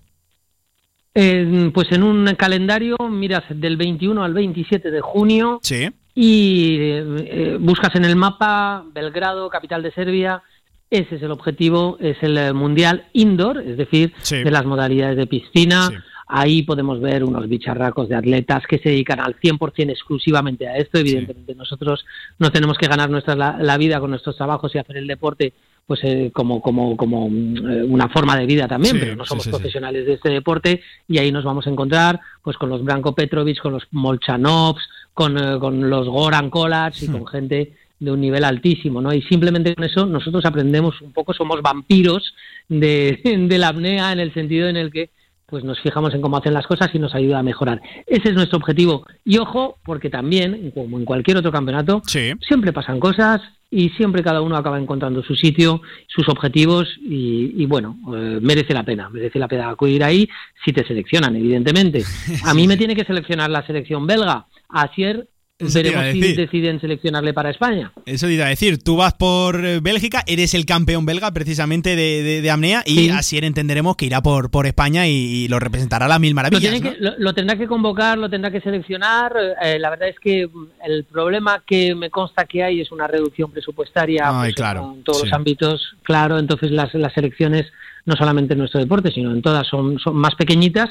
Eh, pues en un calendario, miras del 21 al 27 de junio. Sí. Y eh, buscas en el mapa Belgrado, capital de Serbia. Ese es el objetivo, es el Mundial Indoor, es decir, de las modalidades de piscina. Ahí podemos ver unos bicharracos de atletas que se dedican al 100% exclusivamente a esto. Evidentemente nosotros no tenemos que ganar nuestra la, vida con nuestros trabajos y hacer el deporte pues eh, como como como eh, una forma de vida también, pero no somos profesionales de este deporte y ahí nos vamos a encontrar pues con los Branko Petrovic, con los Molchanovs, con, eh, con los Goran Kolac y con gente de un nivel altísimo, ¿no? Y simplemente con eso nosotros aprendemos un poco, somos vampiros de, [laughs] de la apnea en el sentido en el que pues nos fijamos en cómo hacen las cosas y nos ayuda a mejorar. Ese es nuestro objetivo. Y ojo, porque también, como en cualquier otro campeonato, siempre pasan cosas y siempre cada uno acaba encontrando su sitio, sus objetivos y, bueno, eh, merece la pena, merece la pena acudir ahí si te seleccionan, evidentemente. [laughs] A mí me tiene que seleccionar la selección belga. Asier Veremos si deciden seleccionarle para España. Eso te iba a decir. Tú vas por eh, Bélgica, eres el campeón belga precisamente de, de, apnea y así entenderemos que irá por, por España y, lo representará a las mil maravillas. Lo, tendrá que convocar, lo tendrá que seleccionar. Eh, la verdad es que el problema que me consta que hay es una reducción presupuestaria pues, en todos los ámbitos. Claro, entonces las, las selecciones, no solamente en nuestro deporte, sino en todas, son, son más pequeñitas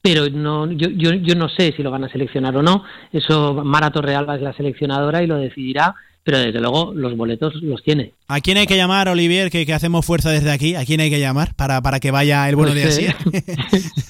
pero no, yo, yo, yo no sé si lo van a seleccionar o no. Eso Mara Torrealba es la seleccionadora y lo decidirá pero desde luego los boletos los tiene. ¿A quién hay que llamar, Olivier, que, hacemos fuerza desde aquí? ¿A quién hay que llamar para, para que vaya el bueno pues, de así?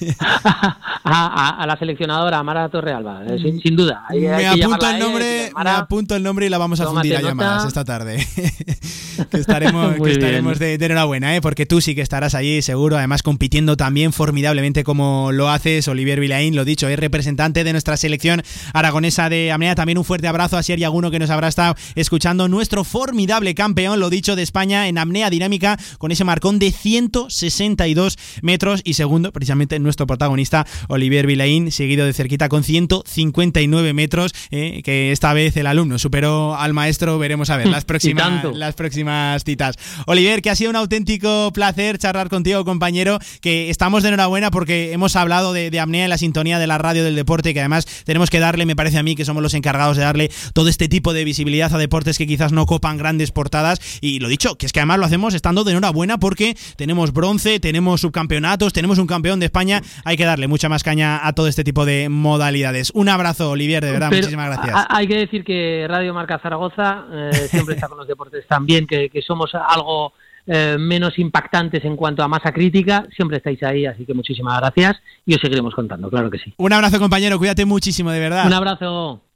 Eh, [laughs] a, la seleccionadora, Mara Torrealba, eh, sin, sin, duda. me, apunto el nombre, me apunto el nombre y la vamos a fundir a llamadas esta tarde. [laughs] que estaremos, [laughs] que estaremos de, enhorabuena, ¿eh? porque tú sí que estarás allí, seguro, además compitiendo también formidablemente como lo haces, Olivier Vilaín, lo dicho, es representante de nuestra selección aragonesa de Amnea. También un fuerte abrazo a Sier Yaguno que nos habrá estado escuchando nuestro formidable campeón, lo dicho, de España en apnea dinámica con ese marcón de 162 metros. Y segundo, precisamente nuestro protagonista, Olivier Vilaín, seguido de cerquita con 159 metros, eh, que esta vez el alumno superó al maestro, veremos a ver [laughs] las próximas, las próximas citas. Olivier, que ha sido un auténtico placer charlar contigo, compañero, que estamos de enhorabuena porque hemos hablado de, de apnea en la sintonía de la radio del deporte, que además tenemos que darle, me parece a mí, que somos los encargados de darle todo este tipo de visibilidad a deporte que quizás no copan grandes portadas. Y lo dicho, que es que además lo hacemos estando de enhorabuena porque tenemos bronce, tenemos subcampeonatos, tenemos un campeón de España. Hay que darle mucha más caña a todo este tipo de modalidades. Un abrazo, Olivier, de verdad, muchísimas gracias. Hay que decir que Radio Marca Zaragoza eh, [laughs] siempre está con los deportes también, que, que somos algo eh, menos impactantes en cuanto a masa crítica, siempre estáis ahí, así que muchísimas gracias y os seguiremos contando, claro que sí. Un abrazo compañero, cuídate muchísimo, de verdad. Un abrazo.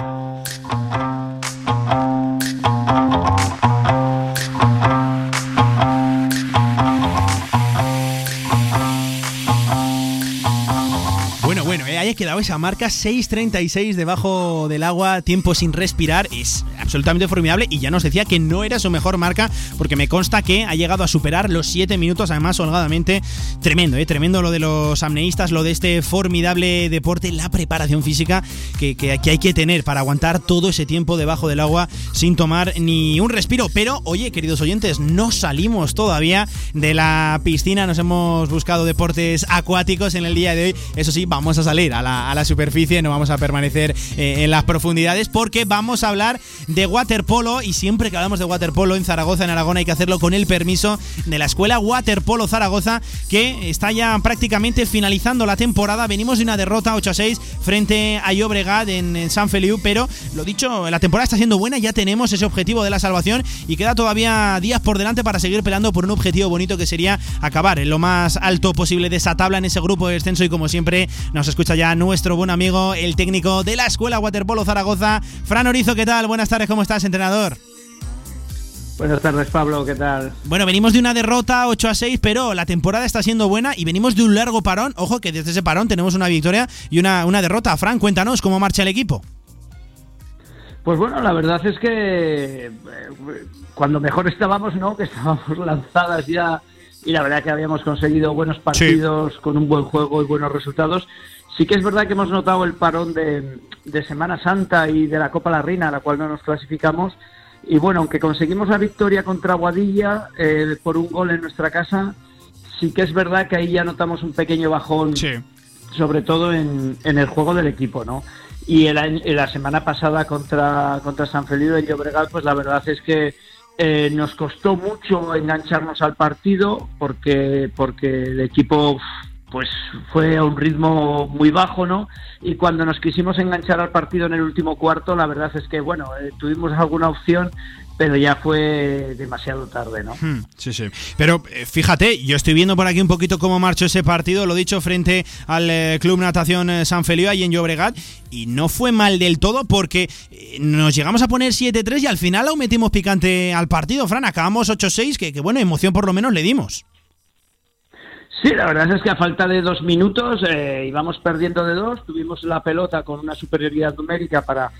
Thank you. Haya quedado esa marca 6.36 debajo del agua, tiempo sin respirar, es absolutamente formidable. Y ya nos decía que no era su mejor marca porque me consta que ha llegado a superar los 7 minutos, además holgadamente, tremendo, ¿eh? tremendo lo de los amneístas, lo de este formidable deporte, la preparación física que, que, que hay que tener para aguantar todo ese tiempo debajo del agua sin tomar ni un respiro. Pero, oye, queridos oyentes, no salimos todavía de la piscina, nos hemos buscado deportes acuáticos en el día de hoy, eso sí, vamos a salir a la superficie, no vamos a permanecer eh, en las profundidades porque vamos a hablar de waterpolo y siempre que hablamos de waterpolo en Zaragoza, en Aragón, hay que hacerlo con el permiso de la Escuela Waterpolo Zaragoza que está ya prácticamente finalizando la temporada. Venimos de una derrota 8 a 6 frente a Llobregat en, en San Feliu, pero lo dicho, la temporada está siendo buena, ya tenemos ese objetivo de la salvación y queda todavía días por delante para seguir peleando por un objetivo bonito que sería acabar en lo más alto posible de esa tabla en ese grupo de descenso y como siempre nos escucha ya nuestro buen amigo, el técnico de la Escuela Waterpolo Zaragoza, Fran Orizo, ¿qué tal? Buenas tardes, ¿cómo estás, entrenador? Buenas tardes, Pablo, ¿qué tal? Bueno, venimos de una derrota 8 a 6, pero la temporada está siendo buena y venimos de un largo parón. Ojo que desde ese parón tenemos una victoria y una, una derrota. Fran, cuéntanos cómo marcha el equipo. Pues bueno, la verdad es que eh, cuando mejor estábamos, ¿no? Que estábamos [laughs] lanzadas ya y la verdad que habíamos conseguido buenos partidos con un buen juego y buenos resultados. Sí que es verdad que hemos notado el parón de, de Semana Santa y de la Copa La Reina, a la cual no nos clasificamos. Y bueno, aunque conseguimos la victoria contra Guadilla eh, por un gol en nuestra casa, sí que es verdad que ahí ya notamos un pequeño bajón, sobre todo en, en el juego del equipo, ¿no? Y la semana pasada contra, contra San Felipe de Llobregat, pues la verdad es que eh, nos costó mucho engancharnos al partido porque, porque el equipo pues fue a un ritmo muy bajo, ¿no? Y cuando nos quisimos enganchar al partido en el último cuarto, la verdad es que, bueno, eh, tuvimos alguna opción, pero ya fue demasiado tarde, ¿no? Hmm, sí, sí. Pero eh, fíjate, yo estoy viendo por aquí un poquito cómo marchó ese partido, lo dicho, frente al eh, Club Natación San Feliu ahí en Llobregat, y no fue mal del todo porque nos llegamos a poner 7-3 y al final aún metimos picante al partido, Fran, acabamos 8-6, que, que bueno, emoción por lo menos le dimos. Sí, la verdad es que a falta de dos minutos eh, íbamos perdiendo de dos, tuvimos la pelota con una superioridad numérica para,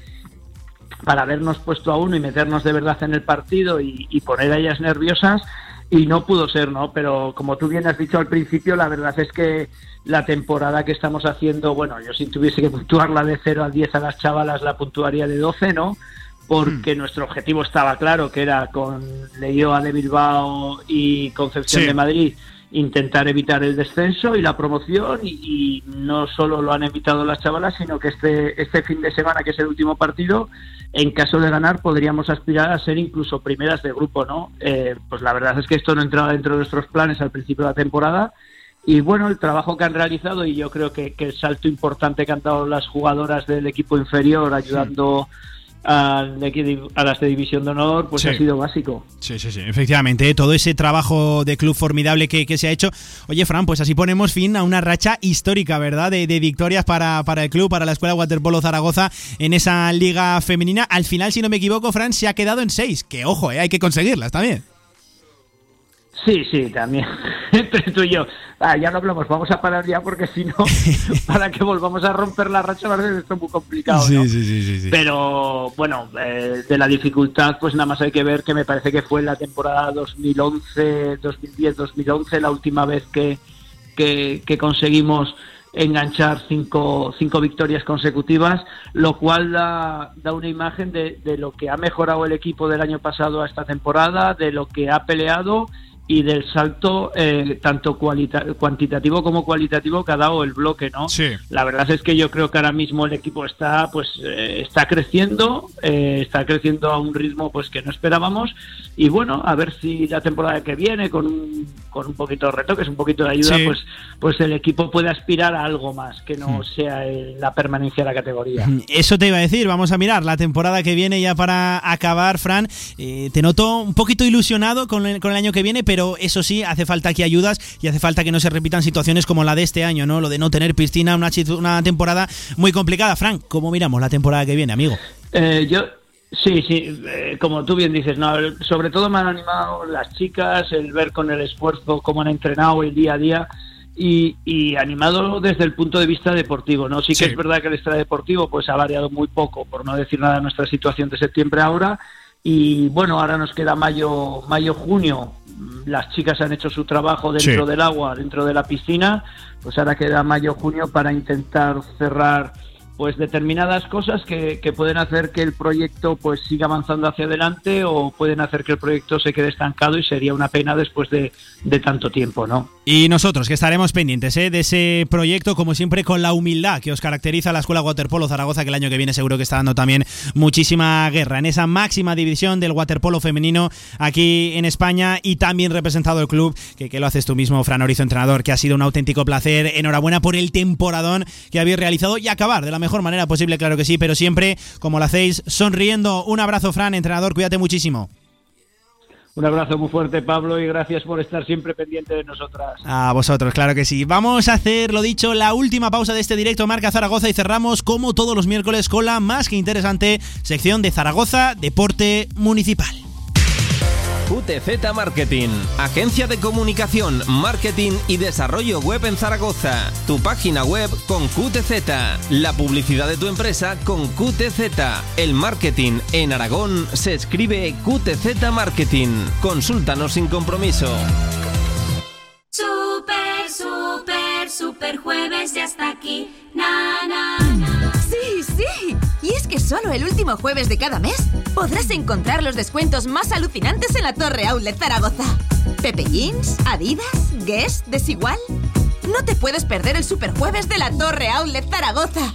para habernos puesto a uno y meternos de verdad en el partido y, y poner a ellas nerviosas y no pudo ser, ¿no? Pero como tú bien has dicho al principio, la verdad es que la temporada que estamos haciendo, bueno, yo si tuviese que puntuarla de 0 a 10 a las chavalas la puntuaría de 12, ¿no? Porque nuestro objetivo estaba claro, que era con Leioa de Bilbao y Concepción Sí. de Madrid intentar evitar el descenso y la promoción y, y no solo lo han evitado las chavalas, sino que este, este fin de semana, que es el último partido, en caso de ganar podríamos aspirar a ser incluso primeras de grupo, ¿no? Eh, pues la verdad es que esto no entraba dentro de nuestros planes al principio de la temporada y bueno, el trabajo que han realizado y yo creo que, que el salto importante que han dado las jugadoras del equipo inferior ayudando equi- a las de División de Honor, pues Sí. ha sido básico. Sí, sí, sí, efectivamente, ¿eh? todo ese trabajo de club formidable que, que se ha hecho. Oye, Fran, pues así ponemos fin a una racha histórica, ¿verdad? De, de victorias para, para el club, para la Escuela Waterpolo Zaragoza en esa liga femenina. Al final, si no me equivoco, Fran se ha quedado en seis. Que ojo, ¿eh? hay que conseguirlas también. Sí, sí, también. [laughs] Entre tú y yo. Ah, ya no hablamos, vamos a parar ya porque si no, [laughs] para que volvamos a romper la racha va a ser esto muy complicado. ¿no? sí, sí, sí, sí. Pero bueno, eh, de la dificultad, pues nada más hay que ver que me parece que fue la temporada 2011, 2010, 2011, la última vez que, que, que conseguimos enganchar cinco, cinco victorias consecutivas, lo cual da, da una imagen de, de lo que ha mejorado el equipo del año pasado a esta temporada, de lo que ha peleado y del salto eh, tanto cuantitativo como cualitativo que ha dado el bloque, ¿no? Sí. La verdad es que yo creo que ahora mismo el equipo está, pues, eh, está creciendo, eh, está creciendo a un ritmo, pues, que no esperábamos y bueno, a ver si la temporada que viene con un, con un poquito de retoques, un poquito de ayuda, Sí. pues, pues el equipo puede aspirar a algo más que no sea el- la permanencia de la categoría. Eso te iba a decir, vamos a mirar la temporada que viene ya para acabar, Fran. Eh, te noto un poquito ilusionado con el, con el año que viene, pero eso sí, hace falta que ayudas y hace falta que no se repitan situaciones como la de este año, ¿no? Lo de no tener piscina, una, una temporada muy complicada. Fran, ¿cómo miramos la temporada que viene, amigo? Eh, yo, sí, sí, eh, como tú bien dices, ¿no? sobre todo me han animado las chicas, el ver con el esfuerzo cómo han entrenado el día a día y, y animado desde el punto de vista deportivo, ¿no? Sí que es verdad que el extradeportivo pues ha variado muy poco, por no decir nada, nuestra situación de septiembre ahora y bueno, ahora nos queda mayo, mayo, junio. Las chicas han hecho su trabajo dentro Sí. del agua, dentro de la piscina. Pues ahora queda mayo, junio para intentar cerrar pues determinadas cosas que, que, pueden hacer que el proyecto pues siga avanzando hacia adelante o pueden hacer que el proyecto se quede estancado y sería una pena después de, de tanto tiempo, ¿no? Y nosotros que estaremos pendientes ¿eh? de ese proyecto, como siempre, con la humildad que os caracteriza la Escuela Waterpolo Zaragoza, que el año que viene seguro que está dando también muchísima guerra en esa máxima división del waterpolo femenino aquí en España y también representado el club, que, que lo haces tú mismo, Fran Orizo, entrenador, que ha sido un auténtico placer. Enhorabuena por el temporadón que habéis realizado y acabar de la mejor manera posible, claro que sí, pero siempre, como lo hacéis, sonriendo. Un abrazo, Fran, entrenador, cuídate muchísimo. Un abrazo muy fuerte, Pablo, y gracias por estar siempre pendiente de nosotras. A vosotros, claro que sí. Vamos a hacer, lo dicho, la última pausa de este directo Marca Zaragoza y cerramos, como todos los miércoles, con la más que interesante sección de Zaragoza Deporte Municipal. QTZ Marketing, agencia de comunicación, marketing y desarrollo web en Zaragoza. Tu página web con QTZ, la publicidad de tu empresa con QTZ. El marketing en Aragón se escribe QTZ Marketing. Consúltanos sin compromiso. Super, super, super jueves ya está aquí. Na, na, na. Sí, sí. Y es que solo el último jueves de cada mes podrás encontrar los descuentos más alucinantes en la Torre Outlet Zaragoza. Pepe Jeans, Adidas, Guess, Desigual. No te puedes perder el super jueves de la Torre Outlet Zaragoza.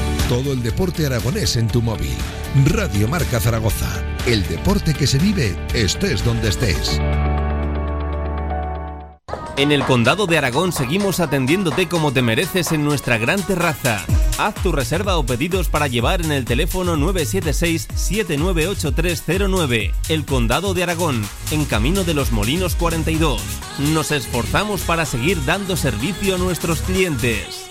Todo el deporte aragonés en tu móvil. Radio Marca Zaragoza. El deporte que se vive estés donde estés. En el Condado de Aragón seguimos atendiéndote como te mereces en nuestra gran terraza. Haz tu reserva o pedidos para llevar en el teléfono 976-798309. El Condado de Aragón, en Camino de los Molinos 42. Nos esforzamos para seguir dando servicio a nuestros clientes.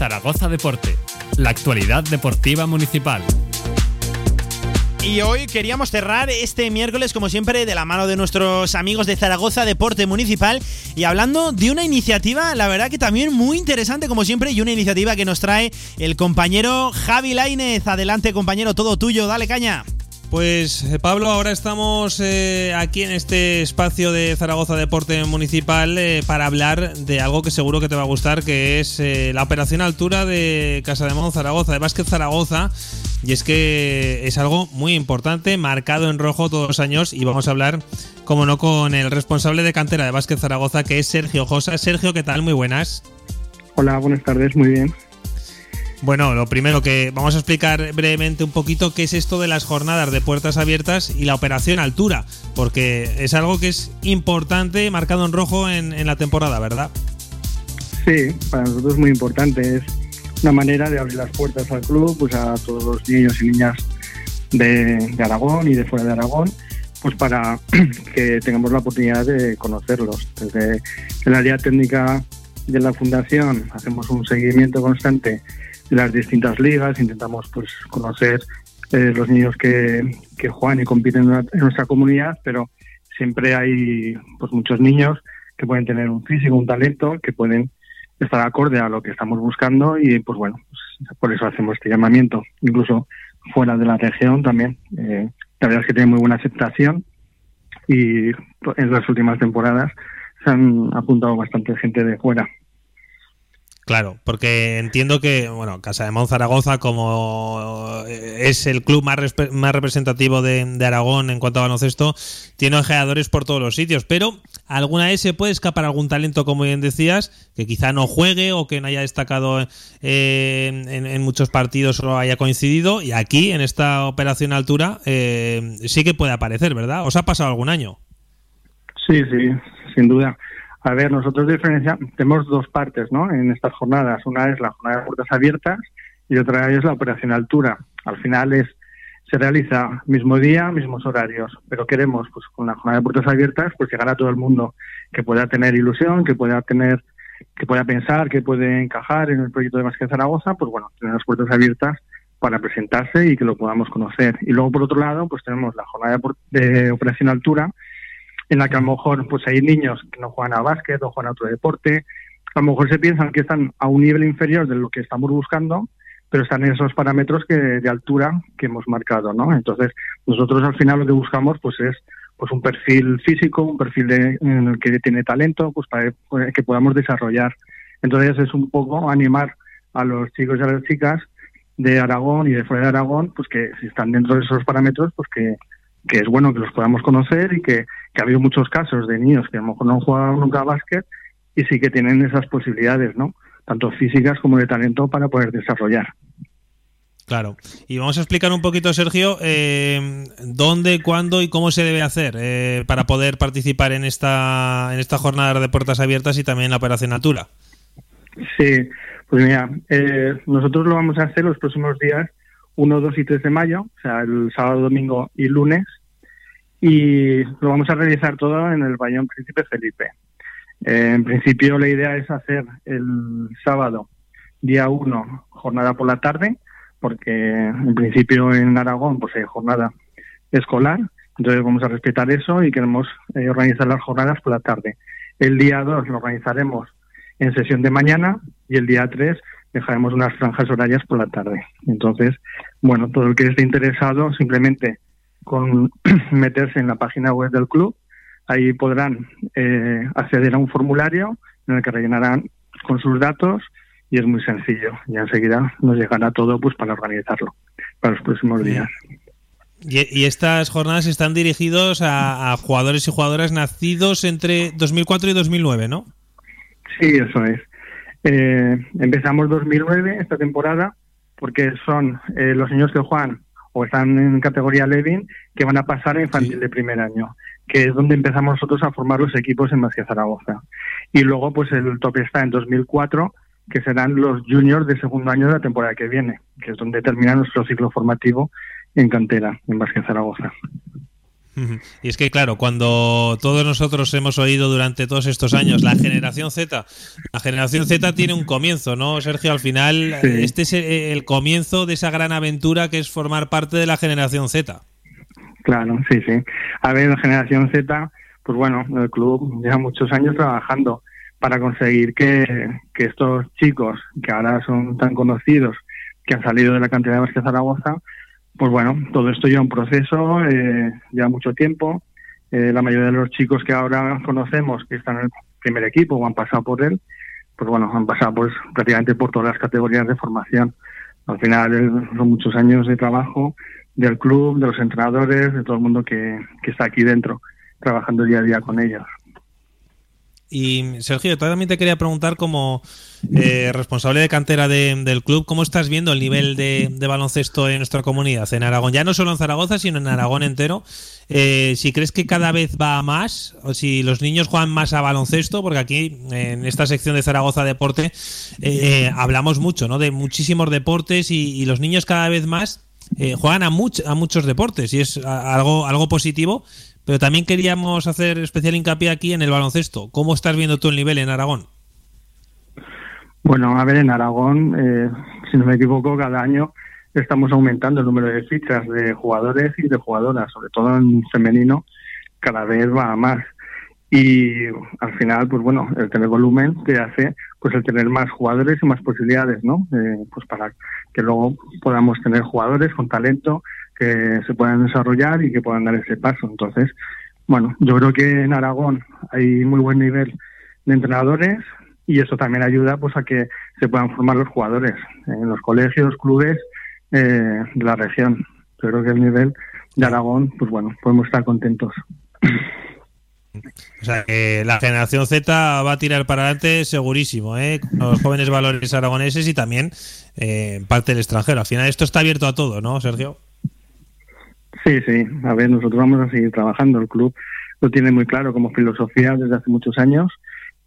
Zaragoza Deporte, la actualidad deportiva municipal. Y hoy queríamos cerrar este miércoles, como siempre, de la mano de nuestros amigos de Zaragoza Deporte Municipal y hablando de una iniciativa, la verdad que también muy interesante, como siempre, y una iniciativa que nos trae el compañero Javi Lainez. Adelante, compañero, todo tuyo, dale caña. Pues eh, Pablo, ahora estamos eh, aquí en este espacio de Zaragoza Deporte Municipal eh, para hablar de algo que seguro que te va a gustar, que es la operación altura de Casa de Mon Zaragoza, de Básquet Zaragoza. Y es que es algo muy importante, marcado en rojo todos los años. Y vamos a hablar, como no, con el responsable de cantera de Básquet Zaragoza, que es Sergio Josa. Sergio, ¿qué tal? Muy buenas. Hola, buenas tardes, muy bien. Bueno, lo primero que vamos a explicar brevemente un poquito qué es esto de las jornadas de puertas abiertas y la operación altura, porque es algo que es importante, marcado en rojo en, la temporada, ¿verdad? Sí, para nosotros es muy importante. Es una manera de abrir las puertas al club, pues a todos los niños y niñas de, de Aragón y de fuera de Aragón, pues para [clears throat] que tengamos la oportunidad de conocerlos. Desde el área técnica de la fundación hacemos un seguimiento constante las distintas ligas, intentamos pues conocer eh, los niños que, que juegan y compiten en, en nuestra comunidad, pero siempre hay pues muchos niños que pueden tener un físico, un talento, que pueden estar acorde a lo que estamos buscando y pues bueno, pues, por eso hacemos este llamamiento, incluso fuera de la región también. Eh, la verdad es que tiene muy buena aceptación y en las últimas temporadas se han apuntado bastante gente de fuera. Claro, porque entiendo que, bueno, Casa de Monzaragoza, como eh, es el club más, más representativo de, Aragón en cuanto a baloncesto, tiene ojeadores por todos los sitios, pero alguna vez se puede escapar algún talento, como bien decías, que quizá no juegue o que no haya destacado eh, en, muchos partidos o haya coincidido, y aquí, en esta operación altura, eh, sí que puede aparecer, ¿verdad? ¿Os ha pasado algún año? Sí, sí, sin duda. A ver, nosotros diferencia, tenemos dos partes ¿no? en estas jornadas. Una es la jornada de puertas abiertas y otra es la operación altura. Al final es se realiza mismo día, mismos horarios, pero queremos, pues con la jornada de puertas abiertas, pues llegar a todo el mundo que pueda tener ilusión, que pueda tener, que pueda pensar, que puede encajar en el proyecto de Básquet Zaragoza, pues bueno, tener las puertas abiertas para presentarse y que lo podamos conocer. Y luego, por otro lado, pues tenemos la jornada de operación altura, en la que a lo mejor pues hay niños que no juegan a básquet o juegan a otro deporte, a lo mejor se piensan que están a un nivel inferior de lo que estamos buscando, pero están en esos parámetros que de altura que hemos marcado, ¿no? Entonces, nosotros al final lo que buscamos pues es pues un perfil físico, un perfil de, en el que tiene talento, pues para que podamos desarrollar. Entonces es un poco animar a los chicos y a las chicas de Aragón y de fuera de Aragón, pues que si están dentro de esos parámetros, pues que, que es bueno que los podamos conocer y que, que ha habido muchos casos de niños que a lo mejor no han jugado nunca a básquet y sí que tienen esas posibilidades, ¿no? Tanto físicas como de talento para poder desarrollar. Claro. Y vamos a explicar un poquito, Sergio, eh, dónde, cuándo y cómo se debe hacer eh, para poder participar en esta, en esta jornada de puertas abiertas y también en la Operación Altura. Sí, pues mira, eh, nosotros lo vamos a hacer los próximos días 1, 2 y 3 de mayo, o sea, el sábado, domingo y lunes, y lo vamos a realizar todo en el Bayón Príncipe Felipe. Eh, en principio la idea es hacer el sábado, día 1, jornada por la tarde, porque en principio en Aragón pues hay jornada escolar, entonces vamos a respetar eso y queremos eh, organizar las jornadas por la tarde. El día 2 lo organizaremos en sesión de mañana y el día 3 dejaremos unas franjas horarias por la tarde. Entonces, bueno, todo el que esté interesado simplemente con [clears throat] meterse en la página web del club, ahí podrán eh, acceder a un formulario en el que rellenarán con sus datos y es muy sencillo. Y enseguida nos llegará todo pues para organizarlo para los próximos días. Y, estas jornadas están dirigidos a, jugadores y jugadoras nacidos entre 2004 y 2009, ¿no? Sí, eso es. Eh, empezamos 2009 esta temporada porque son eh, los niños que juegan o están en categoría Levin que van a pasar a infantil de primer año, que es donde empezamos nosotros a formar los equipos en Masía Zaragoza. Y luego pues el tope está en 2004 que serán los juniors de segundo año de la temporada que viene, que es donde termina nuestro ciclo formativo en cantera, en Vázquez Zaragoza. Y es que, claro, cuando todos nosotros hemos oído durante todos estos años la generación Z, la generación Z tiene un comienzo, ¿no, Sergio? Al final, este es el comienzo de esa gran aventura que es formar parte de la generación Z. Claro, sí, sí. A ver, la generación Z, pues bueno, el club lleva muchos años trabajando para conseguir que, estos chicos, que ahora son tan conocidos, que han salido de la cantidad de Vázquez Zaragoza, pues bueno, todo esto lleva un proceso, eh, mucho tiempo. Eh, la mayoría de los chicos que ahora conocemos, que están en el primer equipo o han pasado por él, pues bueno, han pasado pues prácticamente por todas las categorías de formación. Al final son muchos años de trabajo del club, de los entrenadores, de todo el mundo que, que está aquí dentro, trabajando día a día con ellos. Y Sergio, también te quería preguntar como eh, responsable de cantera del club, ¿cómo estás viendo el nivel de, baloncesto en nuestra comunidad, en Aragón? Ya no solo en Zaragoza, sino en Aragón entero. Eh, si crees que cada vez va a más, o si los niños juegan más a baloncesto, porque aquí en esta sección de Zaragoza Deporte eh, hablamos mucho, ¿no? De muchísimos deportes y, los niños cada vez más juegan a, a muchos deportes y es algo, algo positivo pero también queríamos hacer especial hincapié aquí en el baloncesto. ¿Cómo estás viendo tú el nivel en Aragón? Bueno, a ver, en Aragón, eh, si no me equivoco, cada año estamos aumentando el número de fichas de jugadores y de jugadoras, sobre todo en femenino, cada vez va más. Y al final, pues bueno, el tener volumen te hace pues el tener más jugadores y más posibilidades, ¿no? Eh, pues para que luego podamos tener jugadores con talento que se puedan desarrollar y que puedan dar ese paso. Entonces, bueno, yo creo que en Aragón hay muy buen nivel de entrenadores y eso también ayuda pues a que se puedan formar los jugadores en los colegios, clubes eh, de la región. Yo creo que el nivel de Aragón, pues bueno, podemos estar contentos. O sea, que la generación Z va a tirar para adelante segurísimo, ¿eh? Los jóvenes valores aragoneses y también eh, parte del extranjero. Al final esto está abierto a todo, ¿no, Sergio? Sí, sí. A ver, nosotros vamos a seguir trabajando. El club lo tiene muy claro como filosofía desde hace muchos años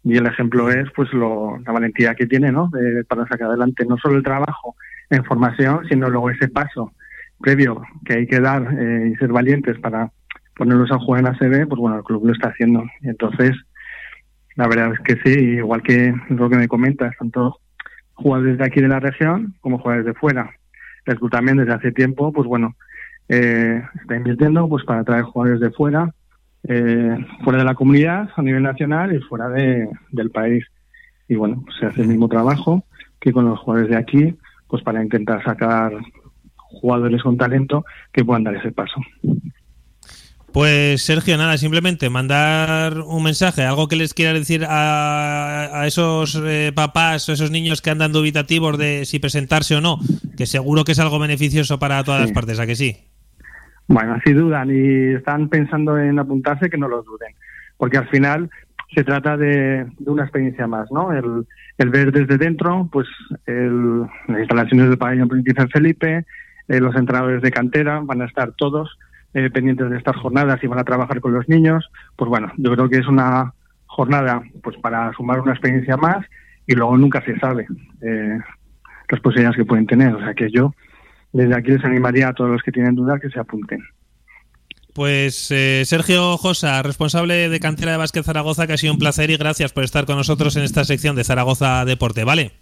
y el ejemplo es pues lo, la valentía que tiene, ¿no? para sacar adelante no solo el trabajo en formación, sino luego ese paso previo que hay que dar eh, y ser valientes para ponerlos a jugar en la CB, pues bueno, el club lo está haciendo. Entonces, la verdad es que sí, igual que lo que me comentas, tanto jugadores de aquí de la región como jugadores de fuera. El club también desde hace tiempo, pues bueno, eh, está invirtiendo pues para traer jugadores de fuera, eh, fuera de la comunidad, a nivel nacional y fuera de, del país. Y bueno, pues se hace el mismo trabajo que con los jugadores de aquí, pues para intentar sacar jugadores con talento que puedan dar ese paso. Pues Sergio, nada, simplemente mandar un mensaje, algo que les quiera decir a, esos eh, papás o esos niños que andan dubitativos de si presentarse o no, que seguro que es algo beneficioso para todas las partes, ¿a que sí? Bueno, si dudan y están pensando en apuntarse, que no los duden, porque al final se trata de, una experiencia más, ¿no? El, ver desde dentro, pues el, las instalaciones del pabellón Príncipe Felipe, eh, los entrenadores de cantera, van a estar todos eh, pendientes de estas jornadas y van a trabajar con los niños, pues bueno, yo creo que es una jornada pues para sumar una experiencia más y luego nunca se sabe eh, las posibilidades que pueden tener. O sea que yo desde aquí les animaría a todos los que tienen dudas que se apunten. Pues eh, Sergio Josa, responsable de cantera de Vázquez Zaragoza, que ha sido un placer y gracias por estar con nosotros en esta sección de Zaragoza Deporte, ¿vale?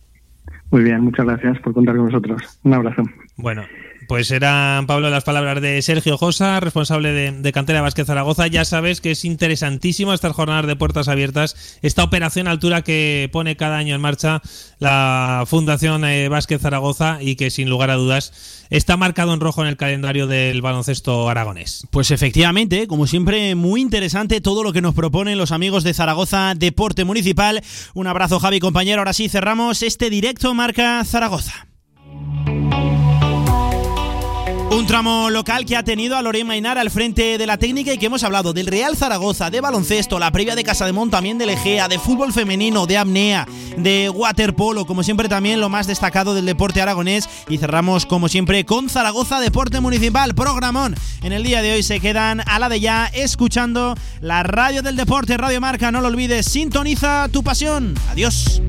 Muy bien, muchas gracias por contar con nosotros. Un abrazo. Bueno, pues eran, Pablo, las palabras de Sergio Josa, responsable de, Cantera Vázquez Zaragoza. Ya sabes que es interesantísimo estas jornadas de puertas abiertas, esta operación altura que pone cada año en marcha la Fundación eh, Zaragoza y que sin lugar a dudas está marcado en rojo en el calendario del baloncesto aragonés. Pues efectivamente, como siempre, muy interesante todo lo que nos proponen los amigos de Zaragoza Deporte Municipal. Un abrazo, Javi, compañero. Ahora sí cerramos este directo Marca Zaragoza. Un tramo local que ha tenido a Lorena Mainar al frente de la técnica y que hemos hablado del Real Zaragoza, de baloncesto, la previa de Casa de Mont, también del Egea, de fútbol femenino, de apnea, de waterpolo, como siempre también lo más destacado del deporte aragonés. Y cerramos como siempre con Zaragoza Deporte Municipal, programón. En el día de hoy se quedan a la de ya escuchando la radio del deporte, Radio Marca, no lo olvides, sintoniza tu pasión. Adiós.